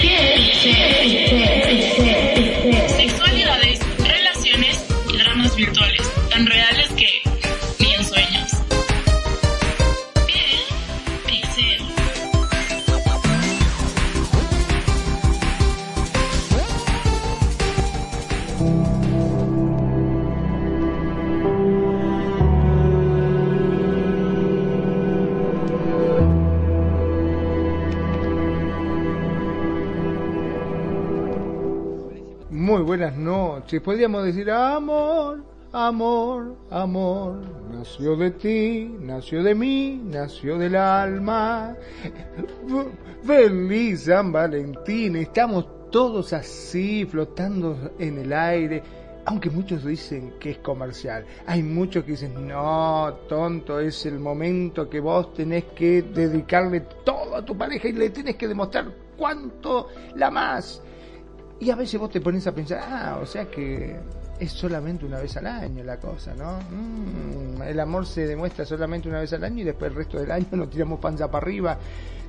Sexualidades, Muy buenas noches. Podríamos decir amor, amor, amor. Nació de ti, nació de mí, nació del alma. Feliz San Valentín. Estamos todos así, flotando en el aire. Aunque muchos dicen que es comercial, hay muchos que dicen, no, tonto, es el momento que vos tenés que dedicarle todo a tu pareja y le tenés que demostrar cuánto la más. Y a veces vos te pones a pensar, ah, o sea que es solamente una vez al año la cosa, ¿no? Mm, el amor se demuestra solamente una vez al año y después el resto del año nos tiramos panza para arriba.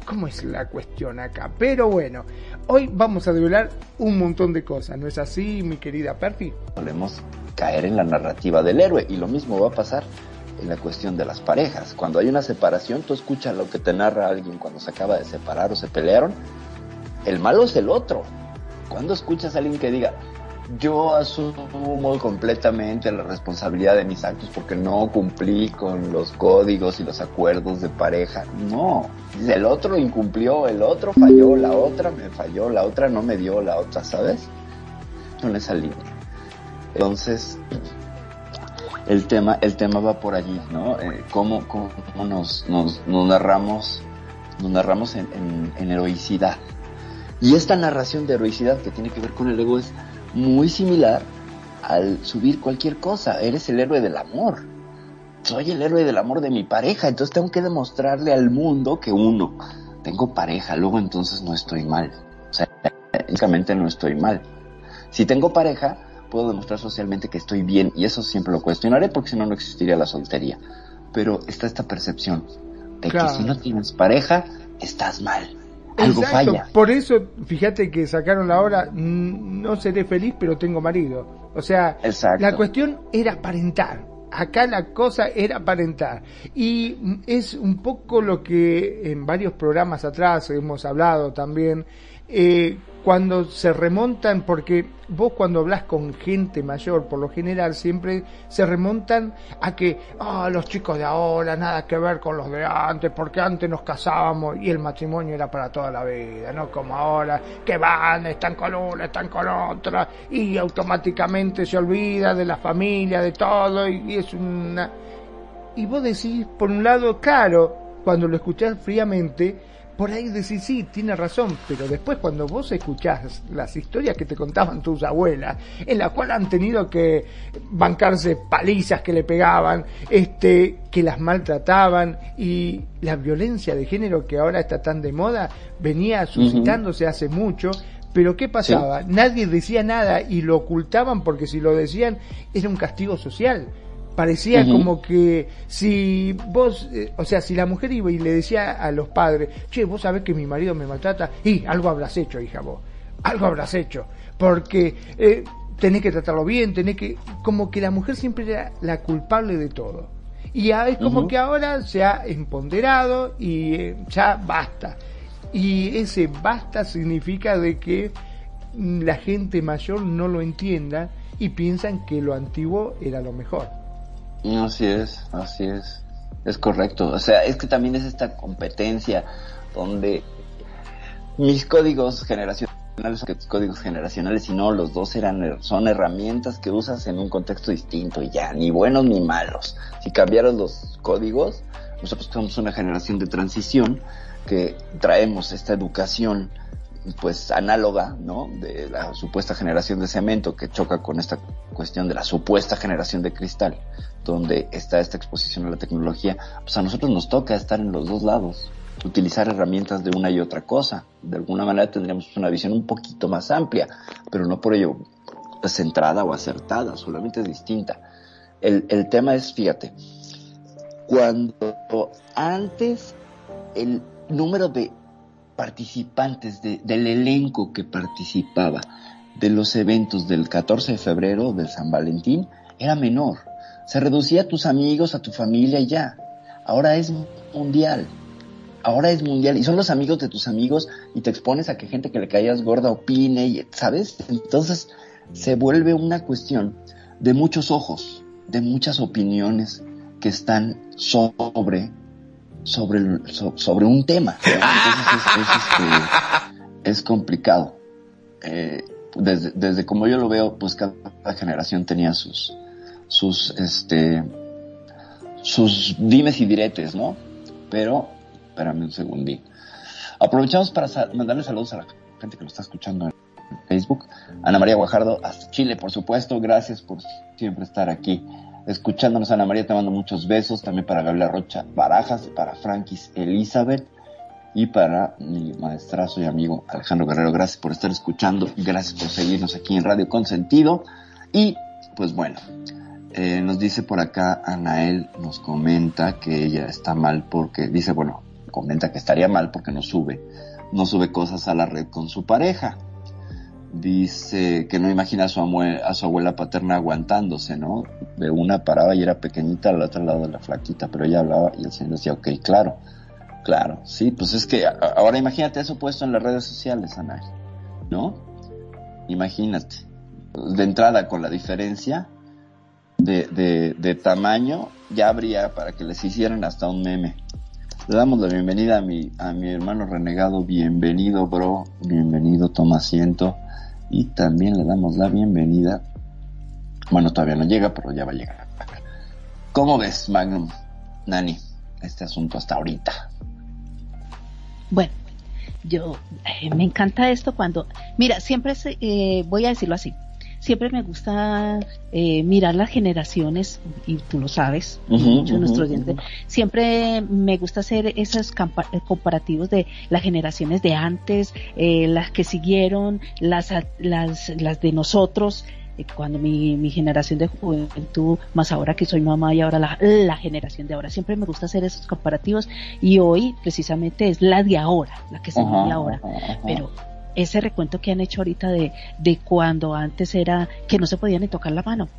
¿Cómo es la cuestión acá? Pero bueno, hoy vamos a develar un montón de cosas, ¿no es así, mi querida Perfi? Solemos caer en la narrativa del héroe y lo mismo va a pasar en la cuestión de las parejas. Cuando hay una separación, tú escuchas lo que te narra alguien cuando se acaba de separar o se pelearon. El malo es el otro. Cuando escuchas a alguien que diga, yo asumo completamente la responsabilidad de mis actos porque no cumplí con los códigos y los acuerdos de pareja. No, el otro incumplió, el otro falló, la otra me falló, la otra no me dio, la otra, ¿sabes? En esa línea. Entonces, el tema, el tema va por allí, ¿no? Eh, ¿Cómo, cómo nos, narramos, nos narramos en heroicidad? Y esta narración de heroicidad que tiene que ver con el ego es muy similar al subir cualquier cosa. Eres el héroe del amor. Soy el héroe del amor de mi pareja, entonces tengo que demostrarle al mundo que uno, tengo pareja, luego entonces no estoy mal. O sea, no estoy mal. Si tengo pareja, puedo demostrar socialmente que estoy bien y eso siempre lo cuestionaré porque si no, no existiría la soltería. Pero está esta percepción de Claro. que si no tienes pareja, estás mal. Algo Exacto, falla. Por eso, fíjate que sacaron la hora, no seré feliz, pero tengo marido. O sea, Exacto. la cuestión era aparentar. Acá la cosa era aparentar. Y es un poco lo que en varios programas atrás hemos hablado también, eh, cuando se remontan, porque vos cuando hablas con gente mayor, por lo general siempre se remontan a que, ah, los chicos de ahora, nada que ver con los de antes, porque antes nos casábamos y el matrimonio era para toda la vida, no como ahora, que van, están con una, están con otra, y automáticamente se olvida de la familia, de todo, y, y es una... Y vos decís, por un lado, claro, cuando lo escuchás fríamente, por ahí decís, sí, tiene razón, pero después cuando vos escuchás las historias que te contaban tus abuelas, en las cuales han tenido que bancarse palizas que le pegaban, este, que las maltrataban y la violencia de género que ahora está tan de moda, venía suscitándose hace mucho, pero ¿qué pasaba? Nadie decía nada y lo ocultaban porque si lo decían era un castigo social. Parecía como que si vos, eh, o sea, si la mujer iba y le decía a los padres, che, vos sabés que mi marido me maltrata, y algo habrás hecho, hija vos, algo habrás hecho, porque eh, tenés que tratarlo bien, tenés que, como que la mujer siempre era la culpable de todo. Y a- es como que ahora se ha empoderado y eh, ya basta. Y ese basta significa de que mm, la gente mayor no lo entienda y piensan que lo antiguo era lo mejor. Así es, así es. Es correcto. O sea, es que también es esta competencia donde mis códigos generacionales son tus códigos generacionales y no, los dos eran, son herramientas que usas en un contexto distinto y ya, ni buenos ni malos. Si cambiaron los códigos, nosotros somos una generación de transición que traemos esta educación pues análoga, ¿no? De la supuesta generación de cemento que choca con esta cuestión de la supuesta generación de cristal, donde está esta exposición a la tecnología, pues a nosotros nos toca estar en los dos lados, utilizar herramientas de una y otra cosa. De alguna manera tendríamos una visión un poquito más amplia, pero no por ello centrada o acertada, solamente es distinta. El, el tema es, fíjate, cuando antes el número de participantes del elenco que participaba de los eventos del 14 de febrero del San Valentín era menor. Se reducía a tus amigos, a tu familia y ya. Ahora es mundial. Ahora es mundial. Y son los amigos de tus amigos y te expones a que gente que le caías gorda opine y, ¿sabes? Entonces se vuelve una cuestión de muchos ojos, de muchas opiniones que están sobre sobre, sobre un tema. Este, es, complicado. Eh, desde, desde como yo lo veo, pues cada generación tenía sus, sus, este, sus dimes y diretes, ¿no? Pero, espérame un segundín. Aprovechamos para mandarle saludos a la gente que lo está escuchando en Facebook. Ana María Guajardo, hasta Chile, por supuesto. Gracias por siempre estar aquí escuchándonos. Ana María, te mando muchos besos. También para Gabriela Rocha Barajas, para Frankis Elizabeth y para mi maestrazo y amigo Alejandro Guerrero. Gracias por estar escuchando. Gracias por seguirnos aquí en Radio Consentido. Y pues bueno, eh, nos dice por acá Anael, nos comenta que ella está mal porque dice, bueno, comenta que estaría mal porque no sube, no sube cosas a la red con su pareja dice que no imagina a su, a su abuela paterna aguantándose, ¿no? De una paraba y era pequeñita, al otro lado de la flaquita, pero ella hablaba y el señor decía, ok, claro, claro, sí, pues es que ahora imagínate eso puesto en las redes sociales, Anay, ¿no? Imagínate, de entrada con la diferencia de, de tamaño, ya habría para que les hicieran hasta un meme. Le damos la bienvenida a mi, a mi hermano renegado. Bienvenido, bro. Bienvenido, toma asiento. Y también le damos la bienvenida. Bueno, todavía no llega, pero ya va a llegar. ¿Cómo ves, Magnum, Nani, este asunto hasta ahorita? Bueno, yo eh, me encanta esto cuando, mira, siempre eh, voy a decirlo así, siempre me gusta eh, mirar las generaciones, y tú lo sabes, muchos de nuestros oyentes, siempre me gusta hacer esos eh, comparativos de las generaciones de antes, eh, las que siguieron, las, las, las de nosotros, cuando mi, mi generación de juventud, más ahora que soy mamá y ahora la, la, generación de ahora. Siempre me gusta hacer esos comparativos y hoy precisamente es la de ahora, la que se ve ahora. Pero ese recuento que han hecho ahorita de, de cuando antes era que no se podía ni tocar la mano.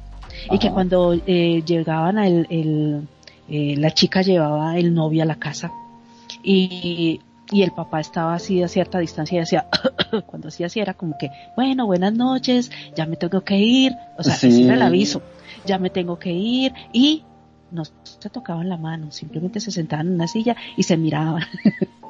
Y que cuando eh, llegaban a el, eh, la chica llevaba el novio a la casa y, y el papá estaba así a cierta distancia y decía, cuando hacía así era como que, bueno, buenas noches, ya me tengo que ir, o sea, ese era el aviso, ya me tengo que ir y no se tocaban la mano, simplemente se sentaban en una silla y se miraban.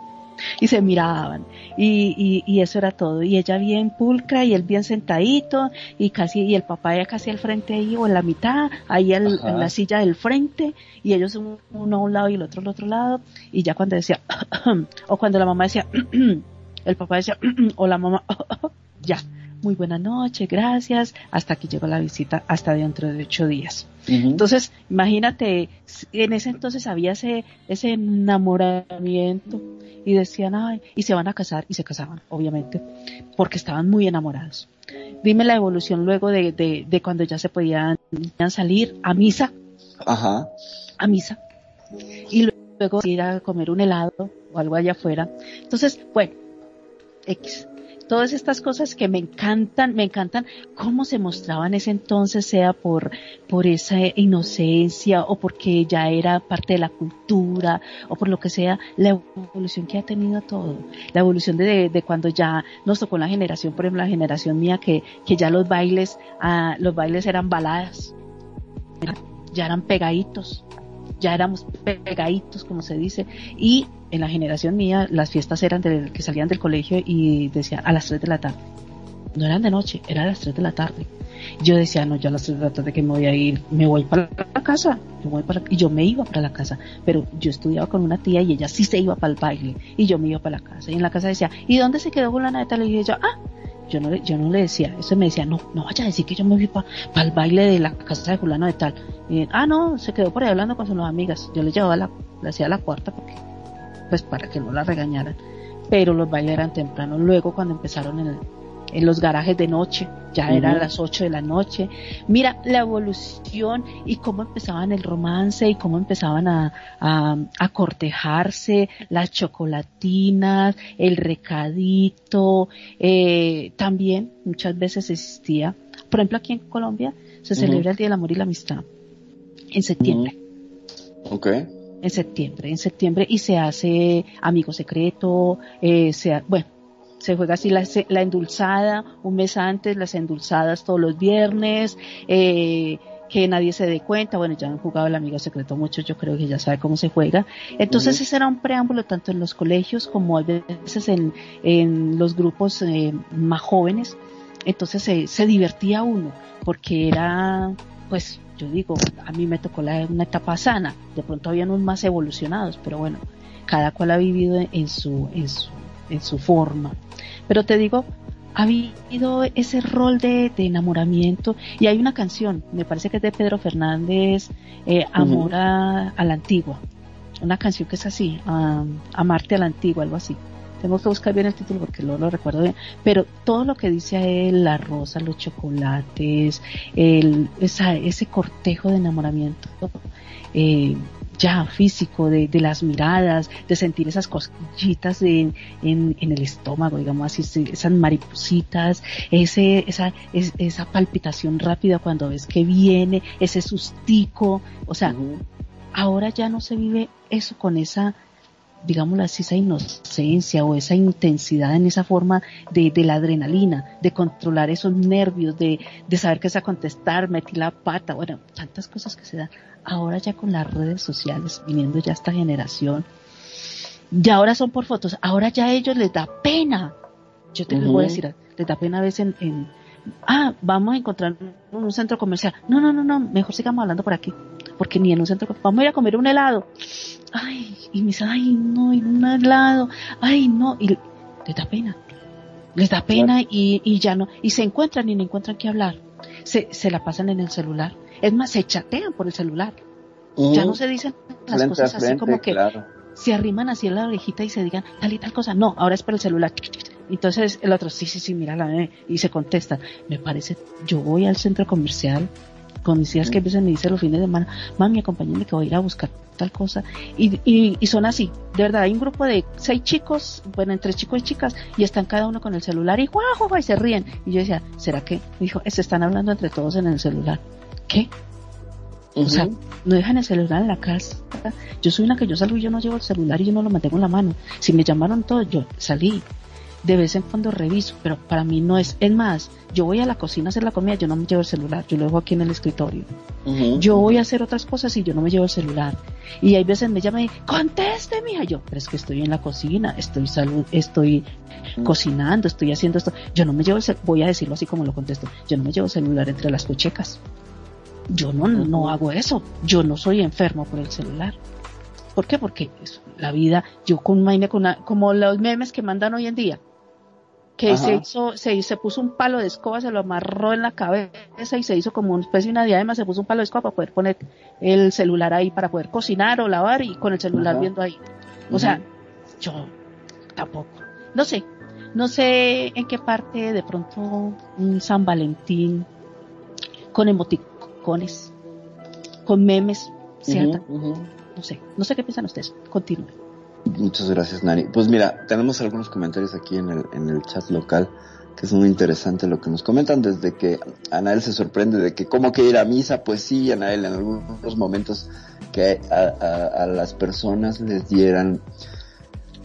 y se miraban. Y, y, eso era todo. Y ella bien pulcra y él bien sentadito y casi y el papá ya casi al frente ahí o en la mitad ahí en la silla del frente y ellos uno a un lado y el otro al otro lado. Y ya cuando decía o cuando la mamá decía el papá decía o la mamá ya muy buena noche, gracias, hasta que llegó la visita, hasta dentro de ocho días. Entonces, imagínate, en ese entonces había ese, ese enamoramiento y decían, ay, y se van a casar, y se casaban, obviamente, porque estaban muy enamorados. Dime la evolución luego de, de, de cuando ya se podían salir a misa. Ajá. A misa. Y luego ir a comer un helado o algo allá afuera. Entonces, bueno, X todas estas cosas que me encantan, me encantan cómo se mostraban ese entonces, sea por, por esa inocencia o porque ya era parte de la cultura o por lo que sea, la evolución que ha tenido todo, la evolución de, de cuando ya nos tocó la generación, por ejemplo, la generación mía que, que ya los bailes, ah, los bailes eran baladas, ya eran pegaditos, ya éramos pegaditos, como se dice, y en la generación mía las fiestas eran de, que salían del colegio y decía a las 3 de la tarde. no eran de noche, era a las 3 de la tarde. Yo decía, no, yo a las 3 de la tarde que me voy a ir, me voy para la casa, yo voy para, y yo me iba para la casa, pero yo estudiaba con una tía y ella sí se iba para el baile, y yo me iba para la casa, y en la casa decía, ¿y dónde se quedó con la neta? Le dije yo, ah, yo no, yo no le decía, eso me decía, no, no vaya a decir que yo me fui para el baile de la casa de fulano de tal. Y, ah, no, se quedó por ahí hablando con sus amigas. Yo le llevaba la, le hacía la cuarta porque, pues para que no la regañaran. Pero los bailes eran temprano. Luego cuando empezaron en, en los garajes de noche, ya eran las 8 de la noche. Mira la evolución y cómo empezaban el romance y cómo empezaban a, a, cortejarse, las chocolatinas, el recadito, eh, también muchas veces existía, por ejemplo aquí en Colombia se celebra el Día del Amor y la Amistad en septiembre. Okay en septiembre, en septiembre y se hace amigo secreto, eh, se, bueno, se juega así la, la, endulzada un mes antes, las endulzadas todos los viernes, eh, que nadie se dé cuenta, bueno, ya han jugado el amigo secreto mucho, yo creo que ya sabe cómo se juega. Entonces ese era un preámbulo tanto en los colegios como a veces en, en los grupos eh, más jóvenes. Entonces se, se divertía uno, porque era, pues, yo digo, a mí me tocó la, una etapa sana, de pronto habían unos más evolucionados, pero bueno, cada cual ha vivido en su, en su, en su forma. Pero te digo, ha habido ese rol de, enamoramiento. Y hay una canción, me parece que es de Pedro Fernández, eh, Amor a, la Antigua, una canción que es así, Amarte a la Antigua, algo así. Tengo que buscar bien el título porque no lo recuerdo bien, pero todo lo que dice a él, la rosa, los chocolates, el, esa, ese cortejo de enamoramiento, eh, ya físico, de, de, las miradas, de sentir esas cosquillitas en, en, el estómago, digamos así, esas maripositas, ese, esa, esa palpitación rápida cuando ves que viene, ese sustico, o sea, ahora ya no se vive eso con esa digámoslo así, esa inocencia o esa intensidad en esa forma de, de la adrenalina, de controlar esos nervios, de, de saber que es a contestar, metí la pata, bueno, tantas cosas que se dan. Ahora ya con las redes sociales, viniendo ya esta generación, ya ahora son por fotos, ahora ya a ellos les da pena. Yo te lo voy a decir, les da pena a veces en, en, ah, vamos a encontrar un centro comercial. No, no, no, no, mejor sigamos hablando por aquí porque ni en un centro, vamos a ir a comer un helado. Ay, y me dice, ay, no, y un helado, ay, no, y les da pena. Les da pena y, y ya no, y se encuentran y no encuentran qué hablar. Se, se la pasan en el celular. Es más, se chatean por el celular. Ya no se dicen las cosas así como que se arriman así en la orejita y se digan tal y tal cosa. No, ahora es por el celular. Entonces el otro, sí, sí, sí, mira la y se contestan. Me parece, yo voy al centro comercial con mis hijas que a veces me dice los fines de semana, mami, acompáñame que voy a ir a buscar tal cosa. Y, y, son así, de verdad, hay un grupo de seis chicos, bueno, entre chicos y chicas, y están cada uno con el celular y guau, y se ríen. Y yo decía, ¿será que? Me dijo, se están hablando entre todos en el celular. ¿Qué? O sea, no dejan el celular en la casa. Yo soy una que yo salgo y yo no llevo el celular y yo no lo mantengo en la mano. Si me llamaron todos, yo salí de vez en cuando reviso, pero para mí no es. Es más, yo voy a la cocina a hacer la comida, yo no me llevo el celular, yo lo dejo aquí en el escritorio. Yo voy a hacer otras cosas y yo no me llevo el celular. Y hay veces me llama y conteste, mija, yo, pero es que estoy en la cocina, estoy salud, estoy cocinando, estoy haciendo esto. Yo no me llevo el celular, voy a decirlo así como lo contesto, yo no me llevo el celular entre las cochecas. Yo no, no hago eso. Yo no soy enfermo por el celular. ¿Por qué? Porque la vida, yo con con como los memes que mandan hoy en día que se hizo, se, se puso un palo de escoba, se lo amarró en la cabeza y se hizo como una especie de una diadema, se puso un palo de escoba para poder poner el celular ahí, para poder cocinar o lavar y con el celular viendo ahí. O sea, yo tampoco. No sé, no sé en qué parte de pronto un San Valentín con emoticones, con memes, ¿cierto? No sé, no sé qué piensan ustedes. Continúen. Muchas gracias, Nani. Pues mira, tenemos algunos comentarios aquí en el, en el chat local, que es muy interesante lo que nos comentan, desde que Anael se sorprende de que cómo que ir a misa, pues sí, Anael, en algunos momentos que a, las personas les dieran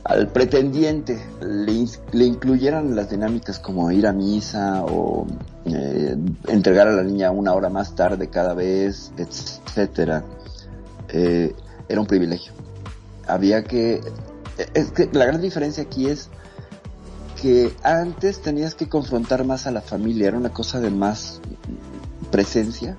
al pretendiente le, le, incluyeran las dinámicas como ir a misa o eh, entregar a la niña una hora más tarde cada vez, etcétera, eh, era un privilegio. Había que... Es que la gran diferencia aquí es que antes tenías que confrontar más a la familia, era una cosa de más presencia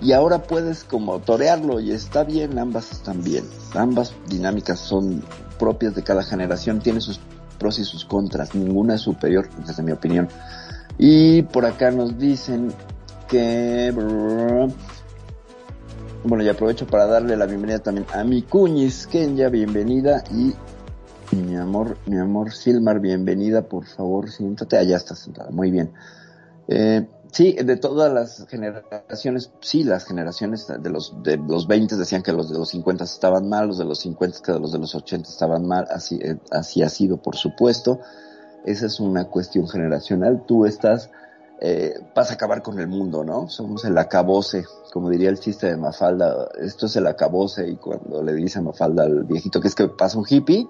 y ahora puedes como torearlo y está bien, ambas están bien, ambas dinámicas son propias de cada generación, tiene sus pros y sus contras, ninguna es superior desde mi opinión. Y por acá nos dicen que bueno, y aprovecho para darle la bienvenida también a mi cuñis, Kenya, bienvenida y mi amor, mi amor Silmar, bienvenida, por favor, siéntate. Allá está sentada, muy bien. Eh, sí, de todas las generaciones, sí, las generaciones de los de los 20 decían que los de los 50 estaban mal, los de los 50 que los de los 80 estaban mal, así, eh, así ha sido, por supuesto. Esa es una cuestión generacional. Tú estás, eh, vas a acabar con el mundo, ¿no? Somos el acabose, como diría el chiste de Mafalda. Esto es el acabose y cuando le dice a Mafalda al viejito que es que pasa un hippie,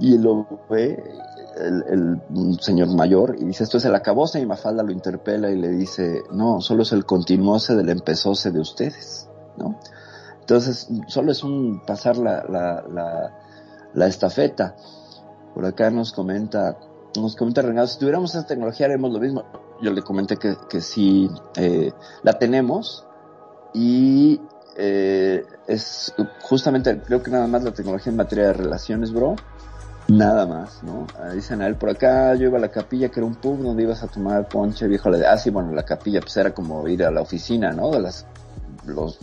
y lo ve el, señor mayor y dice esto es el acabose y Mafalda lo interpela y le dice no, solo es el continuose del empezose de ustedes, ¿no? Entonces, solo es un pasar la, la, la, estafeta. Por acá nos comenta, nos comenta Renado, si tuviéramos esa tecnología haremos lo mismo. Yo le comenté que, que sí eh, la tenemos y eh, es justamente, creo que nada más la tecnología en materia de relaciones, bro, Nada más, ¿no? Ah, dicen a él, por acá yo iba a la capilla, que era un pub donde ibas a tomar ponche, viejo. Le ah, sí, bueno, la capilla, pues era como ir a la oficina, ¿no? De las, los,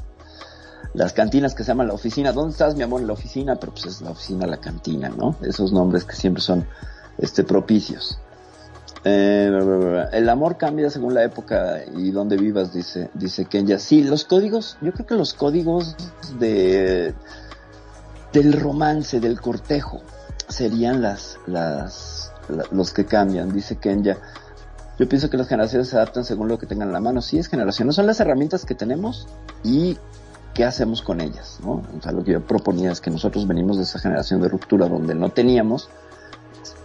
las cantinas que se llaman la oficina. ¿Dónde estás, mi amor? En la oficina, pero pues es la oficina, la cantina, ¿no? Esos nombres que siempre son, este, propicios. Eh, el amor cambia según la época y donde vivas, dice, dice Kenya. Sí, los códigos, yo creo que los códigos de, del romance, del cortejo, serían las, los que cambian, dice Kenya. Yo pienso que las generaciones se adaptan según lo que tengan en la mano. Sí, es generación, no son las herramientas que tenemos y qué hacemos con ellas, ¿no? O sea, lo que yo proponía es que nosotros venimos de esa generación de ruptura donde no teníamos,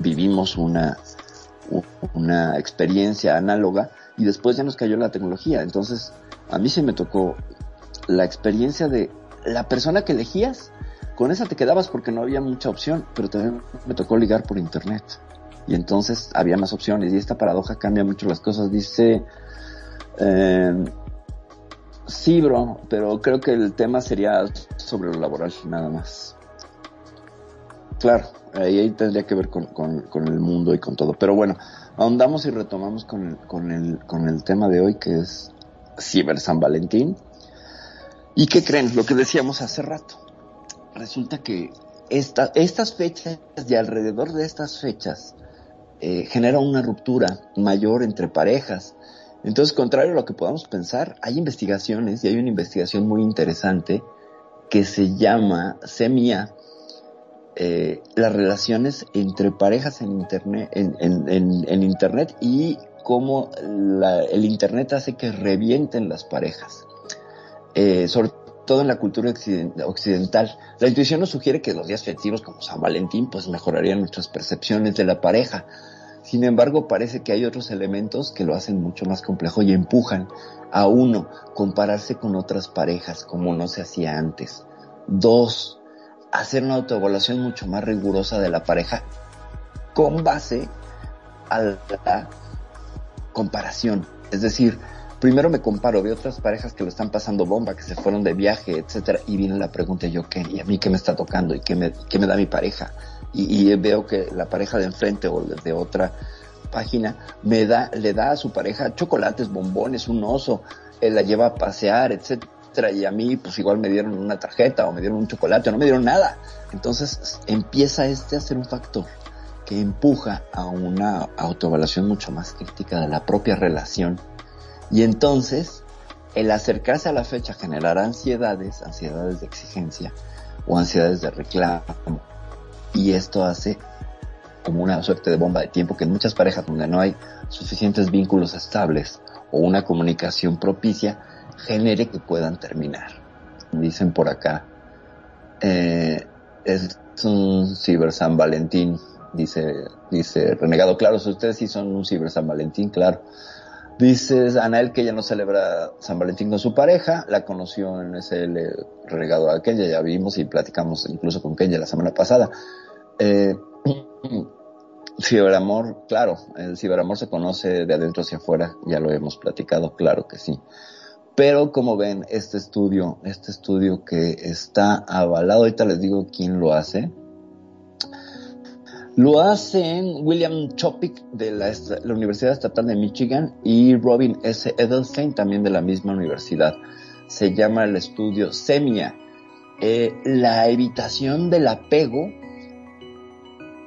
vivimos una, una experiencia análoga y después ya nos cayó la tecnología. Entonces, a mí se me tocó la experiencia de la persona que elegías con esa te quedabas porque no había mucha opción, pero también me tocó ligar por internet. Y entonces había más opciones y esta paradoja cambia mucho las cosas. Dice, eh, sí, bro, pero creo que el tema sería sobre lo laboral, nada más. Claro, ahí, tendría que ver con, el mundo y con todo. Pero bueno, ahondamos y retomamos con el, con el, con el tema de hoy que es Ciber San Valentín. ¿Y qué creen? Lo que decíamos hace rato resulta que esta, estas fechas y alrededor de estas fechas eh, genera una ruptura mayor entre parejas. Entonces, contrario a lo que podamos pensar, hay investigaciones y hay una investigación muy interesante que se llama SEMIA, eh, las relaciones entre parejas en internet, en, en, en, internet y cómo el internet hace que revienten las parejas. Eh, sobre todo en la cultura occidental. La intuición nos sugiere que los días festivos como San Valentín pues mejorarían nuestras percepciones de la pareja. Sin embargo, parece que hay otros elementos que lo hacen mucho más complejo y empujan a uno compararse con otras parejas como no se hacía antes. Dos, hacer una autoevaluación mucho más rigurosa de la pareja con base a la comparación. Es decir, primero me comparo, veo otras parejas que lo están pasando bomba, que se fueron de viaje, etcétera, y viene la pregunta, ¿yo qué? ¿Y a mí qué me está tocando? ¿Y qué me, da mi pareja? Y, veo que la pareja de enfrente o de otra página me da, le da a su pareja chocolates, bombones, un oso, él la lleva a pasear, etcétera, y a mí pues igual me dieron una tarjeta o me dieron un chocolate o no me dieron nada. Entonces empieza este a ser un factor que empuja a una autoevaluación mucho más crítica de la propia relación y entonces, el acercarse a la fecha generará ansiedades, ansiedades de exigencia o ansiedades de reclamo. Y esto hace como una suerte de bomba de tiempo que en muchas parejas donde no hay suficientes vínculos estables o una comunicación propicia, genere que puedan terminar. Dicen por acá, eh, es un ciber San Valentín, dice, dice Renegado, claro, si ustedes sí son un ciber San Valentín, claro. Dices, Anael, que ella no celebra San Valentín con su pareja, la conoció en ese regado a Kenya, ya vimos y platicamos incluso con Kenya la semana pasada. Eh, Ciberamor, claro, el ciberamor se conoce de adentro hacia afuera, ya lo hemos platicado, claro que sí. Pero como ven, este estudio, este estudio que está avalado, ahorita les digo quién lo hace. Lo hacen William Chopik de la, Universidad Estatal de Michigan y Robin S. Edelstein también de la misma universidad. Se llama el estudio SEMIA. Eh, la evitación del apego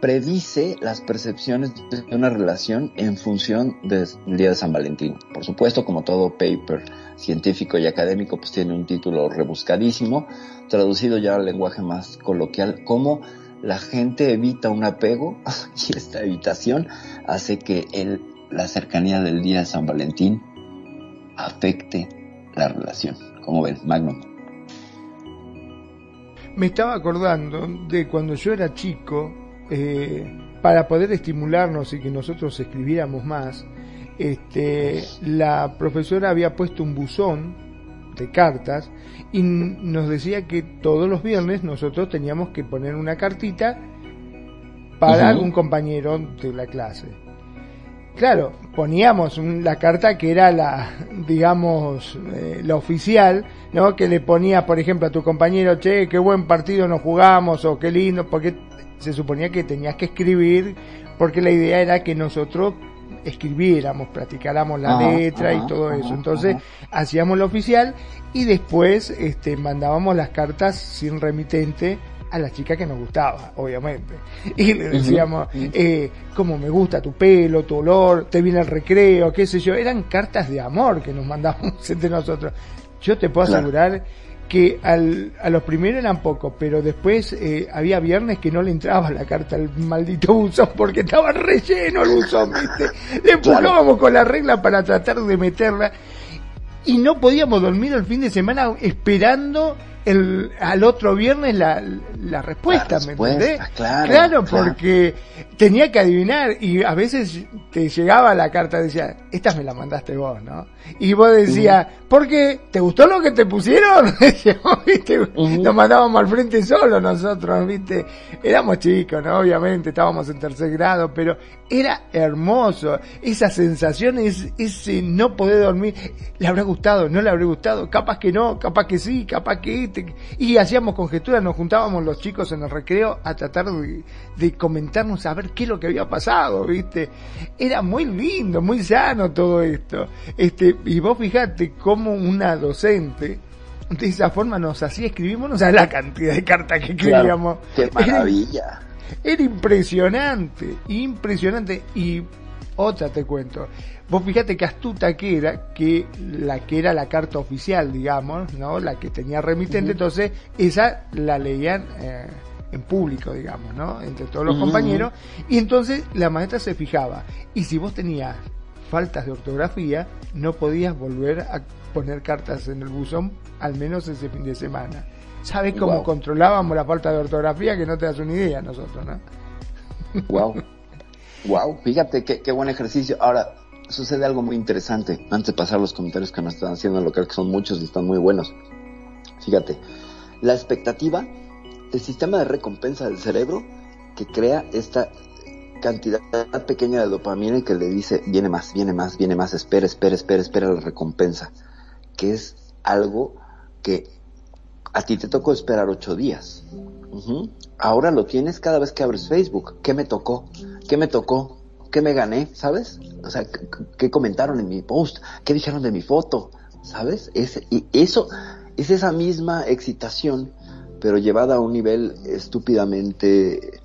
predice las percepciones de una relación en función del día de San Valentín. Por supuesto, como todo paper científico y académico, pues tiene un título rebuscadísimo, traducido ya al lenguaje más coloquial, cómo la gente evita un apego y esta evitación hace que el, la cercanía del día de San Valentín afecte la relación. Como ven, Magnum. Me estaba acordando de cuando yo era chico, eh, para poder estimularnos y que nosotros escribiéramos más, este, la profesora había puesto un buzón de cartas y nos decía que todos los viernes nosotros teníamos que poner una cartita para algún compañero de la clase. Claro, poníamos la carta que era la, digamos, eh, la oficial, ¿no? Que le ponía, por ejemplo, a tu compañero, che, qué buen partido nos jugamos, o qué lindo, porque se suponía que tenías que escribir porque la idea era que nosotros escribiéramos, practicáramos la letra y todo eso. Entonces hacíamos lo oficial y después este, mandábamos las cartas sin remitente a la chica que nos gustaba, obviamente. Y le decíamos, eh, como me gusta tu pelo, tu olor, te viene el recreo, qué sé yo. Eran cartas de amor que nos mandábamos entre nosotros. Yo te puedo asegurar que al, a los primeros eran pocos, pero después eh, había viernes que no le entraba la carta al maldito buzón porque estaba relleno el buzón, ¿viste? Le empujábamos con la regla para tratar de meterla y no podíamos dormir el fin de semana esperando el, al otro viernes la, la respuesta, ¿me entendés? Claro, claro, porque tenía que adivinar y a veces te llegaba la carta decía, esta me la mandaste vos, ¿no? Y vos decías, ¿por qué? ¿Te gustó lo que te pusieron? ¿viste? Nos mandábamos al frente solo nosotros, ¿viste? Éramos chicos, ¿no? Obviamente, estábamos en tercer grado, pero era hermoso. Esa sensación, ese no poder dormir. ¿Le habrá gustado? ¿No le habrá gustado? Capaz que no, capaz que sí, capaz que Y hacíamos conjeturas, nos juntábamos los chicos en el recreo a tratar de, de comentarnos a ver qué es lo que había pasado, ¿viste? Era muy lindo, muy sano todo esto. Este, y vos fijate cómo una docente de esa forma nos hacía escribimos, no sabes la cantidad de cartas que escribíamos. qué maravilla. Era, era, impresionante, impresionante. Y otra te cuento. Vos fíjate que astuta que era, que la que era la carta oficial, digamos, ¿no? La que tenía remitente, entonces esa la leían eh, en público, digamos, ¿no? Entre todos los compañeros. Y entonces la maestra se fijaba. Y si vos tenías faltas de ortografía, no podías volver a poner cartas en el buzón, al menos ese fin de semana. ¿Sabes cómo wow. controlábamos la falta de ortografía? Que no te das una idea nosotros, ¿no? Wow. Wow, fíjate qué, qué buen ejercicio. Ahora, sucede algo muy interesante. Antes de pasar los comentarios que nos están haciendo en local, que son muchos y están muy buenos. Fíjate, la expectativa, el sistema de recompensa del cerebro que crea esta cantidad pequeña de dopamina y que le dice, viene más, viene más, viene más, espera, espera, espera, espera la recompensa. Que es algo que a ti te tocó esperar ocho días. Ahora lo tienes cada vez que abres Facebook. ¿Qué me tocó? ¿Qué me tocó? ¿Qué me gané? ¿Sabes? O sea, ¿qué, comentaron en mi post? ¿Qué dijeron de mi foto? ¿Sabes? Es, y eso es esa misma excitación, pero llevada a un nivel estúpidamente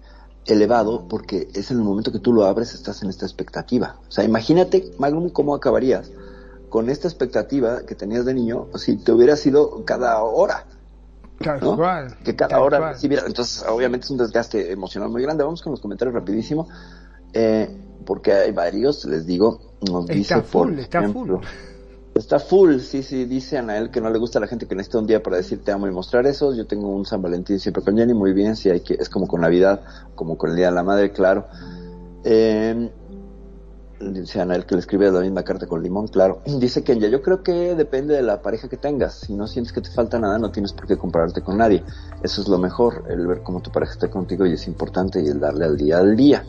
elevado, porque es en el momento que tú lo abres, estás en esta expectativa. O sea, imagínate, Magnum, cómo acabarías con esta expectativa que tenías de niño si te hubiera sido cada hora. ¿no? cual. Que cada hora cual. Entonces, obviamente es un desgaste emocional muy grande. Vamos con los comentarios rapidísimo. Eh, porque hay varios, les digo, nos Está dice full, por está ejemplo, full. Está full, sí, sí, dice Anael que no le gusta a la gente que necesita un día para decir te amo y mostrar eso. Yo tengo un San Valentín siempre con Jenny, muy bien, sí, hay que, es como con Navidad, como con el Día de la Madre, claro. Eh, dice Anael que le escribe la misma carta con limón, claro. Dice que yo creo que depende de la pareja que tengas. Si no sientes que te falta nada, no tienes por qué compararte con nadie. Eso es lo mejor, el ver cómo tu pareja está contigo y es importante y el darle al día al día.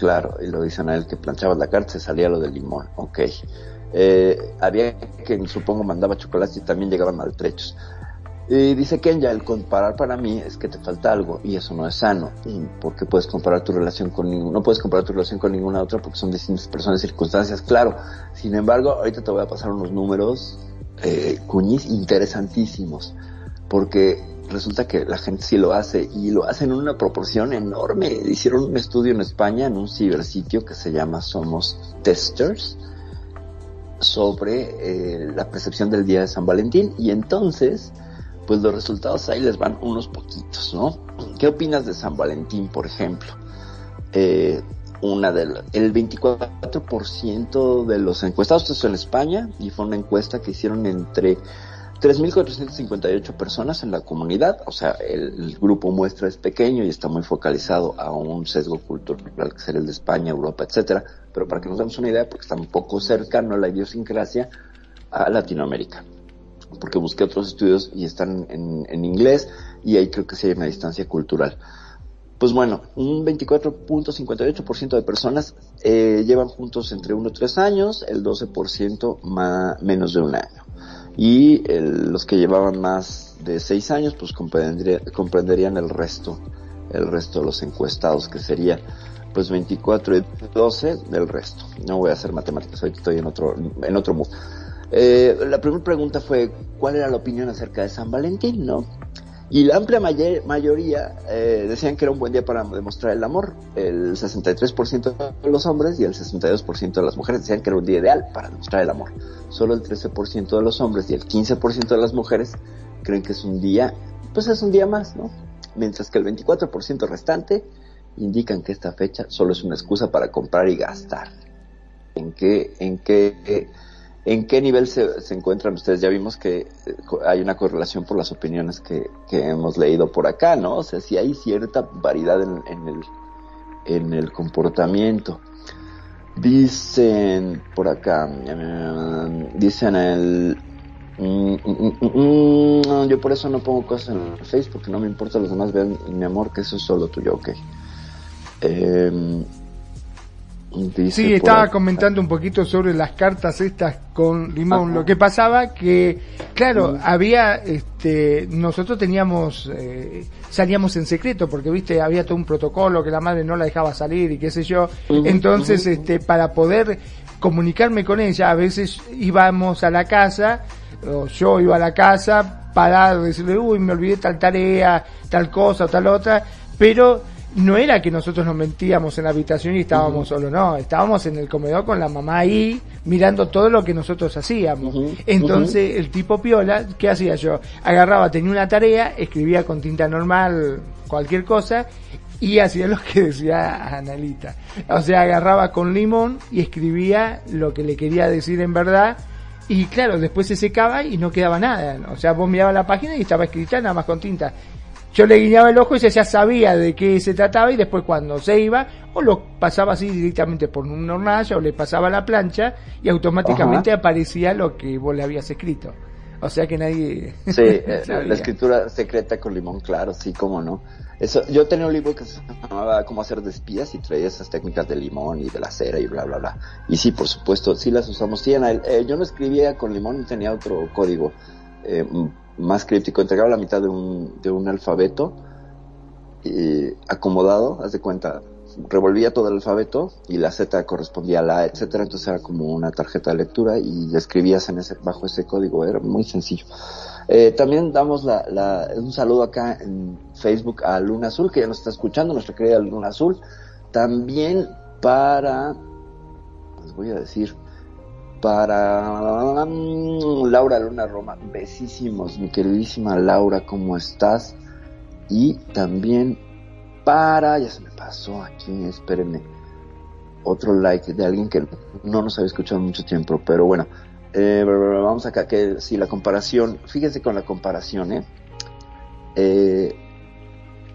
Claro, y lo dicen a él que planchabas la carta, se salía lo del limón, ok. Eh, había que supongo mandaba chocolate y también llegaban maltrechos. Dice Kenya, el comparar para mí es que te falta algo y eso no es sano. Porque puedes comparar tu relación con ningún, no puedes comparar tu relación con ninguna otra porque son distintas personas y circunstancias, claro. Sin embargo, ahorita te voy a pasar unos números, eh, cuñis, interesantísimos. Porque resulta que la gente sí lo hace y lo hace en una proporción enorme. Hicieron un estudio en España en un cibersitio que se llama Somos Testers sobre eh, la percepción del día de San Valentín y entonces pues los resultados ahí les van unos poquitos, ¿no? ¿Qué opinas de San Valentín, por ejemplo? Eh, una del, el 24% de los encuestados, esto en España, y fue una encuesta que hicieron entre 3.458 personas en la comunidad, o sea, el, grupo muestra es pequeño y está muy focalizado a un sesgo cultural que sería el de España, Europa, etcétera, pero para que nos demos una idea, porque está un poco cercano a la idiosincrasia a Latinoamérica, porque busqué otros estudios y están en, inglés y ahí creo que sí hay una distancia cultural. Pues bueno, un 24.58% de personas eh, llevan juntos entre 1 y 3 años, el 12% más, menos de un año y los que llevaban más de seis años pues comprenderían el resto, el resto de los encuestados que sería pues 24 y 12 del resto. No voy a hacer matemáticas, hoy estoy en otro, en otro mood. Eh, la primera pregunta fue, ¿cuál era la opinión acerca de San Valentín, no? Y la amplia mayoría eh, decían que era un buen día para demostrar el amor. El 63% de los hombres y el 62% de las mujeres decían que era un día ideal para demostrar el amor. Solo el 13% de los hombres y el 15% de las mujeres creen que es un día, pues es un día más, ¿no? Mientras que el 24% restante indican que esta fecha solo es una excusa para comprar y gastar. ¿En qué, en qué ¿En qué nivel se, se, encuentran ustedes? Ya vimos que eh, hay una correlación por las opiniones que, que hemos leído por acá, ¿no? O sea, si hay cierta variedad en, el, en el comportamiento. Dicen por acá, mm, dicen el... Mm, mm, yo por eso no pongo cosas en el Facebook, no me importa los demás vean mi amor, que eso es solo tuyo, ok. Eh, sí, estaba comentando un poquito sobre las cartas estas con limón. Lo que pasaba que, claro, había, este, nosotros teníamos, eh, salíamos en secreto porque, viste, había todo un protocolo que la madre no la dejaba salir y qué sé yo. Entonces, este, para poder comunicarme con ella, a veces íbamos a la casa, o yo iba a la casa para decirle, uy, me olvidé tal tarea, tal cosa o tal otra, pero no era que nosotros nos mentíamos en la habitación y estábamos solo, no, estábamos en el comedor con la mamá ahí mirando todo lo que nosotros hacíamos. Entonces el tipo piola, ¿qué hacía yo? Agarraba, tenía una tarea, escribía con tinta normal cualquier cosa y hacía lo que decía Analita. O sea, agarraba con limón y escribía lo que le quería decir en verdad y claro, después se secaba y no quedaba nada. O sea, vos mirabas la página y estaba escrita nada más con tinta yo le guiñaba el ojo y ella ya sabía de qué se trataba y después cuando se iba o lo pasaba así directamente por un hornalla o le pasaba la plancha y automáticamente aparecía lo que vos le habías escrito. O sea que nadie... Sí, eh, la escritura secreta con limón, claro, sí, cómo no. Eso, yo tenía un libro que se llamaba Cómo hacer de espías y traía esas técnicas de limón y de la cera y bla, bla, bla. Y sí, por supuesto, sí las usamos. Sí, eh, yo no escribía con limón, tenía otro código. Eh, más críptico, entregaba la mitad de un, de un alfabeto eh, acomodado, haz de cuenta, revolvía todo el alfabeto y la Z correspondía a la A, etcétera, entonces era como una tarjeta de lectura y escribías en ese, bajo ese código, era muy sencillo. Eh, también damos la, la, un saludo acá en Facebook a Luna Azul, que ya nos está escuchando, nuestra querida Luna Azul. También para, les voy a decir, para mm, Laura Luna Roma, besísimos, mi queridísima Laura, ¿cómo estás? Y también para, ya se me pasó aquí, espérenme, otro like de alguien que no nos había escuchado mucho tiempo, pero bueno, eh, vamos acá, que si la comparación, fíjense con la comparación, ¿eh? ¿eh?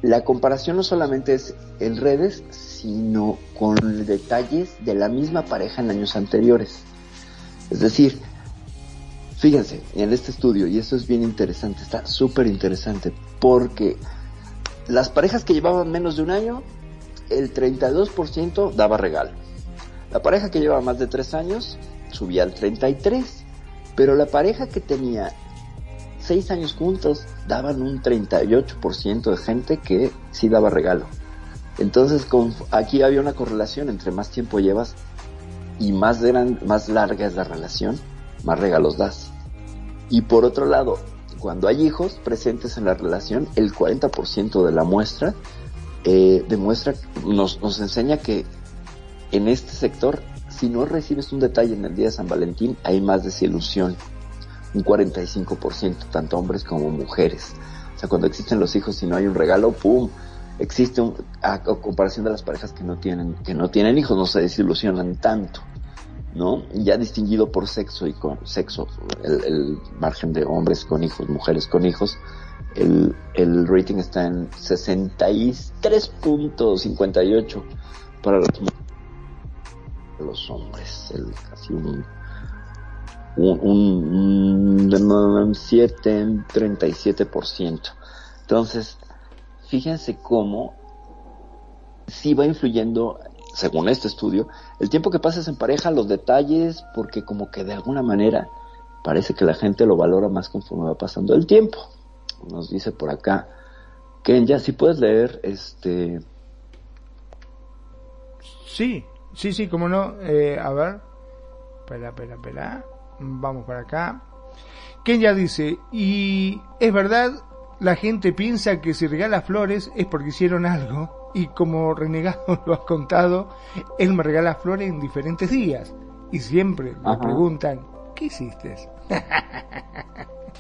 La comparación no solamente es en redes, sino con detalles de la misma pareja en años anteriores. Es decir, fíjense en este estudio, y esto es bien interesante, está súper interesante, porque las parejas que llevaban menos de un año el 32% daba regalo. La pareja que llevaba más de 3 años subía al 33%, pero la pareja que tenía 6 años juntos daban un 38% de gente que sí daba regalo. Entonces con, aquí había una correlación entre más tiempo llevas y más, gran, más larga es la relación, más regalos das. Y por otro lado, cuando hay hijos presentes en la relación, el 40% de la muestra eh, demuestra, nos, nos enseña que en este sector, si no recibes un detalle en el día de San Valentín, hay más desilusión. Un 45%, tanto hombres como mujeres. O sea, cuando existen los hijos y no hay un regalo, ¡pum! Existe un, a, comparación de las parejas que no tienen, que no tienen hijos, no se desilusionan tanto. ¿no? Ya distinguido por sexo y con sexo, el, margen de hombres con hijos, mujeres con hijos, el, el rating está en 63.58 para los, los hombres, el, casi un, un, un, un 7, 37%. Entonces, fíjense cómo sí va influyendo según este estudio, el tiempo que pasas en pareja, los detalles, porque como que de alguna manera parece que la gente lo valora más conforme va pasando el tiempo. Nos dice por acá, Kenya, si puedes leer este... Sí, sí, sí, como no. Eh, a ver, espera, espera, espera. Vamos para acá. Kenya dice, y es verdad, la gente piensa que si regala flores es porque hicieron algo y como renegado lo has contado, él me regala flores en diferentes días y siempre me preguntan, ¿qué hiciste?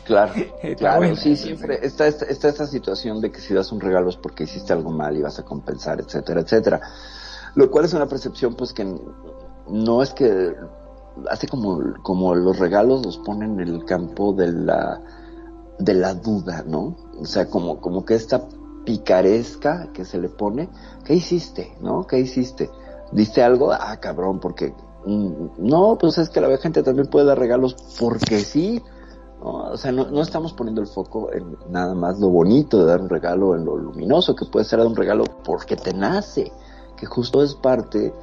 Claro, claro, sí, siempre está, está, esta situación de que si das un regalo es porque hiciste algo mal y vas a compensar, etcétera, etcétera. Lo cual es una percepción pues que no es que hace como, como los regalos los ponen en el campo de la, de la duda, ¿no? O sea, como, como que esta picaresca que se le pone, ¿qué hiciste? ¿No? ¿Qué hiciste? ¿Diste algo? Ah, cabrón, porque mm, no, pues es que la gente también puede dar regalos porque sí. ¿no? O sea, no, estamos poniendo el foco en nada más lo bonito de dar un regalo, en lo luminoso que puede ser dar un regalo porque te nace, que justo es parte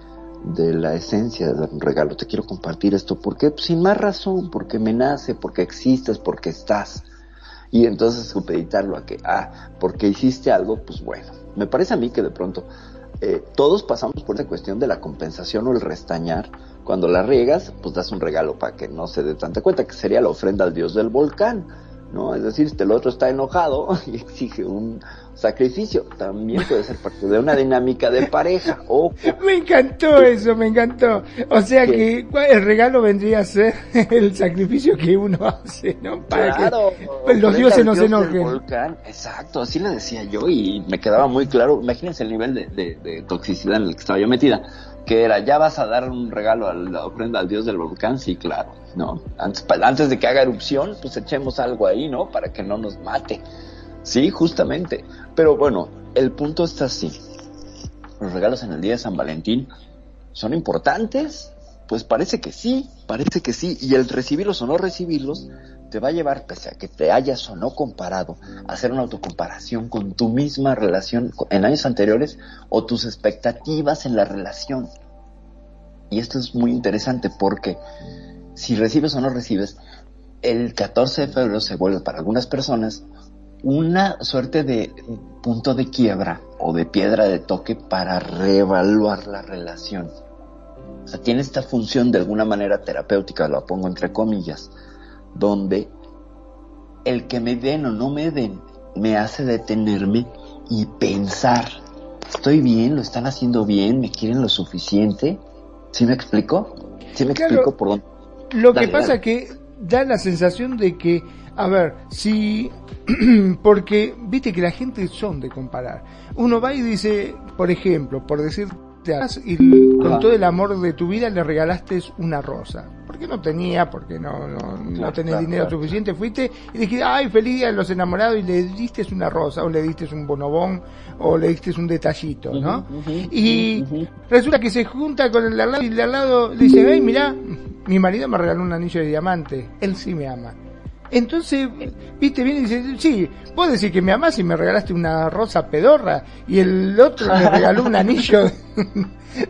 de la esencia de dar un regalo. Te quiero compartir esto porque pues, sin más razón, porque me nace, porque existes, porque estás y entonces supeditarlo a que, ah, porque hiciste algo, pues bueno, me parece a mí que de pronto eh, todos pasamos por esa cuestión de la compensación o el restañar. Cuando la riegas, pues das un regalo para que no se dé tanta cuenta, que sería la ofrenda al dios del volcán, ¿no? Es decir, el otro está enojado y exige un, sacrificio también puede ser parte de una dinámica de pareja. Me encantó eso, me encantó. O sea que el regalo vendría a ser el sacrificio que uno hace, ¿no? Para que los dioses no se enojen. Exacto, así le decía yo y me quedaba muy claro. Imagínense el nivel de, toxicidad en el que estaba yo metida. Que era, ya vas a dar un regalo a la ofrenda al dios del volcán, sí, claro, ¿no? Antes, antes de que haga erupción, pues echemos algo ahí, ¿no? Para que no nos mate. Sí, justamente. Pero bueno, el punto está así. Los regalos en el día de San Valentín son importantes. Pues parece que sí, parece que sí. Y el recibirlos o no recibirlos te va a llevar, pese a que te hayas o no comparado, a hacer una autocomparación con tu misma relación en años anteriores o tus expectativas en la relación. Y esto es muy interesante porque si recibes o no recibes, el 14 de febrero se vuelve para algunas personas una suerte de punto de quiebra o de piedra de toque para reevaluar la relación. O sea, tiene esta función de alguna manera terapéutica, lo pongo entre comillas, donde el que me den o no me den me hace detenerme y pensar, ¿estoy bien? ¿Lo están haciendo bien? ¿Me quieren lo suficiente? ¿Sí me explico? ¿Sí me explico por dónde? Lo que pasa es que da la sensación de que, a ver, si porque viste que la gente son de comparar. Uno va y dice, por ejemplo, por decirte y con todo el amor de tu vida le regalaste una rosa. Porque no tenía, porque no, no, no tenés dinero suficiente, fuiste y dijiste, ay, feliz día de los enamorados y le diste una rosa, o le diste un bonobón, o le diste un detallito, ¿no? y resulta que se junta con el de al lado y el de al lado le dice, hey, mira, mi marido me regaló un anillo de diamante, él sí me ama Entonces, viste, viene y dice, sí, vos decís que me amás y me regalaste una rosa pedorra y el otro me regaló un anillo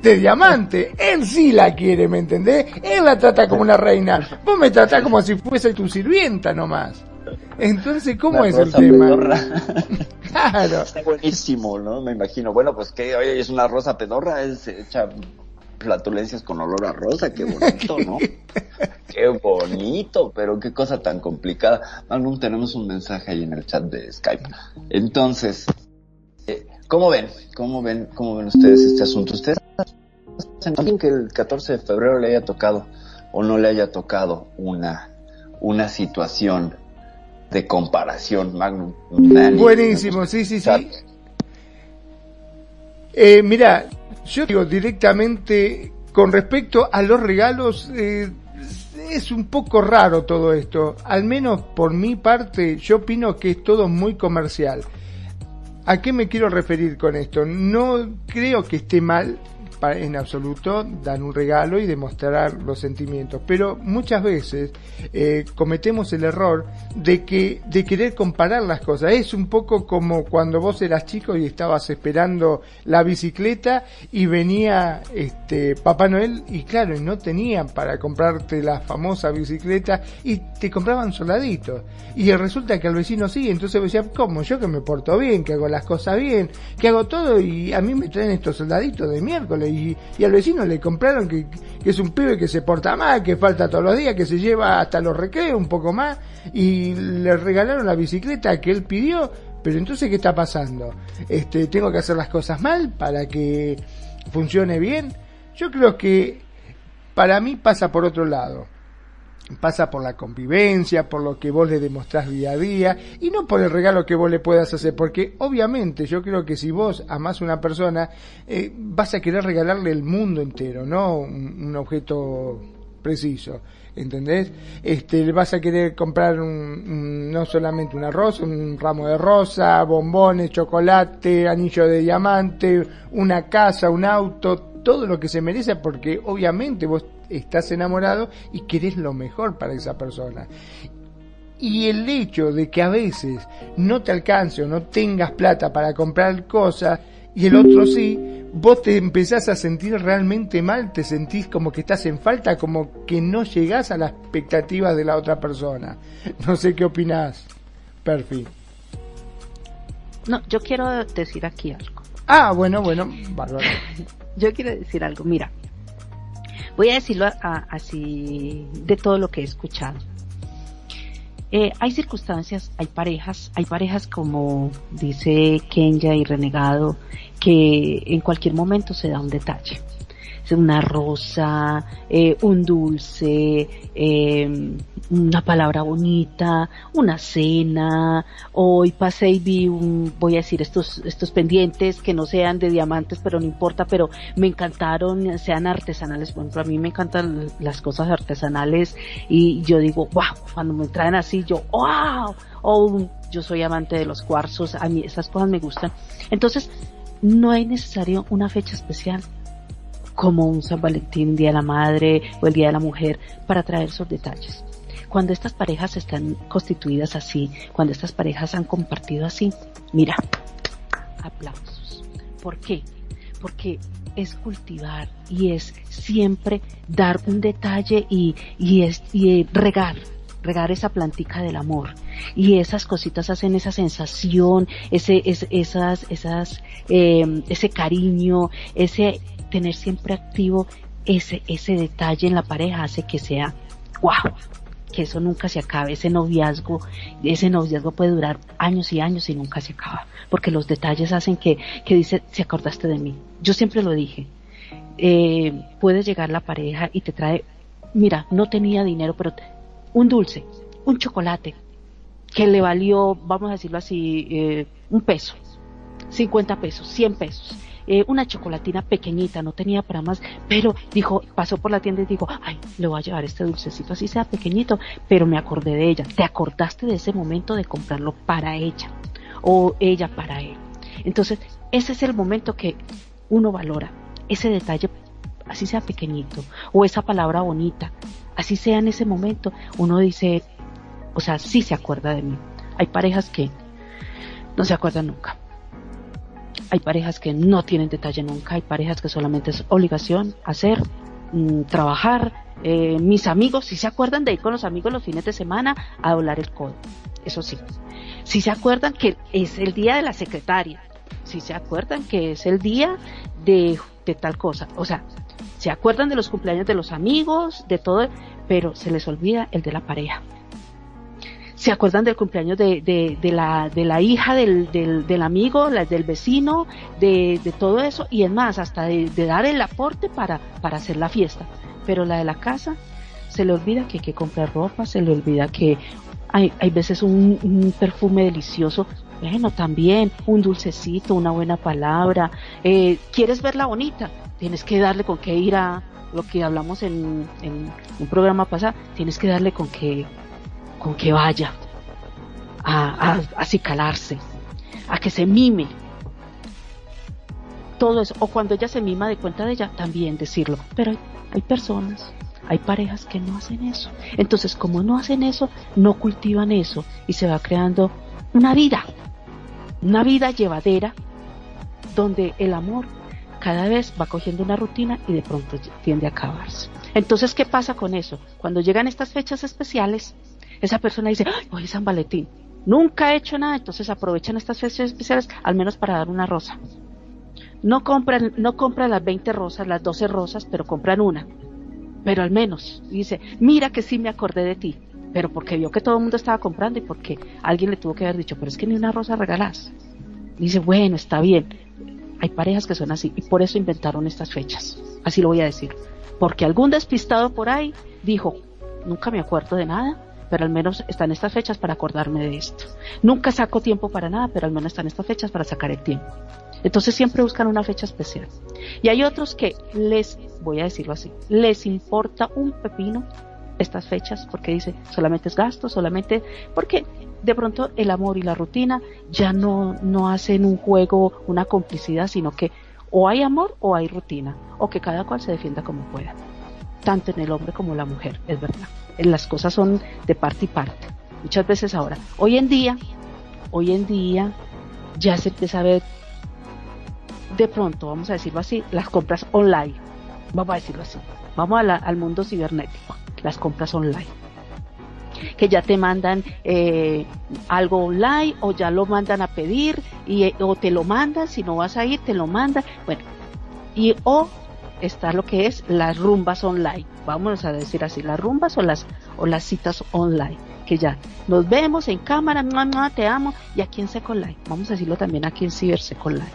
de diamante. Él sí la quiere, ¿me entendés? Él la trata como una reina. Vos me tratás como si fuese tu sirvienta nomás. Entonces, ¿cómo es el tema? claro. Está buenísimo, ¿no? Me imagino. Bueno, pues que, oye, es una rosa pedorra, es hecha flatulencias con olor a rosa, qué bonito, ¿no? qué bonito, pero qué cosa tan complicada. Magnum, tenemos un mensaje ahí en el chat de Skype. Entonces, eh, ¿cómo ven? ¿Cómo ven, cómo ven ustedes este asunto? ¿Ustedes alguien que el 14 de febrero le haya tocado o no le haya tocado una, una situación de comparación, Magnum? Buenísimo, sí, sí, sí. Eh, mira, yo digo directamente con respecto a los regalos, eh, es un poco raro todo esto. Al menos por mi parte, yo opino que es todo muy comercial. ¿A qué me quiero referir con esto? No creo que esté mal en absoluto dan un regalo y demostrar los sentimientos. Pero muchas veces eh, cometemos el error de que de querer comparar las cosas. Es un poco como cuando vos eras chico y estabas esperando la bicicleta y venía este Papá Noel y claro, no tenían para comprarte la famosa bicicleta y te compraban soldaditos. Y resulta que al vecino sí, entonces decía, ¿cómo? Yo que me porto bien, que hago las cosas bien, que hago todo y a mí me traen estos soldaditos de miércoles y, al vecino le compraron que, es un pibe que se porta mal, que falta todos los días, que se lleva hasta los recreos un poco más y le regalaron la bicicleta que él pidió, pero entonces ¿qué está pasando? Este, tengo que hacer las cosas mal para que funcione bien. Yo creo que para mí pasa por otro lado pasa por la convivencia, por lo que vos le demostrás día a día y no por el regalo que vos le puedas hacer, porque obviamente yo creo que si vos amás a una persona, eh, vas a querer regalarle el mundo entero, no un, objeto preciso. ¿entendés? Este, vas a querer comprar un, no solamente una rosa, un ramo de rosa, bombones, chocolate, anillo de diamante, una casa, un auto, todo lo que se merece porque obviamente vos estás enamorado y querés lo mejor para esa persona. Y el hecho de que a veces no te alcance o no tengas plata para comprar cosas y el otro sí, vos te empezás a sentir realmente mal, te sentís como que estás en falta, como que no llegás a las expectativas de la otra persona. No sé qué opinás, Perfi. No, yo quiero decir aquí algo. Ah, bueno, bueno, bárbaro. yo quiero decir algo, mira, Voy a decirlo así de todo lo que he escuchado. Eh, hay circunstancias, hay parejas, hay parejas como dice Kenya y Renegado, que en cualquier momento se da un detalle una rosa, eh, un dulce, eh, una palabra bonita, una cena, hoy pasé y vi un, voy a decir estos, estos pendientes que no sean de diamantes, pero no importa, pero me encantaron, sean artesanales, por ejemplo, a mí me encantan las cosas artesanales y yo digo, wow, cuando me traen así, yo, wow, o yo soy amante de los cuarzos, a mí esas cosas me gustan. Entonces, no es necesario una fecha especial como un San Valentín, Día de la Madre o el Día de la Mujer, para traer esos detalles. Cuando estas parejas están constituidas así, cuando estas parejas han compartido así, mira, aplausos. ¿Por qué? Porque es cultivar y es siempre dar un detalle y, y es y regar, regar esa plantica del amor y esas cositas hacen esa sensación, ese, esas, esas, eh, ese cariño, ese tener siempre activo ese, ese detalle en la pareja hace que sea wow, que eso nunca se acabe, ese noviazgo, ese noviazgo puede durar años y años y nunca se acaba, porque los detalles hacen que, que dice, se acordaste de mí. Yo siempre lo dije, eh, puede llegar la pareja y te trae, mira, no tenía dinero, pero un dulce, un chocolate, que le valió, vamos a decirlo así, eh, un peso, 50 pesos, 100 pesos eh, una chocolatina pequeñita, no tenía para más, pero dijo, pasó por la tienda y dijo, ay, le voy a llevar este dulcecito, así sea pequeñito, pero me acordé de ella. Te acordaste de ese momento de comprarlo para ella o ella para él. Entonces, ese es el momento que uno valora, ese detalle, así sea pequeñito, o esa palabra bonita, así sea en ese momento, uno dice, O sea, sí se acuerda de mí. Hay parejas que no se acuerdan nunca. Hay parejas que no tienen detalle nunca. Hay parejas que solamente es obligación hacer, mm, trabajar. Eh, mis amigos, si se acuerdan de ir con los amigos los fines de semana a doblar el codo. Eso sí. Si se acuerdan que es el día de la secretaria. Si se acuerdan que es el día de, de tal cosa. O sea, se acuerdan de los cumpleaños de los amigos, de todo, pero se les olvida el de la pareja se acuerdan del cumpleaños de, de, la, de la hija del, del, amigo, del vecino, de, de, todo eso, y es más, hasta de, dar el aporte para, para hacer la fiesta. Pero la de la casa, se le olvida que hay que comprar ropa, se le olvida que hay, hay veces un, perfume delicioso, bueno, también un dulcecito, una buena palabra. Eh, ¿Quieres verla bonita? Tienes que darle con qué ir a lo que hablamos en, en un programa pasado, tienes que darle con qué con que vaya a, a, acicalarse, a que se mime. Todo eso, o cuando ella se mima de cuenta de ella, también decirlo. Pero hay, personas, hay parejas que no hacen eso. Entonces, como no hacen eso, no cultivan eso y se va creando una vida, una vida llevadera donde el amor cada vez va cogiendo una rutina y de pronto tiende a acabarse. Entonces, ¿qué pasa con eso? Cuando llegan estas fechas especiales, esa persona dice, hoy es San Valentín, nunca he hecho nada, entonces aprovechan estas fechas especiales al menos para dar una rosa. No compran, no compran las 20 rosas, las 12 rosas, pero compran una. Pero al menos dice, mira que sí me acordé de ti, pero porque vio que todo el mundo estaba comprando y porque alguien le tuvo que haber dicho, pero es que ni una rosa regalás. Dice, bueno, está bien. Hay parejas que son así y por eso inventaron estas fechas. Así lo voy a decir. Porque algún despistado por ahí dijo, nunca me acuerdo de nada, pero al menos están estas fechas para acordarme de esto. Nunca saco tiempo para nada, pero al menos están estas fechas para sacar el tiempo. Entonces siempre buscan una fecha especial. Y hay otros que les, voy a decirlo así, les importa un pepino estas fechas porque dice solamente es gasto, solamente porque de pronto el amor y la rutina ya no, no hacen un juego, una complicidad, sino que o hay amor o hay rutina, o que cada cual se defienda como pueda, tanto en el hombre como en la mujer, es verdad las cosas son de parte y parte. Muchas veces ahora, hoy en día, hoy en día ya se empieza a ver de pronto, vamos a decirlo así, las compras online. Vamos a decirlo así. Vamos al mundo cibernético, las compras online. Que ya te mandan eh, algo online o ya lo mandan a pedir y, o te lo mandan, si no vas a ir, te lo mandan. Bueno, y o está lo que es las rumbas online. Vamos a decir así, las rumbas o las, o las citas online. Que ya nos vemos en cámara, no, te amo, y aquí en Second Life. Vamos a decirlo también aquí en Ciber Life.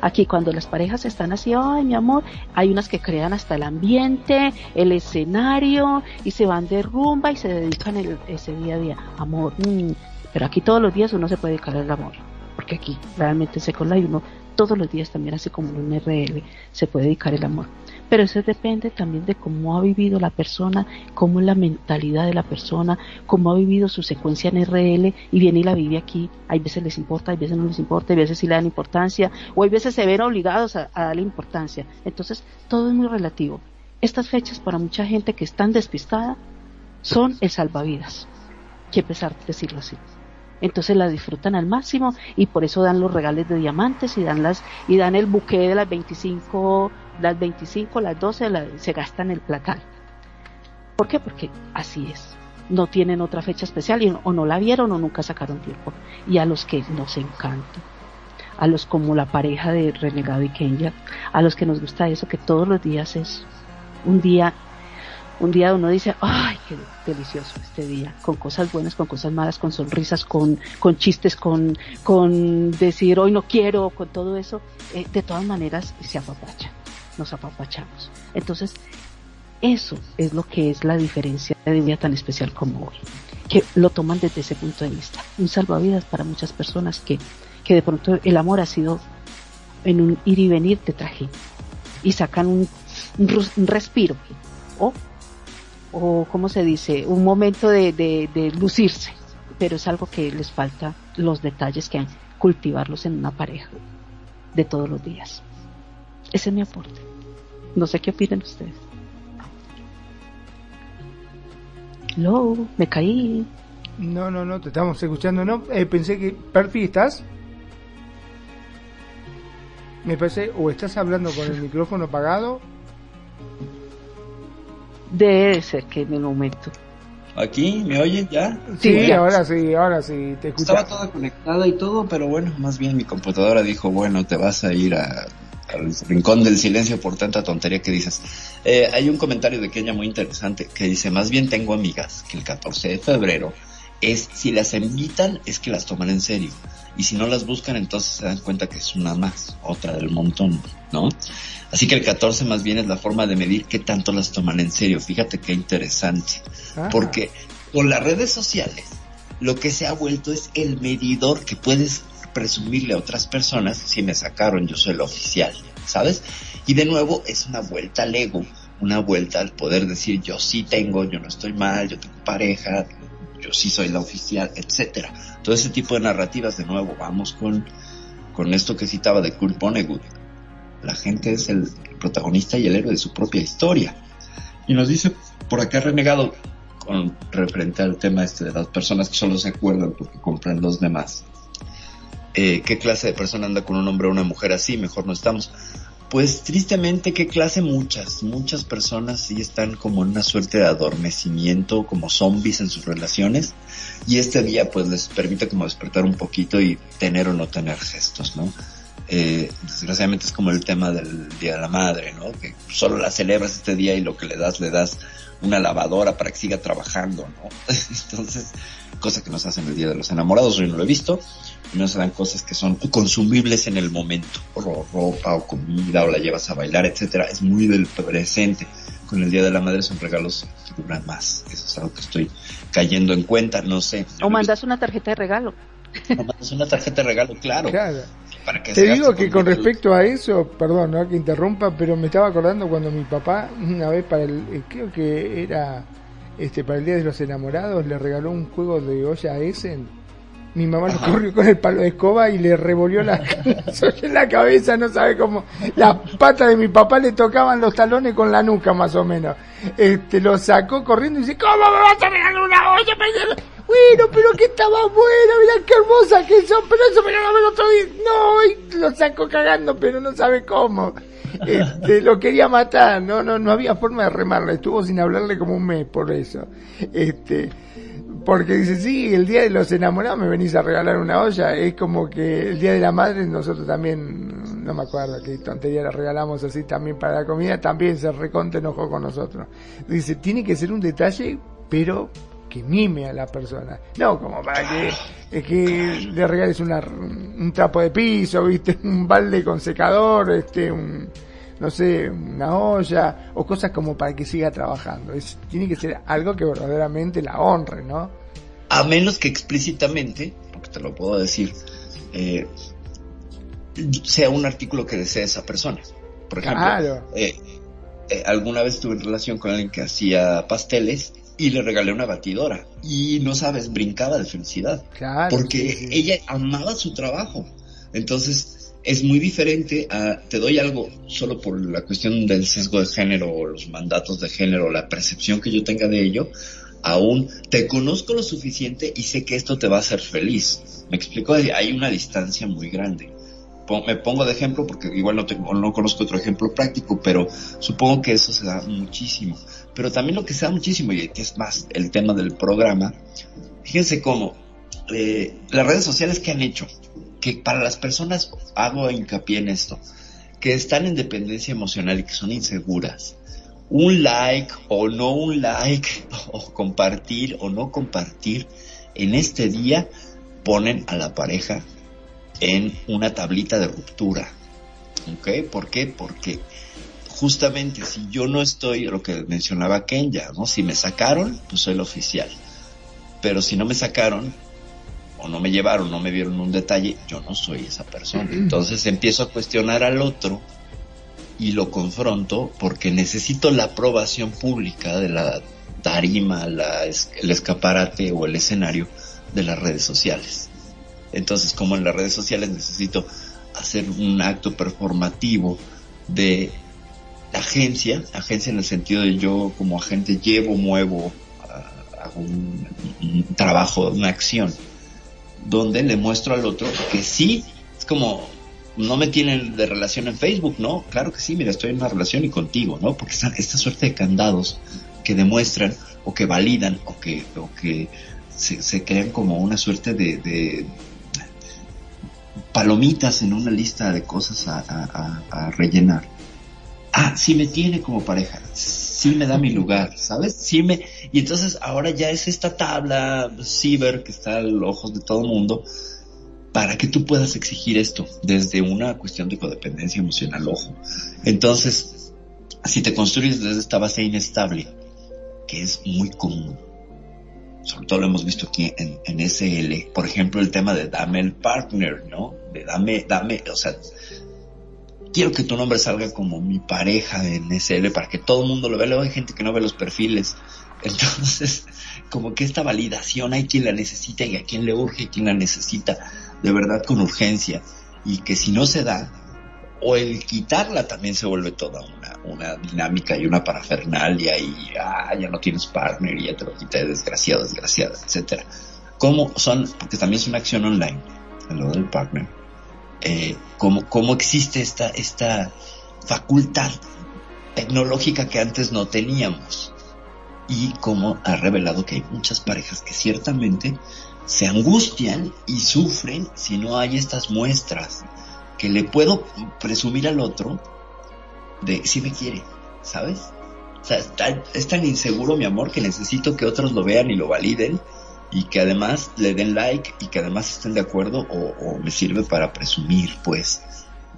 Aquí cuando las parejas están así, ay mi amor, hay unas que crean hasta el ambiente, el escenario, y se van de rumba y se dedican el, ese día a día. Amor, mm, pero aquí todos los días uno se puede dedicar al amor. Porque aquí realmente en Second Life uno todos los días también así como un RL se puede dedicar el amor pero eso depende también de cómo ha vivido la persona, cómo es la mentalidad de la persona, cómo ha vivido su secuencia en RL y viene y la vive aquí. Hay veces les importa, hay veces no les importa, hay veces sí le dan importancia, o hay veces se ven obligados a, darle importancia. Entonces, todo es muy relativo. Estas fechas para mucha gente que es tan despistada son el salvavidas, que pesar de decirlo así entonces la disfrutan al máximo y por eso dan los regales de diamantes y dan las y dan el buque de las 25 las 25 las 12 se gastan el platal. ¿por qué? porque así es. No tienen otra fecha especial y, o no la vieron o nunca sacaron tiempo. Y a los que nos encanta a los como la pareja de Renegado y Kenya a los que nos gusta eso que todos los días es un día un día uno dice, ay, qué delicioso este día, con cosas buenas, con cosas malas, con sonrisas, con, con chistes, con, con decir hoy no quiero, con todo eso, eh, de todas maneras se apapacha, nos apapachamos. Entonces, eso es lo que es la diferencia de un día tan especial como hoy, que lo toman desde ese punto de vista. Un salvavidas para muchas personas que, que de pronto el amor ha sido en un ir y venir de traje y sacan un, un respiro o o cómo se dice, un momento de, de, lucirse, pero es algo que les falta los detalles que han cultivarlos en una pareja de todos los días. Ese es mi aporte. No sé qué opinan ustedes. Hello, me caí. No, no, no, te estamos escuchando, no. Eh, pensé que. Perfi, ¿estás? Me parece, o estás hablando con el micrófono apagado. Debe ser que en el momento. ¿Aquí? ¿Me oyen ya? Sí, ahora sí, ahora sí, te escucho. Estaba toda conectada y todo, pero bueno, más bien mi computadora dijo, bueno, te vas a ir a, al rincón del silencio por tanta tontería que dices. Eh, hay un comentario de Kenia muy interesante que dice, más bien tengo amigas que el 14 de febrero es, si las invitan, es que las toman en serio. Y si no las buscan, entonces se dan cuenta que es una más, otra del montón, ¿no? Así que el 14 más bien es la forma de medir qué tanto las toman en serio. Fíjate qué interesante. Ah. Porque con las redes sociales, lo que se ha vuelto es el medidor que puedes presumirle a otras personas si me sacaron, yo soy el oficial, ¿sabes? Y de nuevo es una vuelta al ego, una vuelta al poder decir yo sí tengo, yo no estoy mal, yo tengo pareja, yo sí soy la oficial, etcétera. Todo ese tipo de narrativas, de nuevo, vamos con, con esto que citaba de Kurt Vonnegut. La gente es el protagonista y el héroe de su propia historia. Y nos dice por acá renegado con referente al tema este de las personas que solo se acuerdan porque compran los demás. Eh, ¿Qué clase de persona anda con un hombre o una mujer así? Mejor no estamos. Pues tristemente, ¿qué clase? Muchas, muchas personas sí están como en una suerte de adormecimiento, como zombies en sus relaciones. Y este día pues les permite como despertar un poquito y tener o no tener gestos, ¿no? Eh, desgraciadamente es como el tema del Día de la Madre, ¿no? Que solo la celebras este día y lo que le das, le das una lavadora para que siga trabajando, ¿no? Entonces, cosa que nos hacen el Día de los Enamorados, yo no lo he visto, no se dan cosas que son consumibles en el momento, o ropa, o comida, o la llevas a bailar, etcétera, es muy del presente. Con el Día de la Madre son regalos que duran más, eso es algo que estoy cayendo en cuenta, no sé. O mandas una tarjeta de regalo. O mandas una tarjeta de regalo, claro. Claro. Para que Te digo que con el- respecto a eso, perdón, no que interrumpa, pero me estaba acordando cuando mi papá una vez para el, eh, creo que era este para el Día de los Enamorados, le regaló un juego de olla a Essen. Mi mamá lo corrió con el palo de escoba y le revolvió la, en la cabeza, no sabe cómo. Las patas de mi papá le tocaban los talones con la nuca más o menos. Este, lo sacó corriendo y dice, ¿cómo me vas a regalar una olla? Bueno, pero que estaba buena, mira qué hermosa que son, pero eso me lo otro día. No, y lo sacó cagando, pero no sabe cómo. Este, lo quería matar, no, no, no había forma de remarla, estuvo sin hablarle como un mes por eso. Este, porque dice, sí, el día de los enamorados me venís a regalar una olla, es como que el día de la madre nosotros también, no me acuerdo qué tontería le regalamos así también para la comida, también se reconte enojó con nosotros. Dice, tiene que ser un detalle, pero que mime a la persona. No, como para que, es que le regales una, un trapo de piso, viste, un balde con secador, este, un, no sé, una olla, o cosas como para que siga trabajando. Es, tiene que ser algo que verdaderamente la honre, ¿no? A menos que explícitamente, porque te lo puedo decir, eh, sea un artículo que desee esa persona. Por ejemplo, Claro. eh, eh, alguna vez tuve relación con alguien que hacía pasteles y le regalé una batidora. Y no sabes, brincaba de felicidad. Claro. porque sí, ella amaba su trabajo. Entonces, es muy diferente a te doy algo solo por la cuestión del sesgo de género o los mandatos de género, la percepción que yo tenga de ello, aún te conozco lo suficiente y sé que esto te va a hacer feliz. Me explico, hay una distancia muy grande. Me pongo de ejemplo porque igual no, tengo, no conozco otro ejemplo práctico, pero supongo que eso se da muchísimo. Pero también lo que se da muchísimo, y que es más el tema del programa, fíjense cómo eh, las redes sociales que han hecho, que para las personas, hago hincapié en esto, que están en dependencia emocional y que son inseguras, un like o no un like, o compartir o no compartir, en este día ponen a la pareja en una tablita de ruptura. ¿Ok? ¿Por qué? Porque justamente si yo no estoy, lo que mencionaba Kenya, ¿no? Si me sacaron, pues soy el oficial. Pero si no me sacaron, o no me llevaron, no me vieron un detalle, yo no soy esa persona. Entonces empiezo a cuestionar al otro y lo confronto porque necesito la aprobación pública de la tarima, la, el escaparate o el escenario de las redes sociales. Entonces, como en las redes sociales necesito hacer un acto performativo de agencia, agencia en el sentido de yo como agente llevo, muevo hago un, trabajo, una acción, donde le muestro al otro que sí, es como, no me tienen de relación en Facebook, ¿no? Claro que sí, mira, estoy en una relación y contigo, ¿no? Porque están esta suerte de candados que demuestran o que validan o que, o que se, crean como una suerte de, palomitas en una lista de cosas a, rellenar. Ah, sí me tiene como pareja, sí me da mi lugar, ¿sabes? Sí me... Y entonces ahora ya es esta tabla ciber que está a los ojos de todo el mundo para que tú puedas exigir esto desde una cuestión de codependencia emocional, ojo. Entonces, si te construyes desde esta base inestable, que es muy común, sobre todo lo hemos visto aquí en, en SL, por ejemplo, el tema de dame el partner, ¿no? De dame, dame, o sea, quiero que tu nombre salga como mi pareja en SL para que todo el mundo lo vea. Luego hay gente que no ve los perfiles. Entonces, como que esta validación hay quien la necesita y a quien le urge quien la necesita de verdad con urgencia. Y que si no se da, o el quitarla también se vuelve toda una, una dinámica y una parafernalia y ah, ya no tienes partner y ya te lo quité, desgraciado, desgraciada, etcétera. ¿Cómo son? Porque también es una acción online, lo del partner. Eh, cómo, cómo existe esta, esta facultad tecnológica que antes no teníamos y cómo ha revelado que hay muchas parejas que ciertamente se angustian y sufren si no hay estas muestras que le puedo presumir al otro de si me quiere, ¿sabes? O sea, es tan inseguro mi amor que necesito que otros lo vean y lo validen y que además le den like y que además estén de acuerdo o, me sirve para presumir, pues,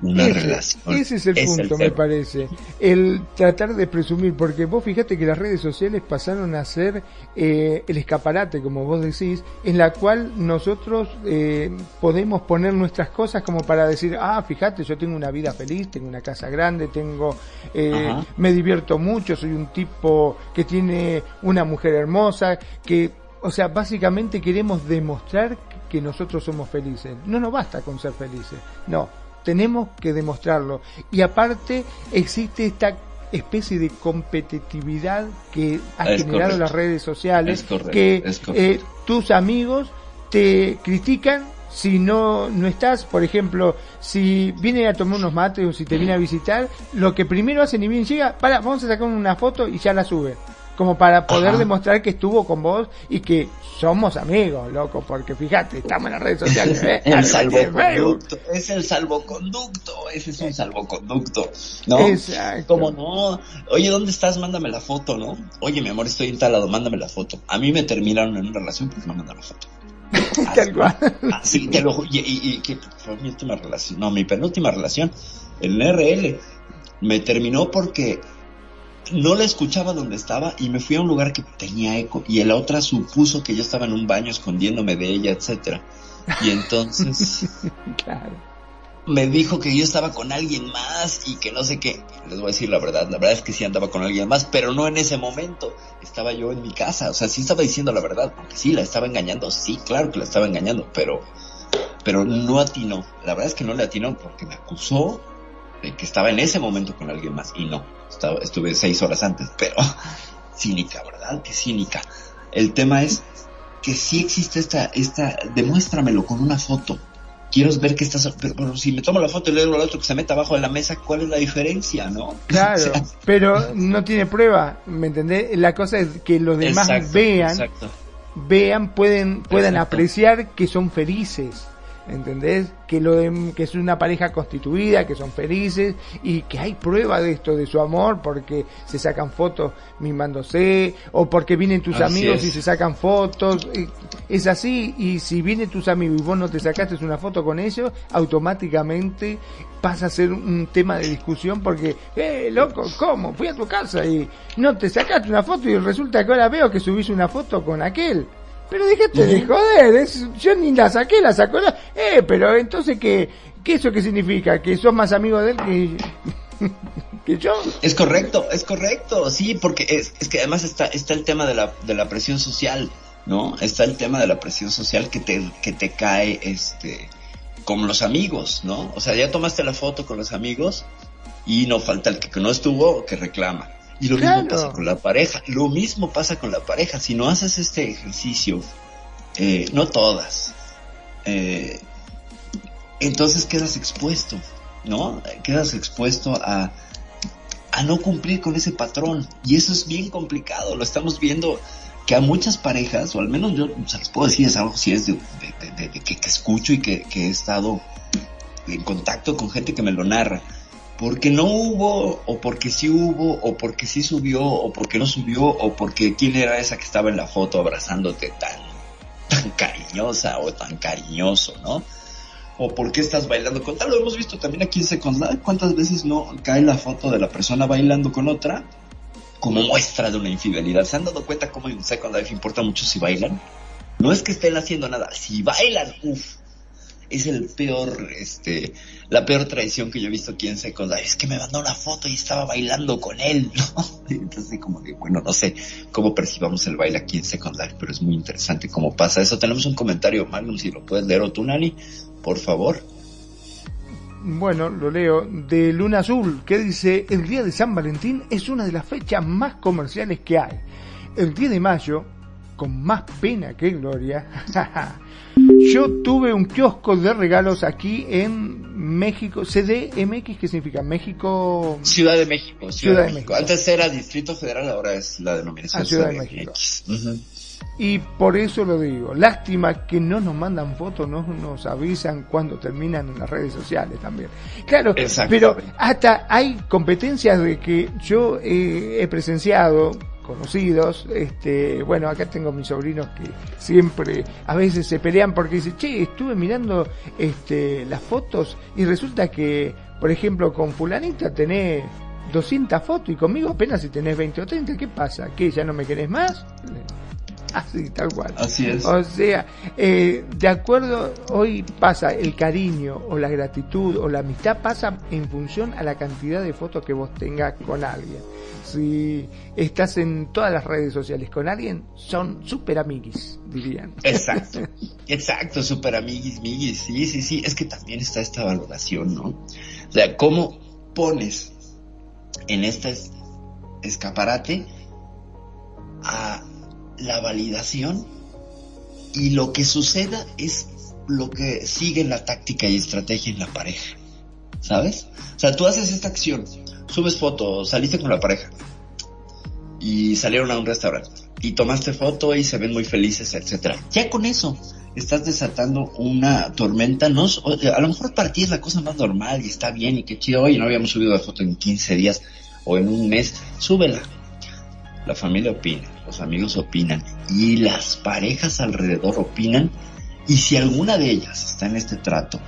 una relación. Ese es el punto, me parece. El tratar de presumir, porque vos fíjate que las redes sociales pasaron a ser eh, el escaparate, como vos decís, en la cual nosotros eh, podemos poner nuestras cosas como para decir, ah, fíjate, yo tengo una vida feliz, tengo una casa grande, tengo, eh, me divierto mucho, soy un tipo que tiene una mujer hermosa, que o sea, básicamente queremos demostrar que nosotros somos felices. No nos basta con ser felices. No, tenemos que demostrarlo. Y aparte existe esta especie de competitividad que ha generado las redes sociales, que eh, tus amigos te critican si no, no estás, por ejemplo, si viene a tomar unos mates o si te viene a visitar, lo que primero hacen y bien llega, para, vamos a sacar una foto y ya la sube como para poder demostrar que estuvo con vos y que somos amigos, loco, porque fíjate, estamos en las redes sociales. ¿eh? el salvoconducto, es el salvoconducto, ese es un salvoconducto, ¿no? Exacto. Como no, oye, ¿dónde estás? Mándame la foto, ¿no? Oye, mi amor, estoy instalado, mándame la foto. A mí me terminaron en una relación porque me mandaron la foto. Tal cual. Así, te lo y, y, que fue mi última relación, no, mi penúltima relación, el RL, me terminó porque no la escuchaba donde estaba y me fui a un lugar que tenía eco y la otra supuso que yo estaba en un baño escondiéndome de ella, etcétera. Y entonces me dijo que yo estaba con alguien más y que no sé qué. Les voy a decir la verdad, la verdad es que sí andaba con alguien más, pero no en ese momento. Estaba yo en mi casa, o sea, sí estaba diciendo la verdad, porque sí la estaba engañando, sí, claro que la estaba engañando, pero pero no atinó. La verdad es que no le atinó porque me acusó que estaba en ese momento con alguien más y no, estaba, estuve seis horas antes, pero cínica, ¿verdad? Que cínica. El tema es que sí existe esta, esta, demuéstramelo con una foto. Quiero ver que estás, pero, si me tomo la foto y le digo al otro que se meta abajo de la mesa, ¿cuál es la diferencia, no? Claro, pero no tiene prueba, ¿me entendés? La cosa es que los demás vean, vean, pueden, puedan apreciar que son felices. ¿Entendés? Que lo que es una pareja constituida, que son felices y que hay prueba de esto, de su amor, porque se sacan fotos mimándose, o porque vienen tus amigos y se sacan fotos, es así, y si vienen tus amigos y vos no te sacaste una foto con ellos, automáticamente pasa a ser un tema de discusión porque, eh, loco, ¿cómo? Fui a tu casa y no te sacaste una foto y resulta que ahora veo que subís una foto con aquel. Pero déjate de joder, yo ni la saqué, la sacó la... Eh, pero entonces, ¿qué, qué eso qué significa? ¿Que sos más amigo de él que, que yo? Es correcto, es correcto, sí, porque es, es que además está, está el tema de la, de la presión social, ¿no? Está el tema de la presión social que te, que te cae, este, como los amigos, ¿no? O sea, ya tomaste la foto con los amigos y no falta el que no estuvo que reclama Y lo mismo pasa con la pareja. Lo mismo pasa con la pareja. Si no haces este ejercicio, eh, no todas, eh, entonces quedas expuesto, ¿no? Quedas expuesto a, a no cumplir con ese patrón. Y eso es bien complicado. Lo estamos viendo que a muchas parejas, o al menos yo se les puedo decir, es algo si es de, que, escucho y que, que he estado en contacto con gente que me lo narra porque no hubo, o porque sí hubo, o porque sí subió, o porque no subió, o porque quién era esa que estaba en la foto abrazándote tan, tan cariñosa o tan cariñoso, ¿no? O por qué estás bailando con tal, lo hemos visto también aquí en Second Life, cuántas veces no cae la foto de la persona bailando con otra como muestra de una infidelidad. ¿Se han dado cuenta cómo en Second Life importa mucho si bailan? No es que estén haciendo nada, si bailan, uff, es el peor, este, la peor traición que yo he visto aquí en Second Es que me mandó una foto y estaba bailando con él, ¿no? Entonces, como de, bueno, no sé cómo percibamos el baile aquí en Second Life, pero es muy interesante cómo pasa eso. Tenemos un comentario, Magnum, si lo puedes leer o tú, por favor. Bueno, lo leo, de Luna Azul, que dice, el día de San Valentín es una de las fechas más comerciales que hay. El 10 de mayo, con más pena que gloria, Yo tuve un kiosco de regalos aquí en México, CDMX, ¿qué significa? México... Ciudad de México. Ciudad, de, México. Antes era Distrito Federal, ahora es la denominación ah, Ciudad, de México. Y por eso lo digo, lástima que no nos mandan fotos, no nos avisan cuando terminan en las redes sociales también. Claro, pero hasta hay competencias de que yo he presenciado conocidos, este, bueno, acá tengo mis sobrinos que siempre a veces se pelean porque dicen, che, estuve mirando este, las fotos y resulta que, por ejemplo, con fulanita tenés 200 fotos y conmigo apenas si tenés 20 o 30, ¿qué pasa? ¿Qué, ya no me querés más? Así, tal cual. Así es. O sea, eh, de acuerdo, hoy pasa el cariño o la gratitud o la amistad pasa en función a la cantidad de fotos que vos tengas con alguien si estás en todas las redes sociales con alguien, son super amiguis, dirían. Exacto, exacto, super amiguis, miguis, sí, sí, sí, es que también está esta valoración, ¿no? O sea, ¿cómo pones en este escaparate a la validación y lo que suceda es lo que sigue la táctica y estrategia en la pareja, ¿sabes? O sea, tú haces esta acción, subes fotos, saliste con la pareja y salieron a un restaurante y tomaste foto y se ven muy felices, etcétera. Ya con eso estás desatando una tormenta, no, a lo mejor para ti es la cosa más normal y está bien y qué chido, oye, no habíamos subido la foto en 15 días o en un mes, súbela. La familia opina, los amigos opinan y las parejas alrededor opinan y si alguna de ellas está en este trato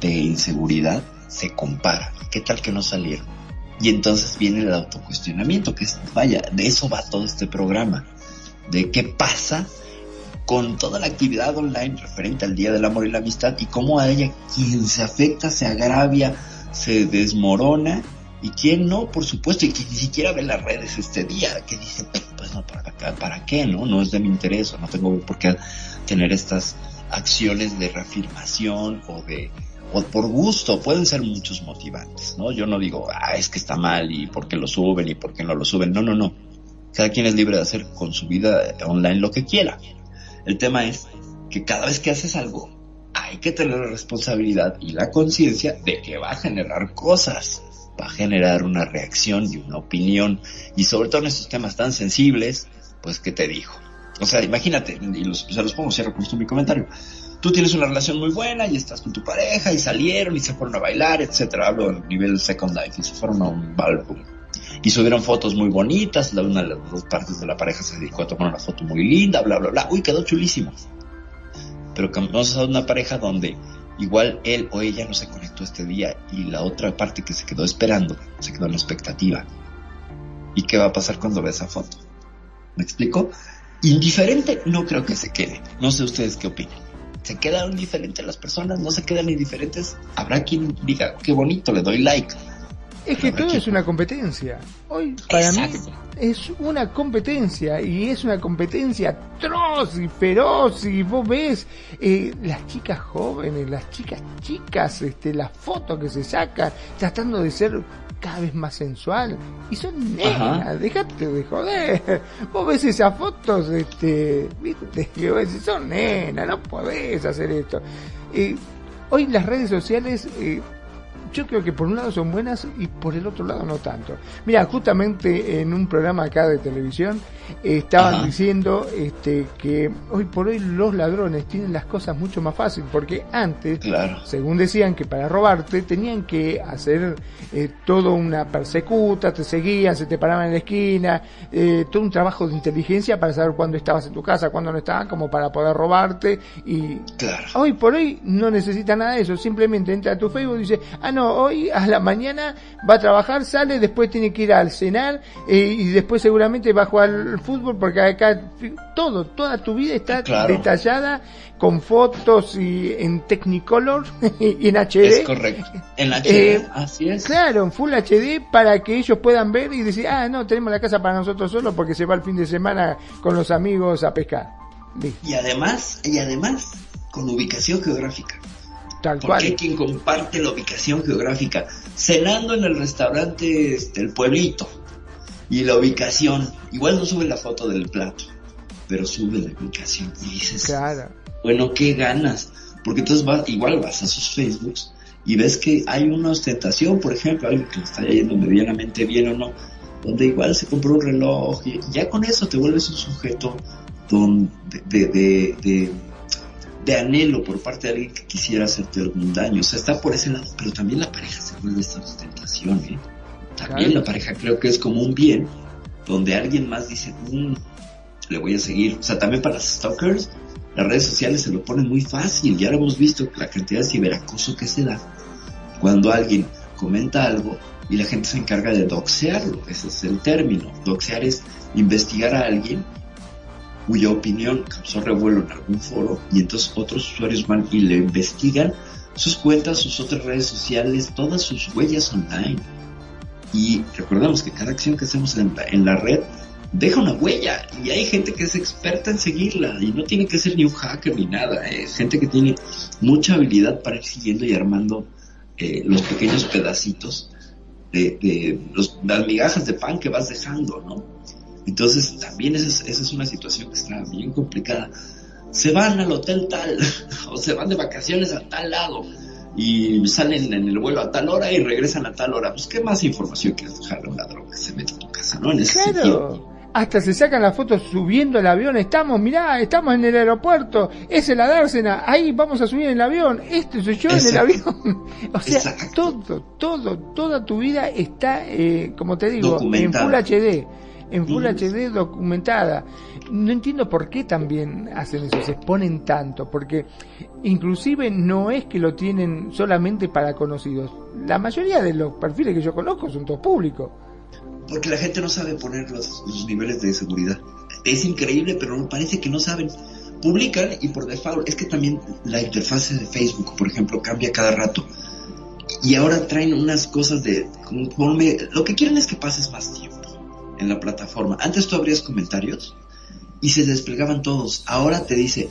de inseguridad, se compara. ¿Qué tal que no salieron? Y entonces viene el autocuestionamiento, que es, vaya, de eso va todo este programa, de qué pasa con toda la actividad online referente al Día del Amor y la Amistad y cómo a ella quien se afecta, se agravia, se desmorona y quien no, por supuesto, y que ni siquiera ve las redes este día, que dice, pues no, ¿para, para qué? No, no es de mi interés, o no tengo por qué tener estas acciones de reafirmación o de o por gusto, pueden ser muchos motivantes, ¿no? Yo no digo, ah, es que está mal y por qué lo suben y por qué no lo suben. No, no, no. Cada quien es libre de hacer con su vida online lo que quiera. El tema es que cada vez que haces algo, hay que tener la responsabilidad y la conciencia de que va a generar cosas, va a generar una reacción y una opinión. Y sobre todo en estos temas tan sensibles, pues, ¿qué te dijo? O sea, imagínate, y los, se los pongo, cierro con mi comentario tú tienes una relación muy buena y estás con tu pareja y salieron y se fueron a bailar, etcétera. Hablo a nivel Second Life y se fueron a un álbum. Y subieron fotos muy bonitas, la una de las dos partes de la pareja se dedicó a tomar una foto muy linda, bla, bla, bla. Uy, quedó chulísimo. Pero vamos a una pareja donde igual él o ella no se conectó este día y la otra parte que se quedó esperando, se quedó en la expectativa. ¿Y qué va a pasar cuando ve esa foto? ¿Me explico? Indiferente no creo que se quede. No sé ustedes qué opinan se quedan diferentes las personas, no se quedan indiferentes. Habrá quien diga, qué bonito, le doy like. Es que todo es una competencia. Hoy para mí es una competencia y es una competencia atroz y feroz y vos ves eh, las chicas jóvenes, las chicas chicas, este, las fotos que se sacan tratando de ser cada vez más sensual. Y son nenas, déjate de joder. Vos ves esas fotos, este, viste, que vos decís, son nenas, no podés hacer esto. Eh, hoy las redes sociales, eh, yo creo que por un lado son buenas y por el otro lado no tanto. Mira, justamente en un programa acá de televisión estaban diciendo este, que hoy por hoy los ladrones tienen las cosas mucho más fácil, porque antes, según decían que para robarte tenían que hacer eh, todo una persecuta, te seguían, se te paraban en la esquina, eh, todo un trabajo de inteligencia para saber cuándo estabas en tu casa, cuándo no estabas, como para poder robarte. Y hoy por hoy no necesita nada de eso, simplemente entra a tu Facebook y dice, ah, no, hoy a la mañana va a trabajar, sale, después tiene que ir al cenar eh, y después seguramente va a jugar fútbol porque acá todo, toda tu vida está detallada con fotos y en Technicolor y en HD. Es correcto. En HD, eh, así es. Claro, en Full HD para que ellos puedan ver y decir, ah, no, tenemos la casa para nosotros solos porque se va el fin de semana con los amigos a pescar. Y además, y además, con ubicación geográfica. Tal Porque hay quien comparte la ubicación geográfica. Cenando en el restaurante este, El Pueblito. Y la ubicación. Igual no sube la foto del plato. Pero sube la ubicación. Y dices, bueno, qué ganas. Porque entonces vas, igual vas a sus Facebooks y ves que hay una ostentación, por ejemplo, alguien que le está yendo medianamente bien o no, donde igual se compró un reloj y ya con eso te vuelves un sujeto don, de, de de anhelo por parte de alguien que quisiera hacerte algún daño. O sea, está por ese lado, pero también la pareja se vuelve esta ostentación, ¿eh? También la pareja creo que es como un bien donde alguien más dice, mmm, le voy a seguir. O sea, también para los stalkers, las redes sociales se lo ponen muy fácil. Ya lo hemos visto, la cantidad de ciberacoso que se da cuando alguien comenta algo y la gente se encarga de doxearlo. Ese es el término. Doxear es investigar a alguien cuya opinión causó revuelo en algún foro y entonces otros usuarios van y le investigan sus cuentas, sus otras redes sociales, todas sus huellas online. Y recordemos que cada acción que hacemos en la, red deja una huella y hay gente que es experta en seguirla y no tiene que ser ni un hacker ni nada, es gente que tiene mucha habilidad para ir siguiendo y armando eh, los pequeños pedacitos de las migajas de pan que vas dejando, ¿no? Entonces, también esa es, una situación que está bien complicada. Se van al hotel tal, o se van de vacaciones a tal lado, y salen en el vuelo a tal hora y regresan a tal hora. Pues, ¿qué más información quieres dejarle a un ladrón que se mete a tu casa, no? En ese claro. Hasta se sacan las fotos subiendo el avión. Estamos, mirá, estamos en el aeropuerto. Es la dársena. Ahí vamos a subir en el avión. Este soy yo en el avión. o sea, todo, todo, toda tu vida está, eh, como te digo, en Full HD en Full HD documentada. No entiendo por qué también hacen eso, se exponen tanto, porque inclusive no es que lo tienen solamente para conocidos. La mayoría de los perfiles que yo conozco son todos públicos. Porque la gente no sabe poner los, niveles de seguridad. Es increíble, pero me parece que no saben. Publican y por default, es que también la interfase de Facebook, por ejemplo, cambia cada rato y ahora traen unas cosas de lo que quieren es que pases más tiempo en la plataforma. Antes tú abrías comentarios y se desplegaban todos. Ahora te dice,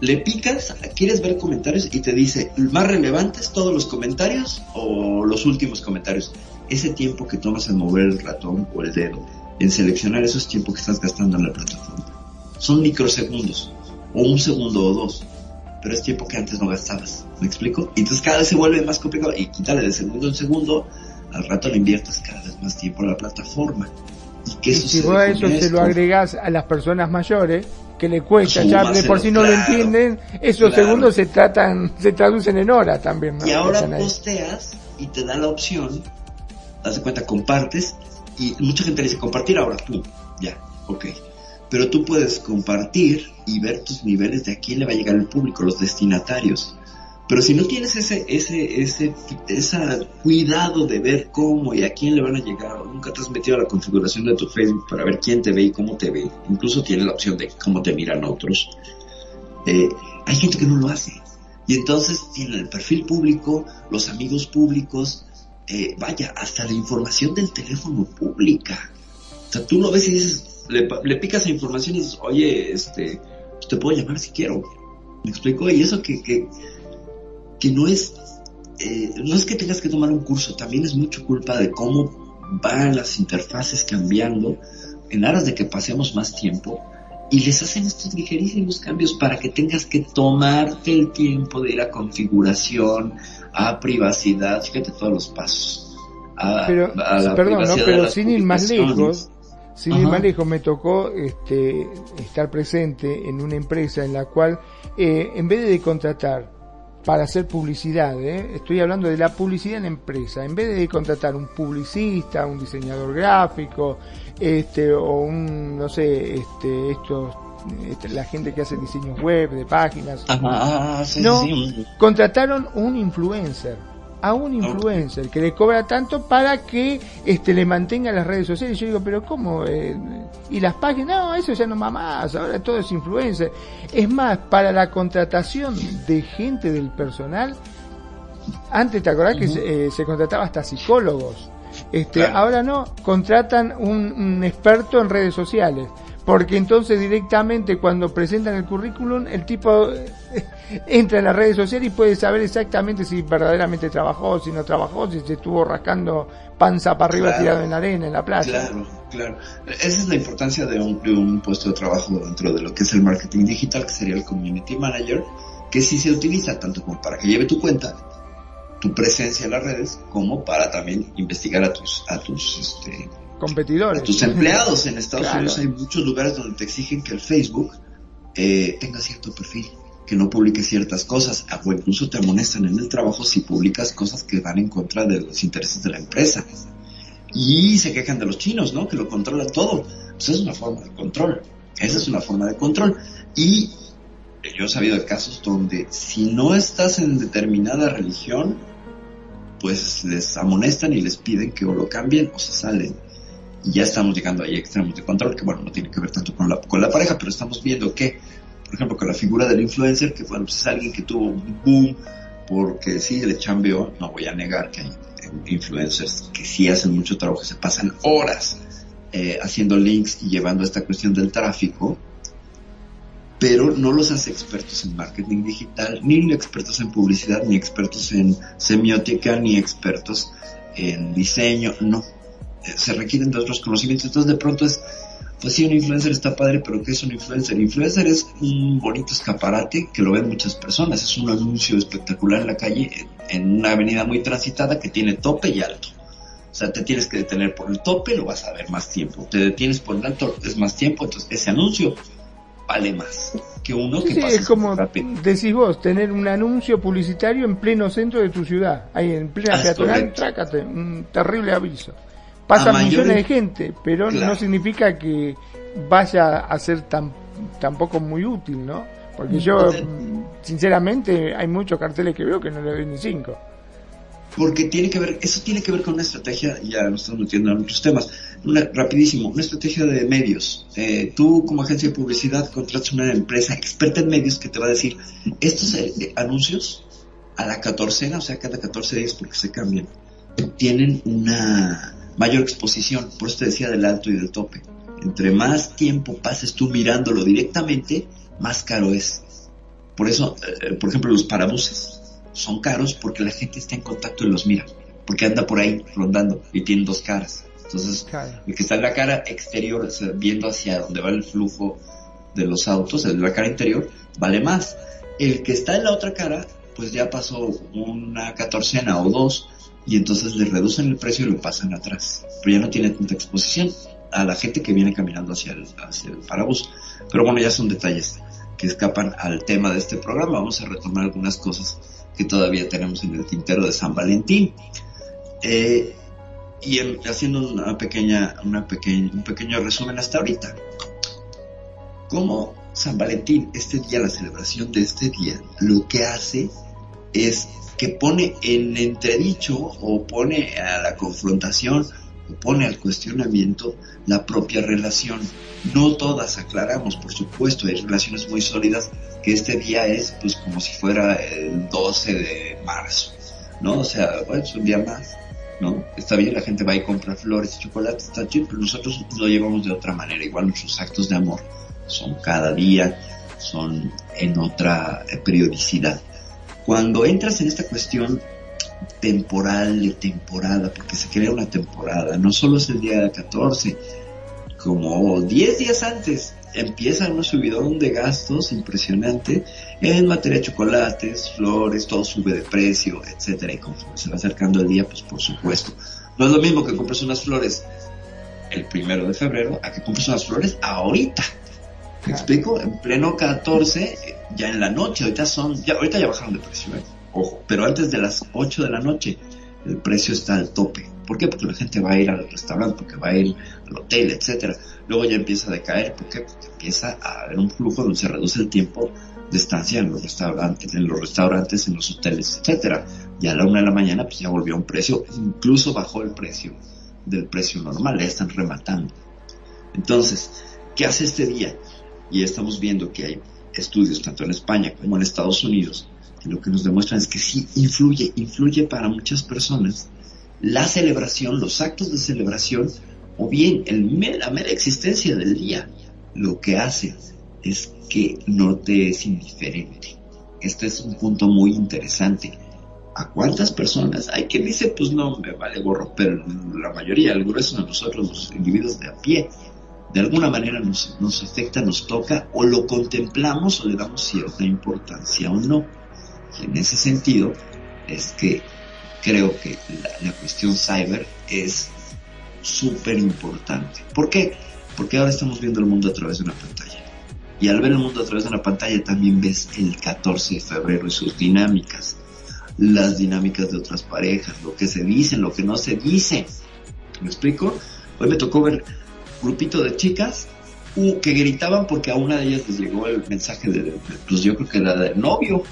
le picas, quieres ver comentarios y te dice, más relevantes todos los comentarios o los últimos comentarios. Ese tiempo que tomas en mover el ratón o el dedo, en seleccionar esos tiempos que estás gastando en la plataforma. Son microsegundos, o un segundo o dos, pero es tiempo que antes no gastabas. ¿Me explico? Y entonces cada vez se vuelve más complicado y quítale de segundo en segundo, al rato le inviertes cada vez más tiempo a la plataforma. ¿Y, si vos a eso se lo agregás a las personas mayores, que le cuesta, ya de por si no lo entienden, esos segundos se tratan, se traducen en horas también. Y ahora posteas y te da la opción, das cuenta, compartes, y mucha gente le dice compartir ahora tú, ya, ok. Pero tú puedes compartir y ver tus niveles de a quién le va a llegar el público, los destinatarios. Pero si no tienes ese, ese, ese, esa cuidado de ver cómo y a quién le van a llegar, o nunca te has metido a la configuración de tu Facebook para ver quién te ve y cómo te ve, incluso tiene la opción de cómo te miran otros, eh, hay gente que no lo hace. Y entonces tiene el perfil público, los amigos públicos, eh, vaya, hasta la información del teléfono pública. O sea, tú lo ves y dices, le, le picas a información y dices, oye, este, pues te puedo llamar si quiero. ¿Me explico? Y eso que, que que no es eh, no es que tengas que tomar un curso, también es mucho culpa de cómo van las interfaces cambiando en aras de que pasemos más tiempo y les hacen estos ligerísimos cambios para que tengas que tomarte el tiempo de ir a configuración, a privacidad, fíjate todos los pasos. pero, perdón, ¿no? pero sin ir más lejos, sin ir más lejos, me tocó este, estar presente en una empresa en la cual, eh, en vez de contratar para hacer publicidad, ¿eh? estoy hablando de la publicidad en empresa, en vez de contratar un publicista, un diseñador gráfico, este, o un, no sé, este, estos, este, la gente que hace diseños web, de páginas, ah, no, contrataron un influencer a un influencer que le cobra tanto para que este le mantenga las redes sociales. Y yo digo, pero ¿cómo? Eh, y las páginas, no, eso ya no va más, ahora todo es influencer. Es más, para la contratación de gente del personal, antes te acordás que se, eh, se, contrataba hasta psicólogos. Este, ahora no, contratan un, un experto en redes sociales porque entonces directamente cuando presentan el currículum el tipo eh, entra en las redes sociales y puede saber exactamente si verdaderamente trabajó, si no trabajó, si se estuvo rascando panza para arriba tirado en la arena, en la playa. Claro, claro. Esa es la importancia de un, de un puesto de trabajo dentro de lo que es el marketing digital, que sería el community manager, que sí se utiliza tanto como para que lleve tu cuenta, tu presencia en las redes, como para también investigar a tus, a tus, este, competidores. tus empleados en Estados Unidos hay muchos lugares donde te exigen que el Facebook eh, tenga cierto perfil, que no publique ciertas cosas, o incluso te amonestan en el trabajo si publicas cosas que van en contra de los intereses de la empresa. Y se quejan de los chinos, ¿no? Que lo controlan todo. Pues es una forma de control. Esa es una forma de control. Y yo he sabido de casos donde si no estás en determinada religión, pues les amonestan y les piden que o lo cambien o se salen y ya estamos llegando ahí a extremos de control, que bueno, no tiene que ver tanto con la, con la pareja, pero estamos viendo que, por ejemplo, con la figura del influencer, que bueno, pues es alguien que tuvo un boom, porque sí, le chambeó, no voy a negar que hay influencers que sí hacen mucho trabajo, que se pasan horas eh, haciendo links y llevando esta cuestión del tráfico, pero no los hace expertos en marketing digital, ni expertos en publicidad, ni expertos en semiótica, ni expertos en diseño, no se requieren de otros conocimientos. Entonces de pronto es, pues sí, un influencer está padre, pero ¿qué es un influencer? Influencer es un bonito escaparate que lo ven muchas personas. Es un anuncio espectacular en la calle, en una avenida muy transitada que tiene tope y alto. O sea, te tienes que detener por el tope, lo vas a ver más tiempo. Te detienes por el alto, es más tiempo. Entonces ese anuncio vale más que uno que sí, es como decís vos, tener un anuncio publicitario en pleno centro de tu ciudad, ahí en plena peatonal, trácate, un terrible aviso. Pasa millones de gente, pero no significa que vaya a ser tan tampoco muy útil, ¿no? Porque yo, sinceramente, hay muchos carteles que veo que no le doy ni cinco. Porque tiene que ver, eso tiene que ver con una estrategia, ya nos estamos metiendo en otros temas, una, rapidísimo, una estrategia de medios. Eh, tú como agencia de publicidad contratas una empresa experta en medios que te va a decir, estos eh, anuncios a la catorcena, o sea, cada 14 días porque se cambian, tienen una mayor exposición. Por eso te decía del alto y del tope. Entre más tiempo pases tú mirándolo directamente, más caro es. Por eso, eh, por ejemplo, los parabuses son caros porque la gente está en contacto y los mira. Porque anda por ahí rondando y tienen dos caras. Entonces, el que está en la cara exterior, viendo hacia donde va el flujo de los autos, el de la cara interior, vale más. El que está en la otra cara, pues ya pasó una catorcena o dos y entonces le reducen el precio y lo pasan atrás. Pero ya no tiene tanta exposición a la gente que viene caminando hacia el, hacia el parabús. Pero bueno, ya son detalles que escapan al tema de este programa. Vamos a retomar algunas cosas que todavía tenemos en el tintero de San Valentín. Eh, y haciendo una pequeña, una pequeña, un pequeño resumen hasta ahorita. Como San Valentín, este día, la celebración de este día, lo que hace es que pone en entredicho o pone a la confrontación o pone al cuestionamiento la propia relación. No todas aclaramos, por supuesto, hay relaciones muy sólidas que este día es pues como si fuera el 12 de marzo, ¿no? O sea, bueno, es un día más, ¿no? Está bien, la gente va y compra flores y chocolates, está chido, pero nosotros lo llevamos de otra manera. Igual nuestros actos de amor son cada día, son en otra periodicidad. Cuando entras en esta cuestión temporal de temporada, porque se crea una temporada, no solo es el día 14, como 10 días antes empieza un subidón de gastos impresionante en materia de chocolates, flores, todo sube de precio, etcétera, y como se va acercando el día, pues por supuesto. No es lo mismo que compres unas flores el primero de febrero a que compres unas flores ahorita. ¿Me explico? En pleno 14, ya en la noche, ahorita son, ya, ahorita ya bajaron de precio, ¿eh? ojo, pero antes de las 8 de la noche, el precio está al tope. ¿Por qué? Porque la gente va a ir al restaurante, porque va a ir al hotel, etcétera. Luego ya empieza a decaer, ¿por qué? Porque empieza a haber un flujo donde se reduce el tiempo de estancia en los restaurantes, en los restaurantes, en los hoteles, etcétera. Y a la una de la mañana pues ya volvió a un precio, incluso bajó el precio del precio normal, ya están rematando. Entonces, ¿qué hace este día? Y estamos viendo que hay estudios tanto en España como en Estados Unidos lo que nos demuestran es que sí influye, influye para muchas personas la celebración, los actos de celebración o bien el, la mera existencia del día. Lo que hace es que no te es indiferente. Este es un punto muy interesante. ¿A cuántas personas? Hay quien dice, pues no, me vale gorro, pero la mayoría, el grueso de nosotros, los individuos de a pie, de alguna manera nos, nos afecta, nos toca, o lo contemplamos o le damos cierta importancia o no. Y en ese sentido es que creo que la, cuestión cyber es súper importante. ¿Por qué? Porque ahora estamos viendo el mundo a través de una pantalla. Y al ver el mundo a través de una pantalla también ves el 14 de febrero y sus dinámicas. Las dinámicas de otras parejas, lo que se dice, lo que no se dice. ¿Me explico? Hoy me tocó ver grupito de chicas que gritaban porque a una de ellas les llegó el mensaje de, pues yo creo que la del novio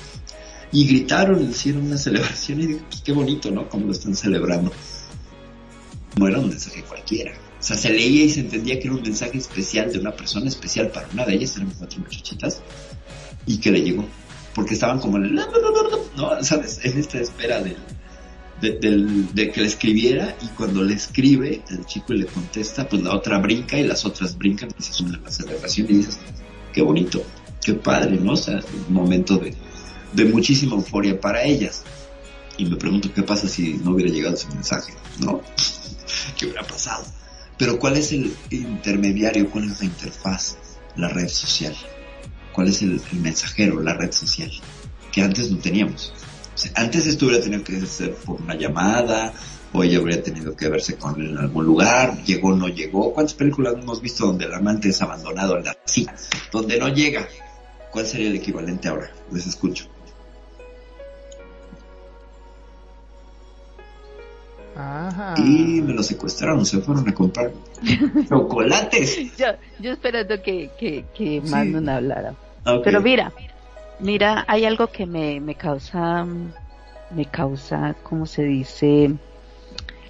y gritaron, hicieron una celebración y dije, pues qué bonito, ¿no? Como lo están celebrando. No era un mensaje cualquiera. O sea, se leía y se entendía que era un mensaje especial de una persona especial para una de ellas, eran cuatro muchachitas, y que le llegó. Porque estaban como en el... ¿No? ¿Sabes? En esta espera de, que le escribiera y cuando le escribe el chico le contesta, pues la otra brinca y las otras brincan y se suman a la celebración y dices, qué bonito, qué padre, ¿no? O sea, un momento de, de muchísima euforia para ellas. Y me pregunto qué pasa si no hubiera llegado ese mensaje, ¿no? ¿Qué hubiera pasado? Pero ¿cuál es el intermediario? ¿Cuál es la interfaz? La red social. ¿Cuál es el, mensajero? La red social. Que antes no teníamos. Antes esto hubiera tenido que ser por una llamada, o ella habría tenido que verse con él en algún lugar, llegó o no llegó. ¿Cuántas películas hemos visto donde el amante es abandonado en la sí, donde no llega? ¿Cuál sería el equivalente ahora? Les escucho. Y me lo secuestraron, se fueron a comprar chocolates. yo, yo esperando que, que, que hablara. Pero mira, mira, hay algo que me, me causa, me causa, ¿cómo se dice?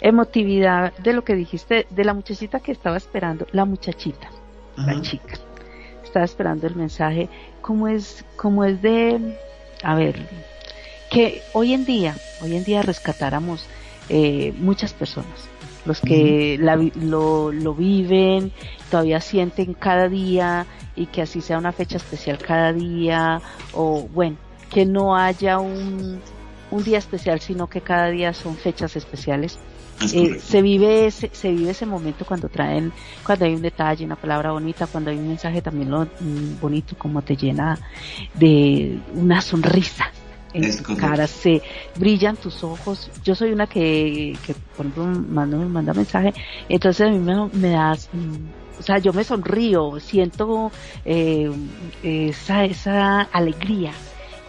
Emotividad de lo que dijiste, de la muchachita que estaba esperando, la muchachita, la chica, estaba esperando el mensaje, como es, como es de, a ver, que hoy en día, hoy en día rescatáramos eh, muchas personas, los que lo, lo viven, todavía sienten cada día y que así sea una fecha especial cada día, o bueno, que no haya un, un día especial, sino que cada día son fechas especiales. Eh, se vive ese, se vive ese momento cuando traen, cuando hay un detalle, una palabra bonita, cuando hay un mensaje también lo, mm, bonito, como te llena de una sonrisa, en tu cara, se brillan tus ojos. Yo soy una que, que por ejemplo, manda, me manda mensaje, entonces a mí me, me das, mm, o sea, yo me sonrío, siento eh, esa, esa alegría.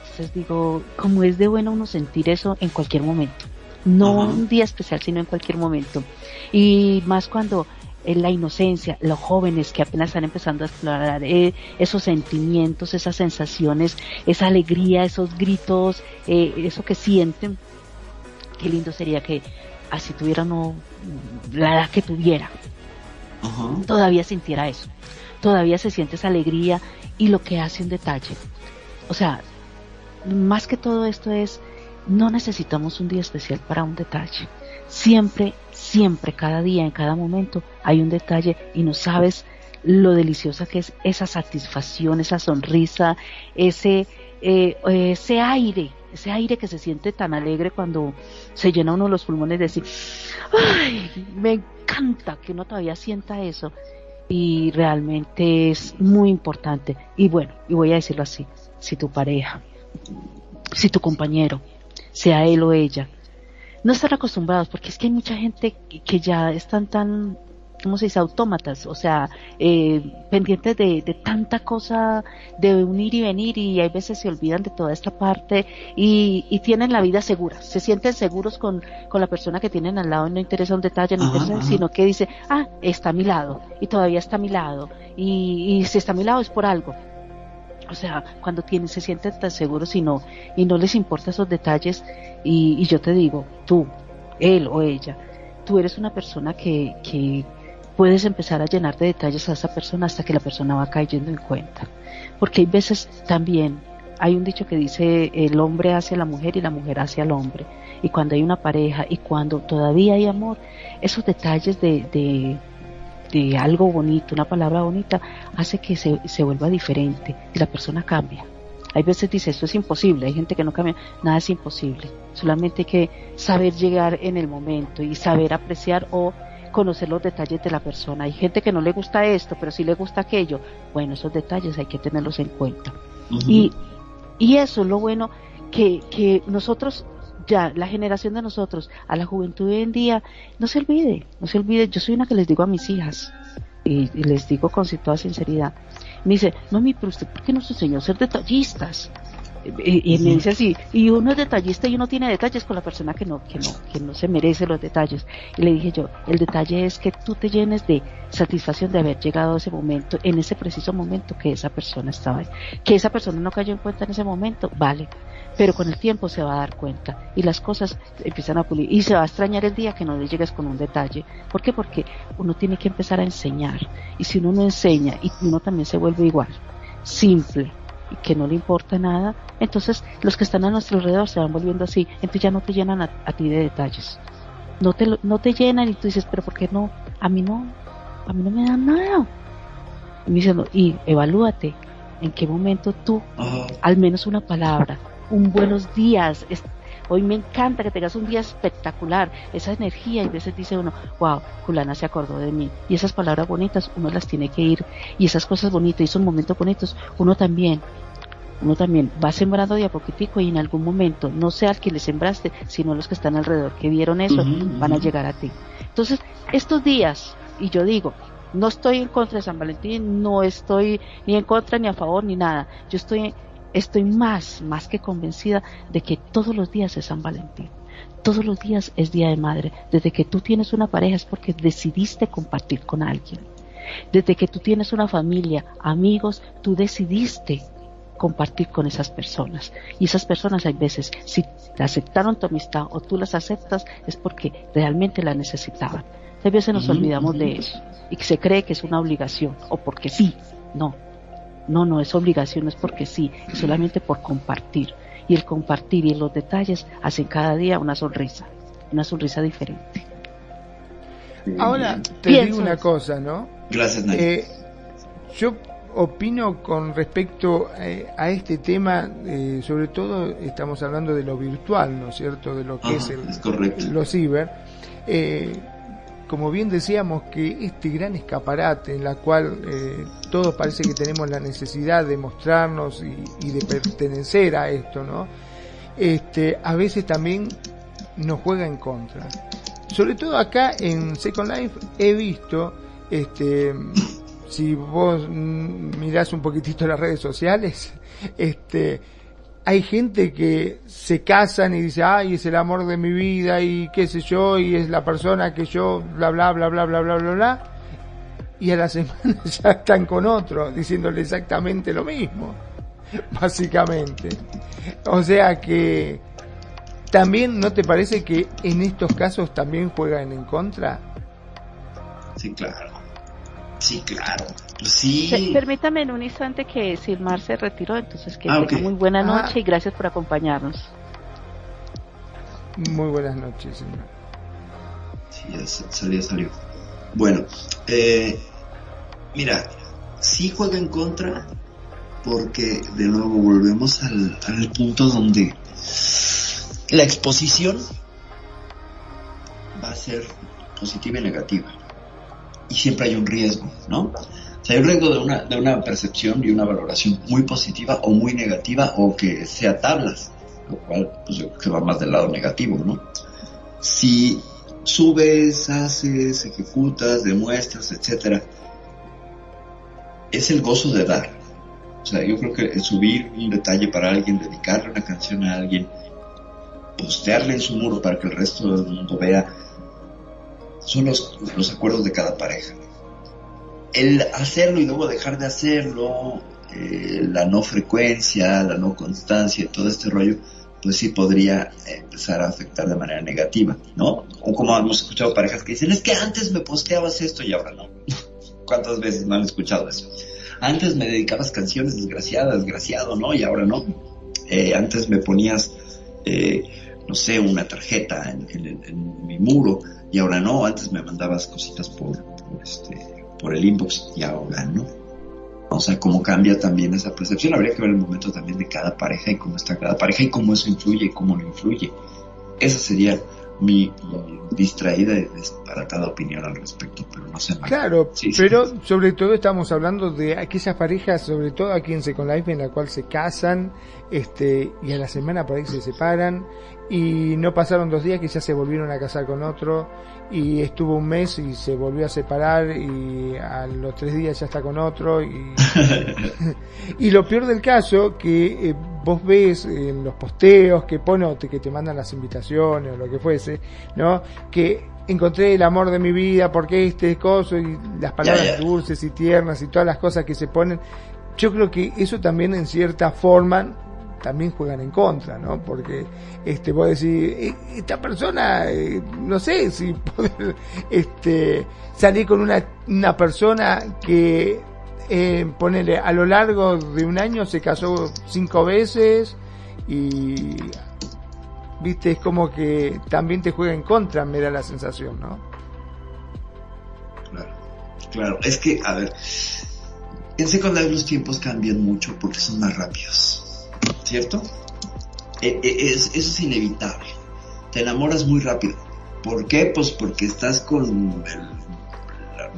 Entonces digo, como es de bueno uno sentir eso en cualquier momento. No un día especial, sino en cualquier momento. Y más cuando la inocencia, los jóvenes que apenas están empezando a explorar eh, esos sentimientos, esas sensaciones, esa alegría, esos gritos, eh, eso que sienten. Qué lindo sería que así tuviera no, la edad que tuviera, todavía sintiera eso, todavía se siente esa alegría y lo que hace un detalle. O sea, más que todo esto es, no necesitamos un día especial para un detalle. Siempre siempre, cada día, en cada momento, hay un detalle y no sabes lo deliciosa que es esa satisfacción, esa sonrisa, ese, eh, ese aire ese aire que se siente tan alegre cuando se llena uno los pulmones de decir, ay, me encanta que uno todavía sienta eso. Y realmente es muy importante. Y bueno, y voy a decirlo así, si tu pareja, si tu compañero, sea él o ella, no están acostumbrados, porque es que hay mucha gente que ya están tan ¿cómo se dice? Autómatas, o sea, eh, pendientes de, de, tanta cosa, de unir y venir y hay veces se olvidan de toda esta parte y, y tienen la vida segura, se sienten seguros con, con, la persona que tienen al lado y no interesa un detalle, no interesa, sino que dice, ah, está a mi lado y todavía está a mi lado y, y si está a mi lado es por algo. O sea, cuando tienen, se sienten tan seguros y no, y no les importa esos detalles y, y yo te digo, tú, él o ella, tú eres una persona que, que puedes empezar a llenar de detalles a esa persona hasta que la persona va cayendo en cuenta. Porque hay veces también, hay un dicho que dice el hombre hacia la mujer y la mujer hacia el hombre. Y cuando hay una pareja y cuando todavía hay amor, esos detalles de, de, de algo bonito, una palabra bonita, hace que se, se vuelva diferente y la persona cambia. Hay veces dice, esto es imposible, hay gente que no cambia, nada es imposible. Solamente hay que saber llegar en el momento y saber apreciar o conocer los detalles de la persona. Hay gente que no le gusta esto, pero sí le gusta aquello. Bueno, esos detalles hay que tenerlos en cuenta. Uh -huh. y, y eso es lo bueno que, que nosotros ya, la generación de nosotros, a la juventud de hoy en día, no se olvide, no se olvide. Yo soy una que les digo a mis hijas, y, y les digo con toda sinceridad, me dice, mami, pero usted, ¿por qué nos enseñó a ser detallistas? Y, y me dice así, y uno es detallista y uno tiene detalles con la persona que no, que no, que no se merece los detalles. Y le dije yo, el detalle es que tú te llenes de satisfacción de haber llegado a ese momento, en ese preciso momento que esa persona estaba ahí. Que esa persona no cayó en cuenta en ese momento, vale. Pero con el tiempo se va a dar cuenta y las cosas empiezan a pulir. Y se va a extrañar el día que no le llegues con un detalle. ¿Por qué? Porque uno tiene que empezar a enseñar. Y si uno no enseña y uno también se vuelve igual, simple, y que no le importa nada, entonces los que están a nuestro alrededor se van volviendo así, entonces ya no te llenan a, a ti de detalles. No te, no te llenan y tú dices, pero ¿por qué no? A mí no, a mí no me dan nada. Y me dicen, y evalúate en qué momento tú, al menos una palabra, un buenos días, es, hoy me encanta que tengas un día espectacular, esa energía y a veces dice uno, wow, Julana se acordó de mí. Y esas palabras bonitas uno las tiene que ir, y esas cosas bonitas y esos momentos bonitos, uno también, uno también va sembrando de a poquitico y en algún momento, no sea al que le sembraste, sino los que están alrededor, que vieron eso, uh -huh, van a llegar a ti. Entonces, estos días, y yo digo, no estoy en contra de San Valentín, no estoy ni en contra ni a favor ni nada, yo estoy estoy más, más que convencida de que todos los días es San Valentín. Todos los días es Día de Madre. Desde que tú tienes una pareja es porque decidiste compartir con alguien. Desde que tú tienes una familia, amigos, tú decidiste compartir con esas personas. Y esas personas hay veces, si aceptaron tu amistad o tú las aceptas, es porque realmente la necesitaban. A veces nos olvidamos de eso y se cree que es una obligación o porque sí. No, no, no es obligación, es porque sí, es solamente por compartir. Y el compartir y los detalles hacen cada día una sonrisa, una sonrisa diferente. Ahora te Pienso digo una cosa, ¿no? Gracias, eh, Yo opino con respecto eh, a este tema, eh, sobre todo estamos hablando de lo virtual, ¿no es cierto? De lo que Ajá, es, el, es correcto. lo ciber. Eh, como bien decíamos, que este gran escaparate en la cual eh, todos parece que tenemos la necesidad de mostrarnos y, de pertenecer a esto, ¿no? Este, a veces también nos juega en contra. Sobre todo acá en Second Life he visto, este, si vos mirás un poquitito las redes sociales, este, hay gente que se casan y dice, ay, es el amor de mi vida y qué sé yo, y es la persona que yo, bla, bla, bla, bla, bla, bla, bla, bla, y a la semana ya están con otro diciéndole exactamente lo mismo, básicamente. O sea que, también, ¿no te parece que en estos casos también juegan en contra? Sí, claro. Sí, claro. Sí. Permítame en un instante que Silmar se retiró, entonces que ah, tenga okay. muy buena noche ah. y gracias por acompañarnos. Muy buenas noches, Silmar. Sí, ya salió, salió. Bueno, eh, mira, sí juega en contra porque de nuevo volvemos al, al punto donde la exposición va a ser positiva y negativa. Y siempre hay un riesgo, ¿no? O sea, hay un riesgo de una, de una percepción y una valoración muy positiva o muy negativa o que sea tablas, lo cual pues yo creo que va más del lado negativo, ¿no? Si subes, haces, ejecutas, demuestras, etcétera, es el gozo de dar. O sea, yo creo que subir un detalle para alguien, dedicarle una canción a alguien, postearle en su muro para que el resto del mundo vea, son los, los acuerdos de cada pareja. El hacerlo y luego dejar de hacerlo, eh, la no frecuencia, la no constancia, todo este rollo, pues sí podría empezar a afectar de manera negativa, ¿no? O como hemos escuchado parejas que dicen, es que antes me posteabas esto y ahora no. ¿Cuántas veces me han escuchado eso? Antes me dedicabas canciones desgraciadas, desgraciado, ¿no? Y ahora no. Eh, antes me ponías, eh, no sé, una tarjeta en, mi muro y ahora no. Antes me mandabas cositas por, por, este, por el inbox y ahora no. O sea, cómo cambia también esa percepción. Habría que ver el momento también de cada pareja y cómo está cada pareja y cómo eso influye y cómo no influye. Esa sería mi, distraída y disparatada opinión al respecto, pero no sé más. Claro, pero sobre todo estamos hablando de aquellas parejas, sobre todo aquí en Second Life, en la cual se casan, este, y a la semana por ahí se separan, y no pasaron dos días que ya se volvieron a casar con otro, y estuvo un mes y se volvió a separar y a los tres días ya está con otro y, y lo peor del caso que eh, vos ves en los posteos que pone que te mandan las invitaciones o lo que fuese no que encontré el amor de mi vida porque este coso y las palabras dulces y tiernas y todas las cosas que se ponen. Yo creo que eso también en cierta forma también juegan en contra, ¿no? Porque este vos decís, e, esta persona, eh, no sé si poder este, salir con una, una persona que eh, ponele a lo largo de un año se casó cinco veces y viste es como que también te juega en contra me da la sensación no claro claro. Es que a ver en secundaria los tiempos cambian mucho porque son más rápidos ¿cierto? E, e, eso es inevitable. Te enamoras muy rápido. ¿Por qué? Pues porque estás con el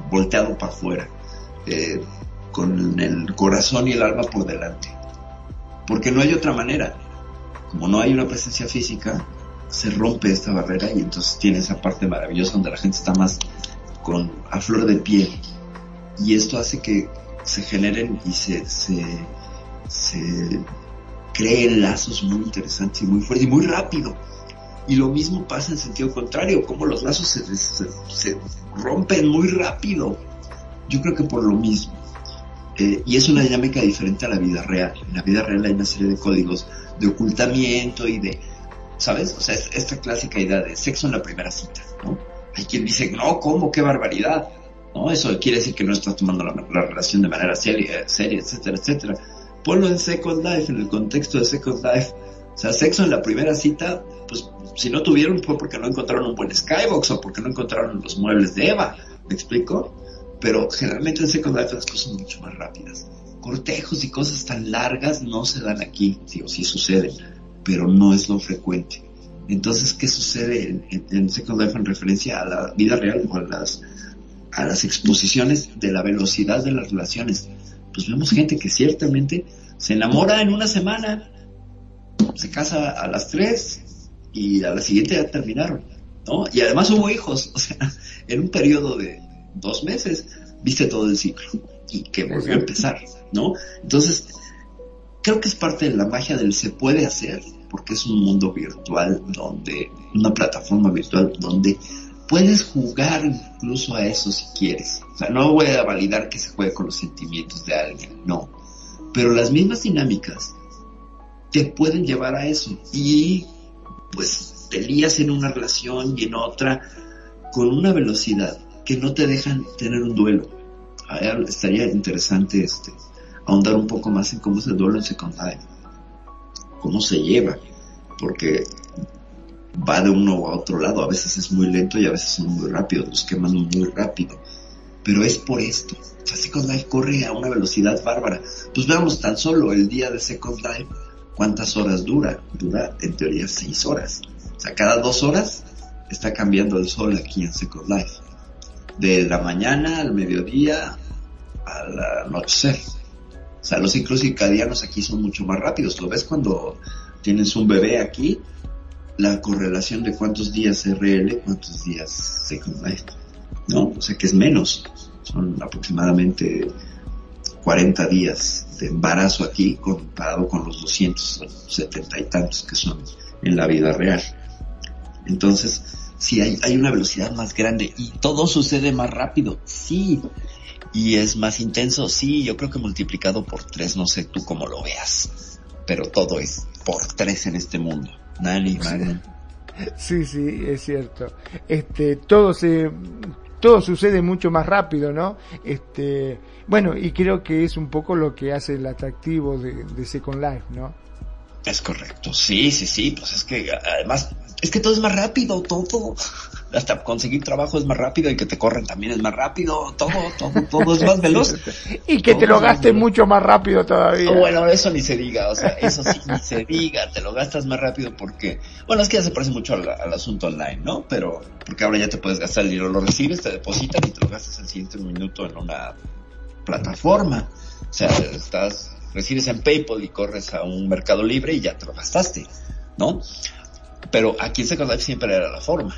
volteado para afuera, eh, con el corazón y el alma por delante. Porque no hay otra manera. Como no hay una presencia física, se rompe esta barrera y entonces tiene esa parte maravillosa donde la gente está más con a flor de piel. Y esto hace que se generen y se, se, se creen lazos muy interesantes y muy fuertes y muy rápido. Y lo mismo pasa en sentido contrario, como los lazos se, rompen muy rápido. Yo creo que por lo mismo. Eh, y es una dinámica diferente a la vida real. En la vida real hay una serie de códigos de ocultamiento y de, ¿sabes? O sea, es esta clásica idea de sexo en la primera cita, ¿no? Hay quien dice, no, ¿cómo? ¡Qué barbaridad! ¿No? Eso quiere decir que no estás tomando la, la relación de manera seria, seria, etcétera, etcétera ponlo en Second Life, en el contexto de Second Life. O sea, sexo en la primera cita, pues si no tuvieron fue porque no encontraron un buen skybox o porque no encontraron los muebles de Eva, ¿me explico? Pero generalmente en Second Life las cosas son mucho más rápidas. Cortejos y cosas tan largas no se dan aquí, o sí suceden, pero no es lo frecuente. Entonces, ¿qué sucede en, Second Life en referencia a la vida real o a las, a las exposiciones de la velocidad de las relaciones? Pues vemos gente que ciertamente se enamora en una semana, se casa a las tres y a la siguiente ya terminaron, ¿no? Y además hubo hijos, o sea, en un periodo de dos meses viste todo el ciclo y que volvió a empezar, ¿no? Entonces, creo que es parte de la magia del se puede hacer, porque es un mundo virtual donde, una plataforma virtual donde puedes jugar incluso a eso si quieres. O sea, no voy a validar que se juegue con los sentimientos de alguien, no. Pero las mismas dinámicas te pueden llevar a eso. Y pues te lías en una relación y en otra con una velocidad que no te dejan tener un duelo. estaría interesante este ahondar un poco más en cómo es el duelo en secundaria, cómo se lleva, porque va de uno a otro lado. A veces es muy lento y a veces son muy rápidos, los queman muy rápido. Pero es por esto. Second Life corre a una velocidad bárbara. Pues veamos tan solo el día de Second Life, ¿cuántas horas dura? Dura en teoría seis horas. O sea, cada dos horas está cambiando el sol aquí en Second Life. De la mañana al mediodía al anochecer. O sea, los ciclos circadianos aquí son mucho más rápidos. Lo ves cuando tienes un bebé aquí, la correlación de cuántos días RL, cuántos días Second Life. ¿No? O sea que es menos. Son aproximadamente 40 días de embarazo aquí comparado con los 270 y tantos que son en la vida real. Entonces, sí, hay, hay una velocidad más grande y todo sucede más rápido, sí. Y es más intenso, sí, yo creo que multiplicado por tres, no sé tú cómo lo veas, pero todo es por tres en este mundo. Sí, sí, es cierto. Este, todo se, todo sucede mucho más rápido, ¿no? Este, bueno, y creo que es un poco lo que hace el atractivo de, de Second Life, ¿no? Es correcto, sí, sí, sí, pues es que además, es que todo es más rápido, todo, hasta conseguir trabajo es más rápido y que te corren también es más rápido, todo, todo, todo es más veloz. y que te lo gastes mucho más rápido todavía. Bueno, eso ni se diga, o sea, eso sí ni se diga, te lo gastas más rápido porque, bueno, es que ya se parece mucho al, al asunto online, ¿no? Pero, porque ahora ya te puedes gastar el dinero, lo recibes, te depositan y te lo gastas el siguiente minuto en una plataforma. O sea, estás recibes en PayPal y corres a un mercado libre y ya te lo gastaste, ¿no? Pero aquí en Second Life siempre era la forma,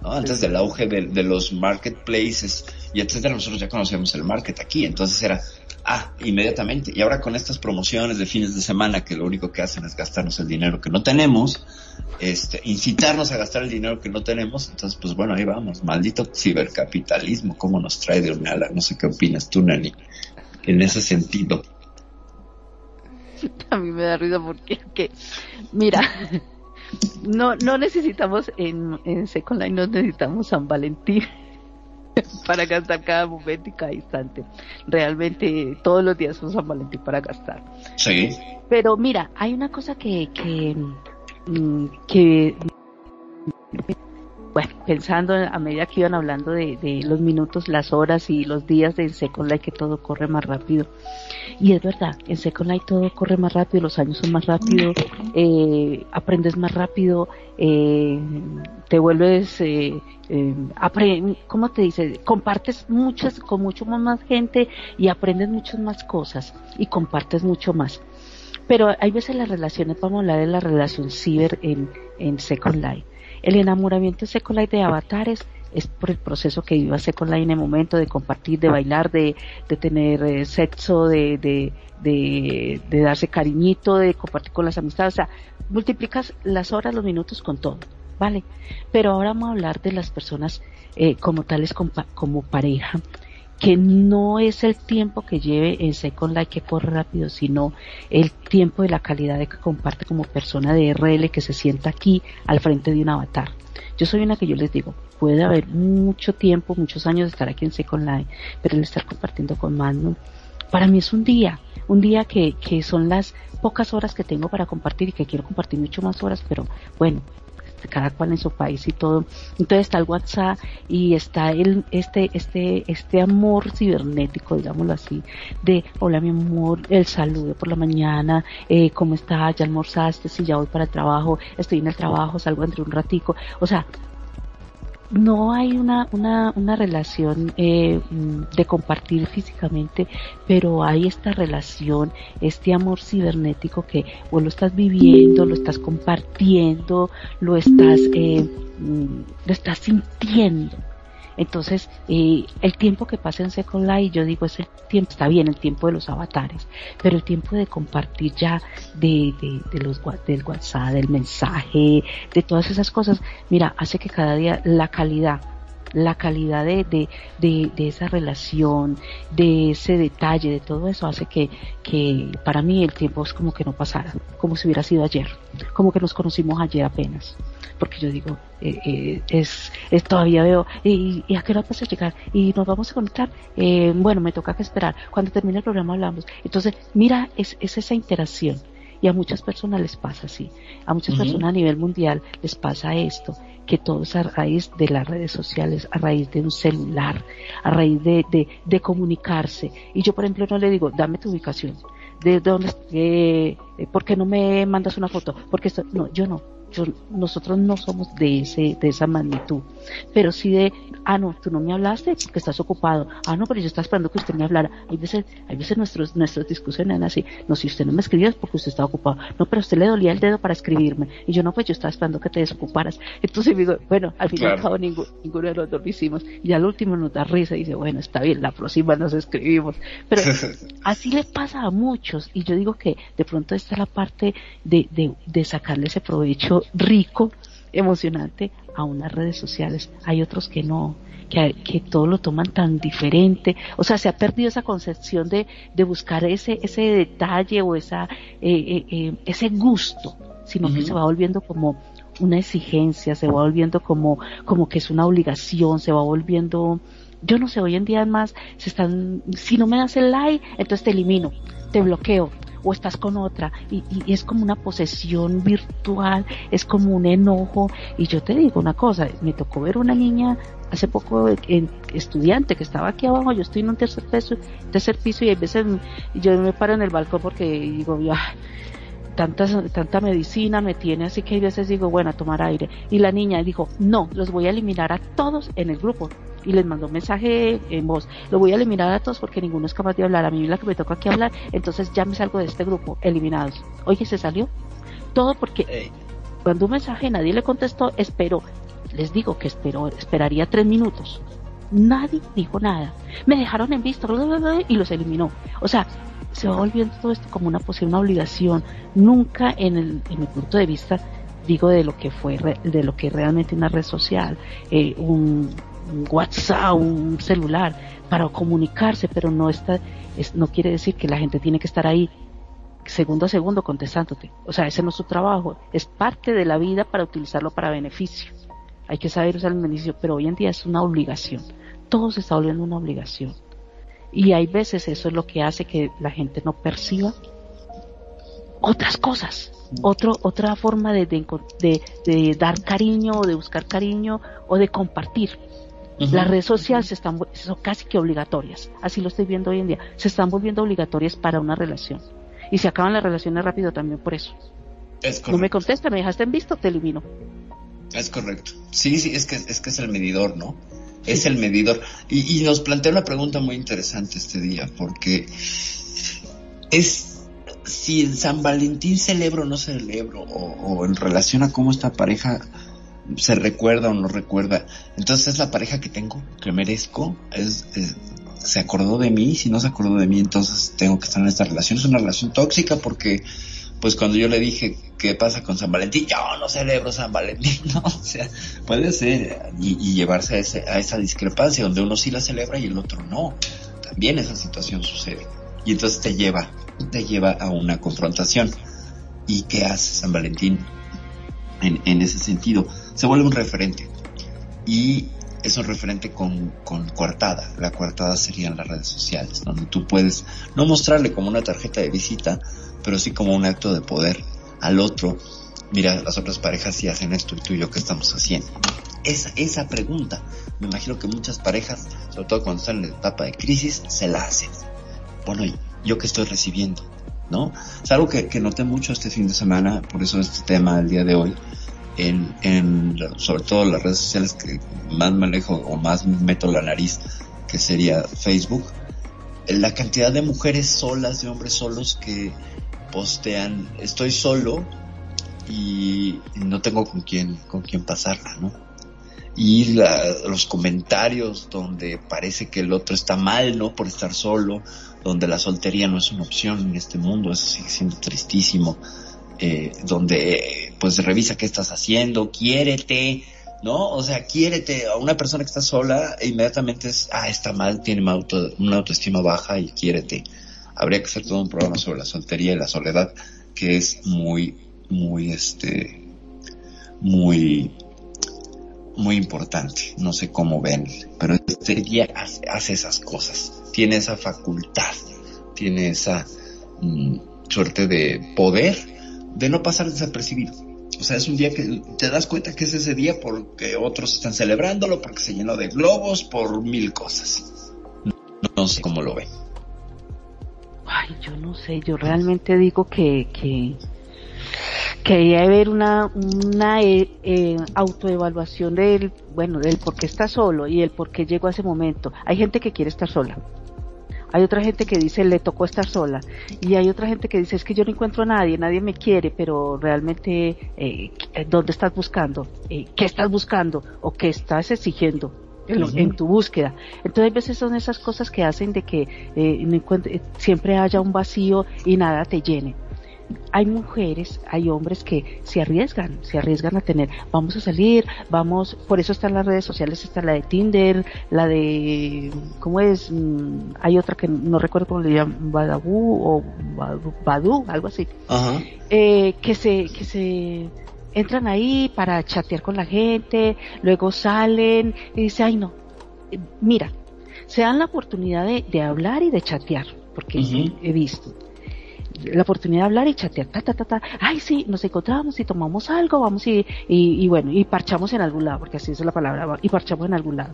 ¿no? Antes del auge de, de, los marketplaces y etcétera, nosotros ya conocíamos el market aquí, entonces era, ah, inmediatamente. Y ahora con estas promociones de fines de semana que lo único que hacen es gastarnos el dinero que no tenemos, este, incitarnos a gastar el dinero que no tenemos, entonces pues bueno, ahí vamos, maldito cibercapitalismo, cómo nos trae de una ala, no sé qué opinas tú, Nani, en ese sentido. a mí me da ruido porque, que, mira, no, no necesitamos en, en Second Line, no necesitamos San Valentín para gastar cada momento y cada instante. Realmente todos los días son San Valentín para gastar. Sí. Pero mira, hay una cosa que, que, que bueno, pensando a medida que iban hablando de, los minutos, las horas y los días de Second Life que todo corre más rápido. Y es verdad, en Second Life todo corre más rápido, los años son más rápidos, eh, aprendes más rápido, eh, te vuelves, eh, eh, ¿cómo te dice? Compartes muchas, con mucho más gente y aprendes muchas más cosas y compartes mucho más. Pero hay veces las relaciones, vamos a hablar de la relación ciber en, en Second Life el enamoramiento Second Life de avatares es por el proceso que viva Life en el momento de compartir, de bailar, de, de tener eh, sexo, de, de, de, de, darse cariñito, de compartir con las amistades. O sea, multiplicas las horas, los minutos con todo, ¿vale? Pero ahora vamos a hablar de las personas eh, como tales como pareja que no es el tiempo que lleve en Second Life que corre rápido, sino el tiempo y la calidad de que comparte como persona de RL que se sienta aquí al frente de un avatar. Yo soy una que yo les digo, puede haber mucho tiempo, muchos años de estar aquí en Second Life, pero el estar compartiendo con Magnum, para mí es un día, un día que, que son las pocas horas que tengo para compartir y que quiero compartir mucho más horas, pero bueno, cada cual en su país y todo. Entonces está el WhatsApp y está el, este, este, este amor cibernético, digámoslo así, de hola mi amor, el saludo por la mañana, eh, cómo estás, ya almorzaste, si ya voy para el trabajo, estoy en el trabajo, salgo entre un ratico, o sea, no hay una, una, una relación eh, de compartir físicamente, pero hay esta relación, este amor cibernético que vos lo estás viviendo, lo estás compartiendo, lo estás, eh, lo estás sintiendo. Entonces, eh, el tiempo que pasa en Second Life, yo digo, es el tiempo, está bien, el tiempo de los avatares, pero el tiempo de compartir ya de, de, de los, del WhatsApp, del mensaje, de todas esas cosas, mira, hace que cada día la calidad la calidad de, de, de, esa relación, de ese detalle, de todo eso hace que, que para mí el tiempo es como que no pasara, como si hubiera sido ayer, como que nos conocimos ayer apenas. Porque yo digo, eh, eh, es, es, todavía veo, y, y, a qué hora vas a llegar? Y nos vamos a conectar. Eh, bueno, me toca que esperar. Cuando termine el programa hablamos. Entonces, mira, es, es esa interacción. Y a muchas personas les pasa así. A muchas uh -huh. personas a nivel mundial les pasa esto que todo es a raíz de las redes sociales, a raíz de un celular, a raíz de, de, de, comunicarse. Y yo, por ejemplo, no le digo, dame tu ubicación. de dónde, eh, ¿por qué no me mandas una foto? Porque esto, no, yo no, nosotros no somos de ese, de esa magnitud, pero sí de, ah no, tú no me hablaste porque estás ocupado, ah no, pero yo estaba esperando que usted me hablara, hay veces, hay veces nuestros, nuestras discusiones eran así, no, si usted no me escribió es porque usted estaba ocupado, no, pero usted le dolía el dedo para escribirme, y yo no, pues yo estaba esperando que te desocuparas, entonces digo, bueno, al final cabo ninguno, ninguno de los dos lo hicimos, y al último nos da risa y dice, bueno, está bien, la próxima nos escribimos, pero así le pasa a muchos, y yo digo que de pronto esta es la parte de, de, de sacarle ese provecho rico, emocionante a unas redes sociales. Hay otros que no, que, que todo lo toman tan diferente. O sea, se ha perdido esa concepción de, de buscar ese, ese detalle o esa, eh, eh, eh, ese gusto, sino que se va volviendo como una exigencia, se va volviendo como, como que es una obligación, se va volviendo, yo no sé, hoy en día además se están, si no me das el like, entonces te elimino, te bloqueo, o estás con otra y, es como una posesión virtual, es como un enojo. Y yo te digo una cosa, me tocó ver una niña hace poco en, estudiante que estaba aquí abajo, yo estoy en un tercer piso, tercer piso y a veces yo me paro en el balcón porque digo, ya tanta, tanta medicina me tiene, así que a veces digo, bueno, a tomar aire. Y la niña dijo, no, los voy a eliminar a todos en el grupo y les mandó un mensaje en voz. Lo voy a eliminar a todos porque ninguno es capaz de hablar. A mí es la que me toca aquí hablar, entonces ya me salgo de este grupo, eliminados. Oye, se salió. Todo porque cuando un mensaje nadie le contestó, esperó. Les digo que esperó, esperaría tres minutos. Nadie dijo nada. Me dejaron en visto y los eliminó. O sea, se va volviendo todo esto como una posible una obligación. Nunca en, el, en mi punto de vista digo de lo que fue de lo que realmente una red social eh, un, WhatsApp, un celular para comunicarse, pero no está, es, no quiere decir que la gente tiene que estar ahí segundo a segundo contestándote. O sea, ese no es su trabajo, es parte de la vida para utilizarlo para beneficio. Hay que saber usar el beneficio, pero hoy en día es una obligación. Todo se está volviendo una obligación. Y hay veces eso es lo que hace que la gente no perciba otras cosas. Otro, otra forma de, de, de dar cariño o de buscar cariño o de compartir. Las redes sociales están, son casi que obligatorias, así lo estoy viendo hoy en día, se están volviendo obligatorias para una relación. Y se acaban las relaciones rápido también por eso. Es no me contesta, me dejaste en visto, te elimino. Es correcto. Sí, sí, es que es, que es el medidor, ¿no? Es el medidor. Y, nos plantea una pregunta muy interesante este día, porque es si en San Valentín celebro o no celebro, o, o en relación a cómo esta pareja se recuerda o no recuerda. Entonces es la pareja que tengo, que merezco, es, se acordó de mí, si no se acordó de mí, entonces tengo que estar en esta relación. Es una relación tóxica porque, pues cuando yo le dije qué pasa con San Valentín, yo no celebro San Valentín, ¿no? O sea, puede ser y, llevarse a, esa discrepancia donde uno sí la celebra y el otro no. También esa situación sucede. Y entonces te lleva, te lleva a una confrontación. ¿Y qué hace San Valentín en, en ese sentido? se vuelve un referente. Y es un referente con, con coartada. La coartada serían las redes sociales, donde tú puedes no mostrarle como una tarjeta de visita, pero sí como un acto de poder al otro. Mira, las otras parejas sí hacen esto y tú y yo qué estamos haciendo. Esa, esa pregunta, me imagino que muchas parejas, sobre todo cuando están en la etapa de crisis, se la hacen. Bueno, ¿yo qué estoy recibiendo? ¿No? Es algo que, que noté mucho este fin de semana, por eso este tema del día de hoy, en, en sobre todo las redes sociales que más manejo o más meto la nariz, que sería Facebook, la cantidad de mujeres solas, de hombres solos que postean, estoy solo y no tengo con quién, con quién pasarla, ¿no? Y los comentarios donde parece que el otro está mal, ¿no? Por estar solo, donde la soltería no es una opción en este mundo, eso sigue siendo tristísimo eh, donde pues revisa qué estás haciendo, quiérete, ¿no? O sea, quiérete a una persona que está sola, e inmediatamente es, ah, está mal, tiene una, una autoestima baja y quiérete. Habría que hacer todo un programa sobre la soltería y la soledad, que es muy, muy, este, muy, muy importante. No sé cómo ven, pero este día hace, esas cosas. Tiene esa facultad, tiene esa mm, suerte de poder de no pasar desapercibido. O sea, es un día que te das cuenta que es ese día porque otros están celebrándolo, porque se llenó de globos, por mil cosas. No, sé cómo lo ven. Ay, yo no sé, yo realmente digo que, que, que debe haber una, una eh, eh, autoevaluación del, bueno, del por qué está solo y el por qué llegó a ese momento. Hay gente que quiere estar sola. Hay otra gente que dice le tocó estar sola y hay otra gente que dice es que yo no encuentro a nadie, nadie me quiere, pero realmente eh, ¿dónde estás buscando? Eh, ¿Qué estás buscando? ¿O qué estás exigiendo? En, tu búsqueda. Entonces, a veces son esas cosas que hacen de que eh, siempre haya un vacío y nada te llene hay mujeres, hay hombres que se arriesgan, se arriesgan a tener, vamos a salir, vamos, por eso están las redes sociales, está la de Tinder, la de, ¿cómo es? Mm, hay otra que no recuerdo cómo le llaman, Badabú o Badu, algo así, eh, que se, que se entran ahí para chatear con la gente, luego salen y dicen, ay no, mira, se dan la oportunidad de, hablar y de chatear, porque he visto. La oportunidad de hablar y chatear, ta, ta, ta, ta, ay sí, nos encontramos y tomamos algo, vamos y, y, bueno, y parchamos en algún lado, porque así es la palabra, y parchamos en algún lado.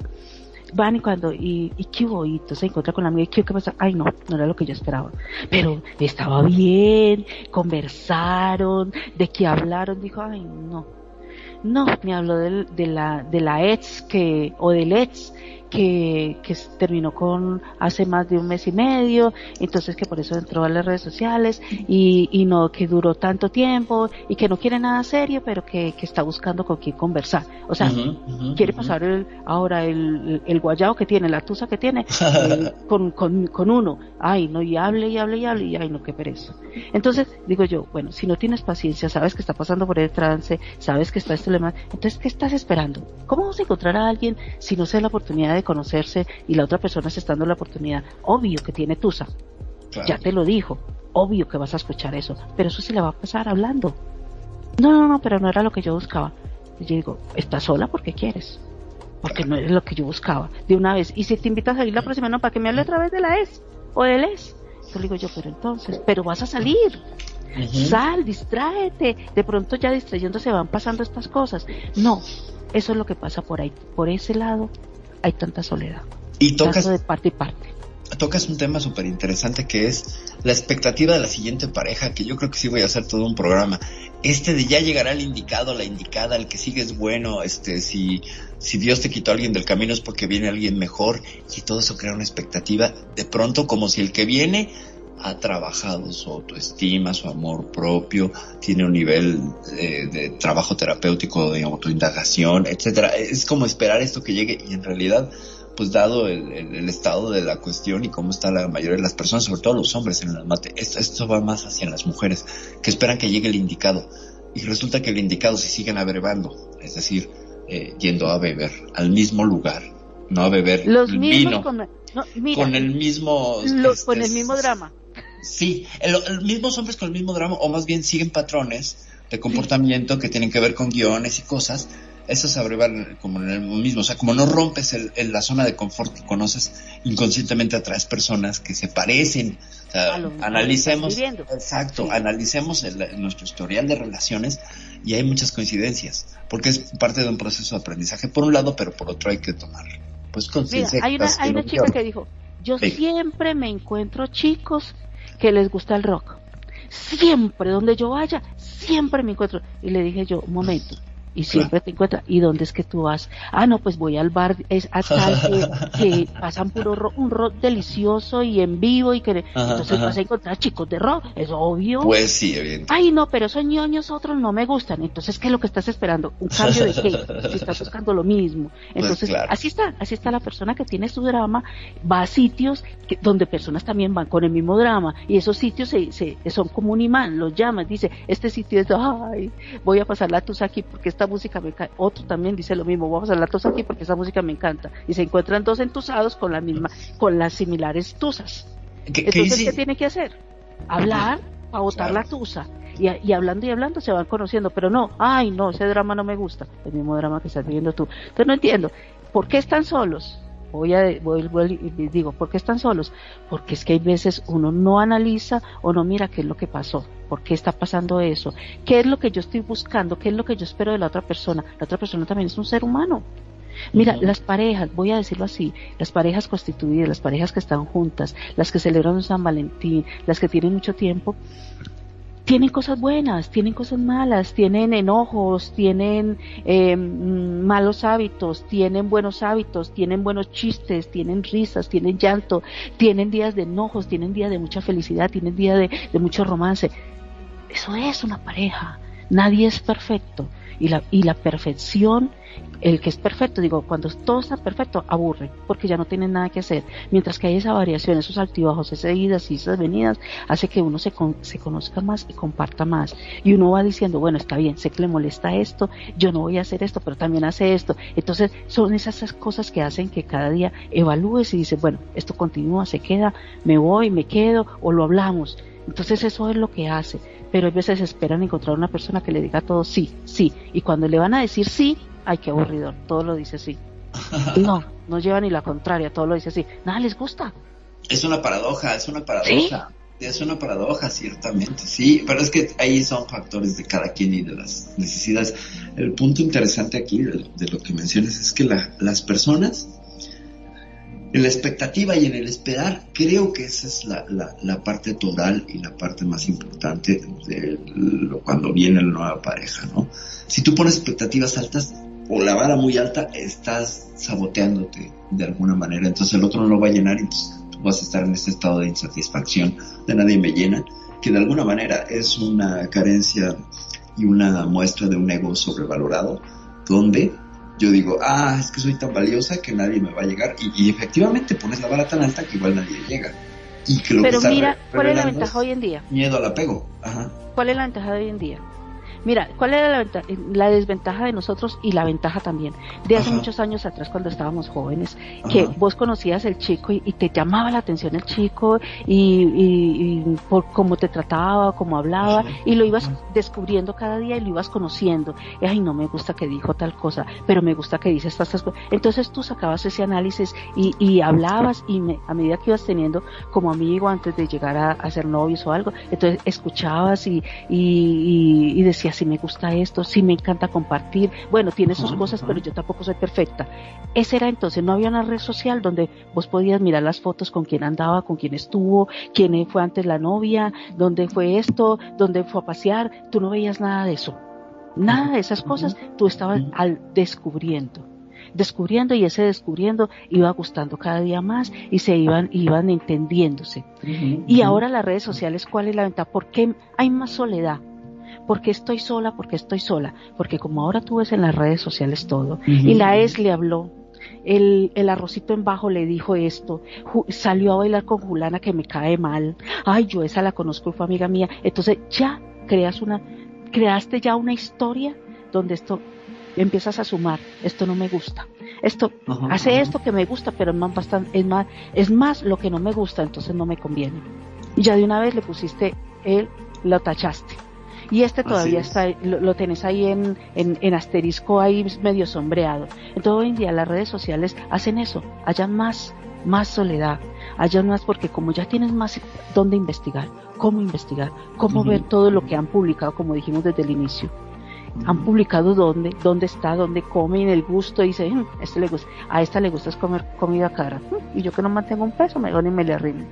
Van y cuando, y, y qué bonito, se encuentra con la amiga, ¿qué, qué pasa? Ay no, no era lo que yo esperaba. Pero estaba bien, conversaron, de qué hablaron, dijo, ay no. No, me habló de, de la, de la ex que, o del ex que, que terminó con hace más de un mes y medio, entonces que por eso entró a las redes sociales y, y no que duró tanto tiempo y que no quiere nada serio, pero que, que está buscando con quién conversar. O sea, quiere pasar el, ahora el, el guayao que tiene, la tusa que tiene, eh, con, con, con uno. Ay, no, y hable y hable y hable y ay, no, qué pereza. Entonces, digo yo, bueno, si no tienes paciencia, sabes que está pasando por el trance, sabes que está este problema, entonces, ¿qué estás esperando? ¿Cómo vas a encontrar a alguien si no se da la oportunidad de conocerse y la otra persona se está dando la oportunidad. Obvio que tiene tusa. Ya te lo dijo. Obvio que vas a escuchar eso. Pero eso se le va a pasar hablando. No, no, no, pero no era lo que yo buscaba. Y yo digo, ¿estás sola porque quieres? Porque no es lo que yo buscaba. De una vez. Y si te invitas a salir la próxima, no, para que me hable otra vez de la ES o del ES. Entonces digo yo, pero entonces, pero vas a salir. Sal, distráete. De pronto ya distrayéndose van pasando estas cosas. No, eso es lo que pasa por ahí. Por ese lado hay tanta soledad. Y tocas, de parte y parte. Tocas un tema súper interesante que es la expectativa de la siguiente pareja, que yo creo que sí voy a hacer todo un programa. Este de ya llegará el indicado, la indicada, el que sigue es bueno, este, si, si Dios te quitó a alguien del camino es porque viene alguien mejor, y todo eso crea una expectativa, de pronto como si el que viene ha trabajado su autoestima, su amor propio, tiene un nivel de, trabajo terapéutico, de autoindagación, etcétera. Es como esperar esto que llegue y en realidad, pues dado el, estado de la cuestión y cómo está la mayoría de las personas, sobre todo los hombres en el mate, esto, esto va más hacia las mujeres, que esperan que llegue el indicado. Y resulta que el indicado se siguen abrevando, es decir, eh, yendo a beber al mismo lugar, no a beber los vino, con, con el mismo con el mismo drama Sí, el, mismos hombres con el mismo drama, o más bien siguen patrones de comportamiento que tienen que ver con guiones y cosas, eso se abrevan como en el mismo, o sea, como no rompes el, la zona de confort que conoces, inconscientemente atraes personas que se parecen. O sea, analicemos, exacto, analicemos nuestro historial de relaciones y hay muchas coincidencias, porque es parte de un proceso de aprendizaje por un lado, pero por otro hay que tomar pues conciencia. Hay una, hay una chica que dijo, yo siempre me encuentro chicos que les gusta el rock. Siempre, donde yo vaya, siempre me encuentro. Y le dije yo, un momento, y siempre te encuentras. ¿Y dónde es que tú vas? Ah, no, pues voy al bar, es hasta que, pasan puro rock, un rock delicioso y en vivo y que entonces vas a encontrar chicos de rock, es obvio. Pues sí, evidente. Ay, no, pero esos ñoños otros no me gustan. Entonces, ¿qué es lo que estás esperando? Un cambio de qué? Si estás buscando lo mismo. Pues entonces, así está, así está la persona que tiene su drama, va a sitios donde personas también van con el mismo drama y esos sitios se, se, son como un imán, los llamas, dice, este sitio es, ay, voy a pasar la tusa aquí porque está música me encanta. Otro también dice lo mismo, vamos a hablar todos aquí porque esa música me encanta. Y se encuentran dos entusados con la misma, con las similares tusas. Entonces, ¿qué tiene que hacer? Hablar para botar la tusa. Y, y, hablando y hablando se van conociendo, pero no, ay no, ese drama no me gusta, el mismo drama que estás viviendo tú. Entonces no entiendo, ¿por qué están solos? Voy a voy, y digo, ¿por qué están solos? Porque es que hay veces uno no analiza o no mira qué es lo que pasó, por qué está pasando eso, qué es lo que yo estoy buscando, qué es lo que yo espero de la otra persona. La otra persona también es un ser humano. Mira, las parejas, voy a decirlo así, las parejas constituidas, las parejas que están juntas, las que celebran San Valentín, las que tienen mucho tiempo, tienen cosas buenas, tienen cosas malas, tienen enojos, tienen eh, malos hábitos, tienen buenos hábitos, tienen buenos chistes, tienen risas, tienen llanto, tienen días de enojos, tienen días de mucha felicidad, tienen días de, de mucho romance. Eso es una pareja. Nadie es perfecto. Y la, y la perfección el que es perfecto, digo, cuando todo está perfecto, aburre, porque ya no tiene nada que hacer. Mientras que hay esa variación, esos altibajos, esas idas y esas venidas, hace que uno se, se conozca más y comparta más. Y uno va diciendo, bueno, está bien, sé que le molesta esto, yo no voy a hacer esto, pero también hace esto. Entonces, son esas cosas que hacen que cada día evalúes y dices, bueno, esto continúa, se queda, me voy, me quedo, o lo hablamos. Entonces, eso es lo que hace. Pero a veces esperan encontrar una persona que le diga todo sí, sí. Y cuando le van a decir sí, ay, qué aburrido, todo lo dice así. No, no lleva ni la contraria, todo lo dice así. Nada les gusta. Es una paradoja, es una paradoja. Es una paradoja, ciertamente, sí, pero es que ahí son factores de cada quien y de las necesidades. El punto interesante aquí de, lo que mencionas es que las personas, en la expectativa y en el esperar, creo que esa es la, la, parte total y la parte más importante de lo, cuando viene la nueva pareja, ¿no? Si tú pones expectativas altas, o la vara muy alta, estás saboteándote de alguna manera. Entonces el otro no lo va a llenar y tú vas a estar en este estado de insatisfacción, de nadie me llena, que de alguna manera es una carencia y una muestra de un ego sobrevalorado, donde yo digo, ah, es que soy tan valiosa que nadie me va a llegar. Y, efectivamente pones la vara tan alta que igual nadie llega. Y que lo Pero mira, ¿cuál es la ventaja hoy en día? Miedo al apego. Ajá. ¿Cuál es la ventaja de hoy en día? Mira, ¿cuál era la, desventaja de nosotros y la ventaja también? De hace muchos años atrás, cuando estábamos jóvenes, que vos conocías el chico y, te llamaba la atención el chico y, por cómo te trataba, cómo hablaba, y lo ibas descubriendo cada día y lo ibas conociendo. Y, ay, no me gusta que dijo tal cosa, pero me gusta que dice estas cosas. Entonces tú sacabas ese análisis y, hablabas y a medida que ibas teniendo como amigo antes de llegar a, a ser novios o algo, entonces escuchabas y, y decías, si me gusta esto, si me encanta compartir. Bueno, tiene sus cosas, pero yo tampoco soy perfecta. Ese era entonces, no había una red social donde vos podías mirar las fotos con quién andaba, con quién estuvo, quién fue antes la novia, dónde fue esto, dónde fue a pasear. Tú no veías nada de eso. Nada de esas cosas tú estabas al descubriendo descubriendo y ese descubriendo iba gustando cada día más y se iban, iban entendiéndose. y ahora las redes sociales, ¿cuál es la ventaja? ¿Por qué hay más soledad? Porque estoy sola, porque estoy sola, porque como ahora tú ves en las redes sociales todo, y la ES le habló, el, el, arrocito en bajo le dijo esto, salió a bailar con Julana que me cae mal, ay, yo esa la conozco, fue amiga mía, entonces ya creas una, creaste ya una historia donde esto empiezas a sumar, esto no me gusta, esto hace esto que me gusta, pero es más, bastante, es más, es más lo que no me gusta, entonces no me conviene. Y ya de una vez le pusiste él, lo tachaste. Y este todavía está, lo, tenés ahí en, en, asterisco ahí medio sombreado. Entonces hoy en día las redes sociales hacen eso, haya más, más soledad, haya más porque como ya tienes más dónde investigar, cómo investigar, cómo ver todo lo que han publicado, como dijimos desde el inicio. Han publicado dónde, dónde está, dónde comen, el gusto, y dice, mm, este le gusta, a esta le gusta comer comida cara. Mm, y yo que no mantengo un peso, me y me le arrimo.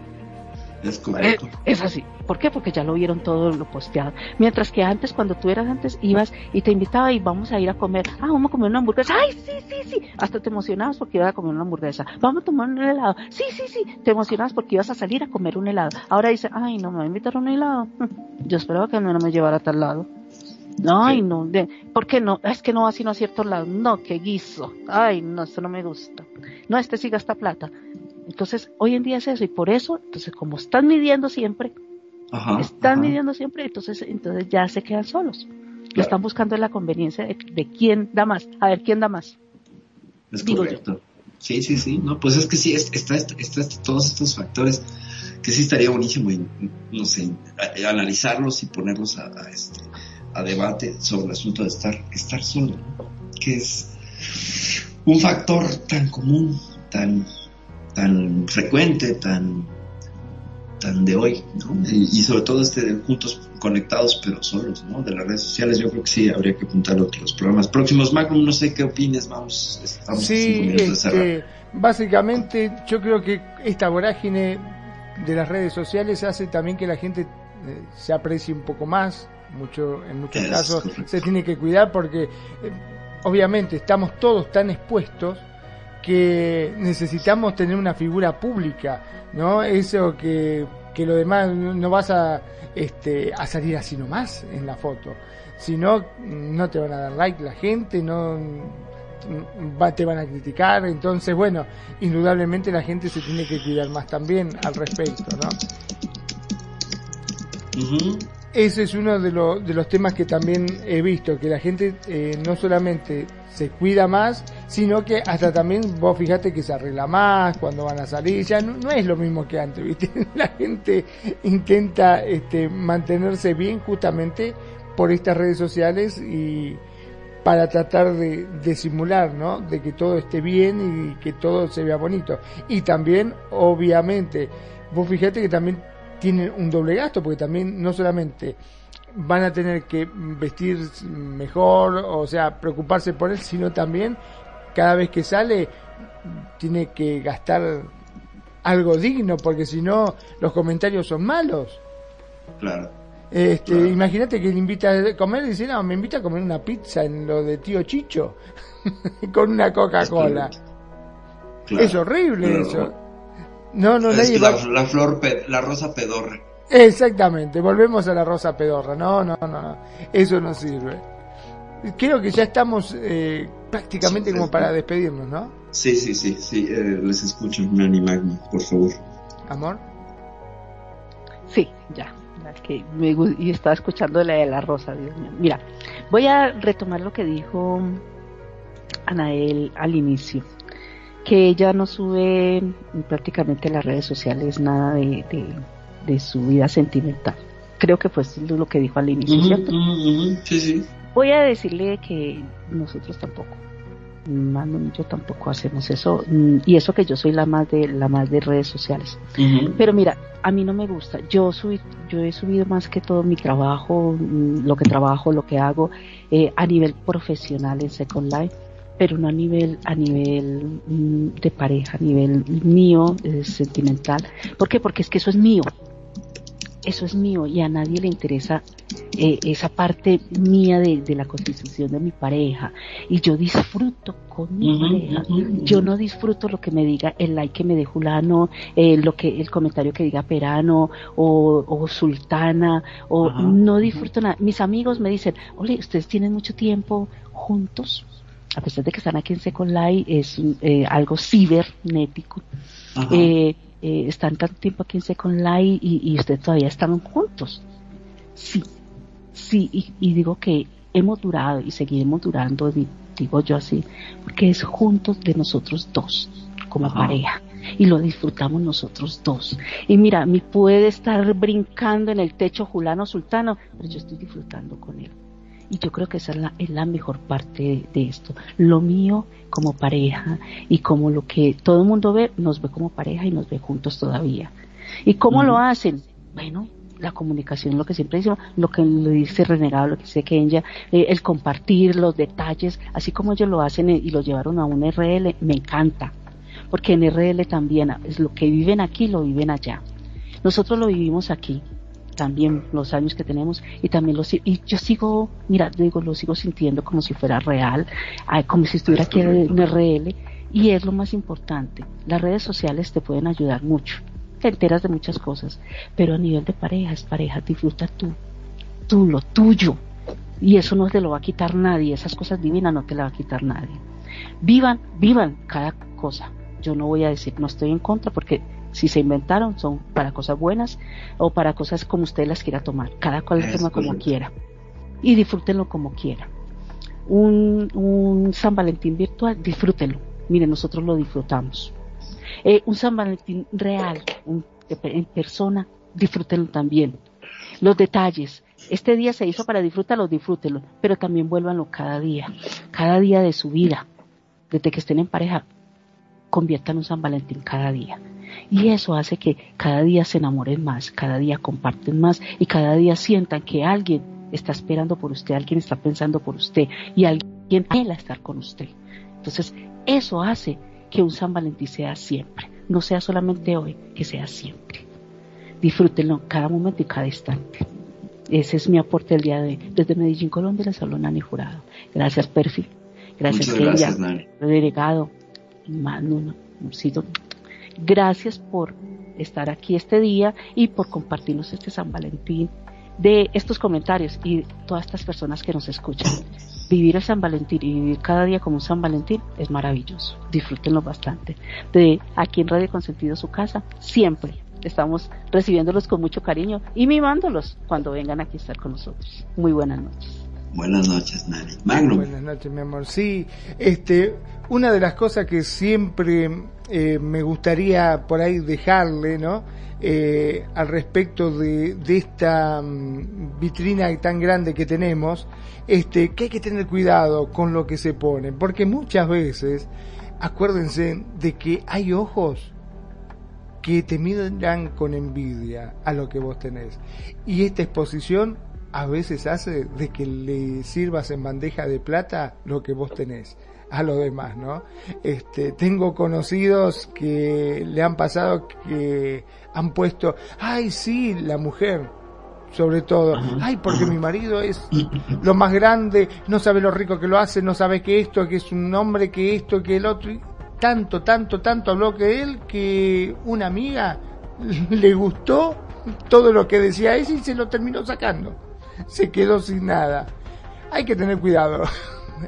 Es correcto. Es, así. ¿Por qué? Porque ya lo vieron todo lo posteado. Mientras que antes, cuando tú eras antes, ibas y te invitaba y vamos a ir a comer. Ah, vamos a comer una hamburguesa. Ay, sí, sí, sí. Hasta te emocionabas porque ibas a comer una hamburguesa. Vamos a tomar un helado. Sí, sí, sí. Te emocionabas porque ibas a salir a comer un helado. Ahora dice, ay, no me va a invitar a un helado. Yo esperaba que no me llevara a tal lado. Ay, no, de, ¿por qué no? Es que no va sino a cierto lado. No, qué guiso. Ay, no, esto no me gusta. No, este sí gasta plata. Entonces, hoy en día es eso, y por eso, entonces, como están midiendo siempre, están midiendo siempre, entonces, entonces ya se quedan solos. Están buscando la conveniencia de, quién da más, a ver quién da más. Es correcto. Sí, sí, sí, no, pues es que sí, está, está, todos estos factores que sí estaría buenísimo, no sé, analizarlos y ponerlos a, este, a debate sobre el asunto de estar, estar solo, que es un factor tan común, tan tan frecuente, tan, tan de hoy, ¿no? Y, sobre todo este juntos conectados pero solos, ¿no? De las redes sociales, yo creo que sí habría que apuntar los programas próximos. Magnum, no sé qué opines, vamos, estamos sí, este, básicamente yo creo que esta vorágine de las redes sociales hace también que la gente eh, se aprecie un poco más, mucho en muchos casos se tiene que cuidar porque eh, obviamente estamos todos tan expuestos que necesitamos tener una figura pública, ¿no? Eso que, que lo demás no vas a, este, a salir así nomás en la foto. Si no, no te van a dar like la gente, no te van a criticar. Entonces, bueno, indudablemente la gente se tiene que cuidar más también al respecto, ¿no? Ese es uno de, de, los temas que también he visto, que la gente eh, no solamente se cuida más, sino que hasta también vos fijate que se arregla más cuando van a salir, ya no, es lo mismo que antes, ¿viste? La gente intenta este, mantenerse bien justamente por estas redes sociales y para tratar de simular, ¿no? De que todo esté bien y que todo se vea bonito. Y también, obviamente, vos fijate que también tienen un doble gasto, porque también no solamente van a tener que vestir mejor, o sea, preocuparse por él, sino también cada vez que sale tiene que gastar algo digno, porque si no los comentarios son malos. Claro. Este, Imagínate que le invita a comer y dice, no, me invita a comer una pizza en lo de tío Chicho, con una Coca-Cola. Es horrible eso. No, no, nadie la, la, flor, la rosa pedorra. Exactamente, volvemos a la rosa pedorra. No, no, no, no. eso no sirve. Creo que ya estamos eh, prácticamente como para despedirnos, ¿no? Sí, sí, sí, sí. Eh, les escucho, Nani Magni, por favor. Amor. Sí, ya. Que me, y estaba escuchando la de la rosa, Dios mío. Mira, voy a retomar lo que dijo Anael al inicio que ella no sube prácticamente en las redes sociales nada de, de, su vida sentimental. Creo que fue lo que dijo al inicio, ¿cierto? Sí, sí. Voy a decirle que nosotros tampoco, Manu y yo tampoco hacemos eso, mm, y eso que yo soy la más de la más de redes sociales. Pero mira, a mí no me gusta. Yo subí, yo he subido más que todo mi trabajo, mm, lo que trabajo, lo que hago eh, a nivel profesional en Second Life pero no a nivel a nivel mm, de pareja, a nivel mío, eh, sentimental. ¿Por qué? Porque es que eso es mío. Eso es mío y a nadie le interesa eh, esa parte mía de, la constitución de mi pareja. Y yo disfruto con mi pareja. Yo no disfruto lo que me diga el like que me dé Julano, eh, lo que, el comentario que diga Perano o, Sultana, o no disfruto nada. Mis amigos me dicen, oye, ustedes tienen mucho tiempo juntos a pesar de que están aquí en Second Life, es eh, algo cibernético. Eh, eh, están tanto tiempo aquí en Second Life y, ustedes todavía están juntos. Sí, sí, y, digo que hemos durado y seguiremos durando, digo yo así, porque es juntos de nosotros dos, como pareja y lo disfrutamos nosotros dos. Y mira, me puede estar brincando en el techo Julano Sultano, pero yo estoy disfrutando con él. Y yo creo que esa es la, es la mejor parte de, esto. Lo mío como pareja y como lo que todo el mundo ve, nos ve como pareja y nos ve juntos todavía. ¿Y cómo lo hacen? Bueno, la comunicación, lo que siempre decimos, lo que le dice Renegado, lo que dice Kenya, eh, el compartir los detalles, así como ellos lo hacen y lo llevaron a un RL, me encanta, porque en RL también es lo que viven aquí, lo viven allá. Nosotros lo vivimos aquí, también los años que tenemos y también los y yo sigo mira digo lo sigo sintiendo como si fuera real como si estuviera aquí en RL y es lo más importante las redes sociales te pueden ayudar mucho te enteras de muchas cosas pero a nivel de pareja es pareja disfruta tú tú lo tuyo y eso no te lo va a quitar nadie esas cosas divinas no te las va a quitar nadie. Vivan vivan cada cosa yo no voy a decir no estoy en contra porque si se inventaron son para cosas buenas o para cosas como usted las quiera tomar. Cada cual toma como quiera. Y disfrútenlo como quiera. Un, un San Valentín virtual, disfrútenlo. Miren, nosotros lo disfrutamos. Eh, un San Valentín real, en persona, disfrútenlo también. Los detalles. Este día se hizo para disfrutarlo, disfrútenlo, pero también vuélvanlo cada día, cada día de su vida. Desde que estén en pareja, conviertan un San Valentín cada día Y eso hace que cada día se enamoren más, cada día comparten más y cada día sientan que alguien está esperando por usted, alguien está pensando por usted y alguien anhela estar con usted. Entonces, eso hace que un San Valentín sea siempre, no sea solamente hoy, que sea siempre. Disfrútenlo cada momento y cada instante. Ese es mi aporte el día de hoy. Desde Medellín, Colombia, les habló Nani Jurado. Gracias, Perfi. Gracias, Muchas gracias, Nani. Delegado. Manu, Gracias por estar aquí este día y por compartirnos este San Valentín de estos comentarios y todas estas personas que nos escuchan. Vivir el San Valentín y vivir cada día como un San Valentín es maravilloso. Disfrútenlo bastante. De aquí en Radio Consentido su casa, siempre estamos recibiéndolos con mucho cariño y mimándolos cuando vengan aquí a estar con nosotros. Muy buenas noches. Buenas noches, Nani. Magnum. Buenas noches, mi amor. Sí, este, una de las cosas que siempre eh, me gustaría por ahí dejarle, ¿no? Eh, al respecto de, esta mm, vitrina tan grande que tenemos, este, que hay que tener cuidado con lo que se pone, porque muchas veces, acuérdense de que hay ojos que te miran con envidia a lo que vos tenés. Y esta exposición a veces hace de que le sirvas en bandeja de plata lo que vos tenés a lo demás, ¿no? Este, tengo conocidos que le han pasado que han puesto, ay, sí, la mujer, sobre todo, ay, porque mi marido es lo más grande, no sabe lo rico que lo hace, no sabe que esto, que es un hombre, que esto, que el otro, y tanto, tanto, tanto habló que él, que una amiga le gustó todo lo que decía ese y se lo terminó sacando. Se quedó sin nada. Hay que tener cuidado.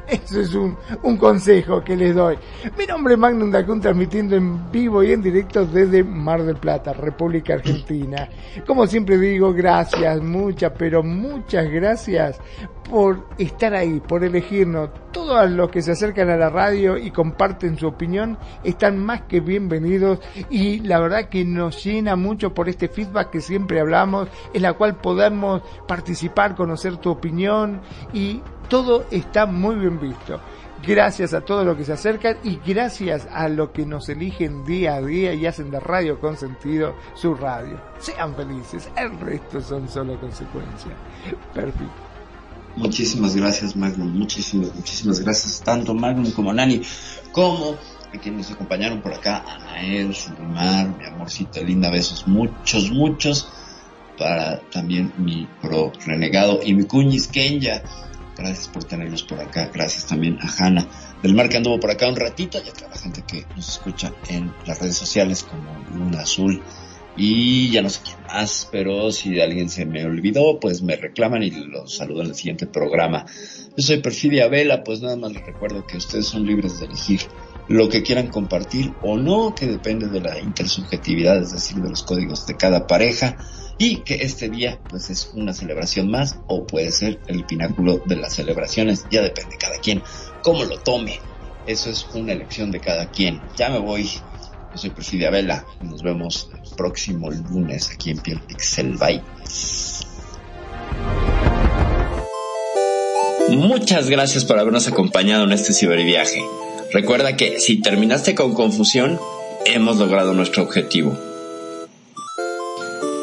Eso es un, un consejo que les doy. Mi nombre es Magnum Dacun, transmitiendo en vivo y en directo desde Mar del Plata, República Argentina. Como siempre digo, gracias, muchas, pero muchas gracias por estar ahí, por elegirnos. Todos los que se acercan a la radio y comparten su opinión están más que bienvenidos y la verdad que nos llena mucho por este feedback que siempre hablamos, en la cual podemos participar, conocer tu opinión y todo está muy bien visto. Gracias a todos los que se acercan y gracias a los que nos eligen día a día y hacen de Radio Consentido su radio. Sean felices, el resto son solo consecuencias. Perfecto. Muchísimas gracias, Magnum. Muchísimas, muchísimas gracias, tanto Magnum como Nani, como a quienes nos acompañaron por acá, Anael, Surumar, mi amorcita linda, besos, muchos, muchos, para también mi pro renegado y mi cuñis Kenya. Gracias por tenerlos por acá. Gracias también a Hanna del Mar que anduvo por acá un ratito y a toda la gente que nos escucha en las redes sociales como Luna Azul y ya no sé quién más, pero si alguien se me olvidó, pues me reclaman y los saludo en el siguiente programa. Yo soy Perfidia Vela, pues nada más les recuerdo que ustedes son libres de elegir lo que quieran compartir o no, que depende de la intersubjetividad, es decir, de los códigos de cada pareja y que este día pues es una celebración más o puede ser el pináculo de las celebraciones, ya depende cada quien cómo lo tome. Eso es una elección de cada quien. Ya me voy. Yo soy Presidia Vela. Nos vemos el próximo lunes aquí en Piel Pixel. Bye. Muchas gracias por habernos acompañado en este ciberviaje. Recuerda que si terminaste con confusión, hemos logrado nuestro objetivo.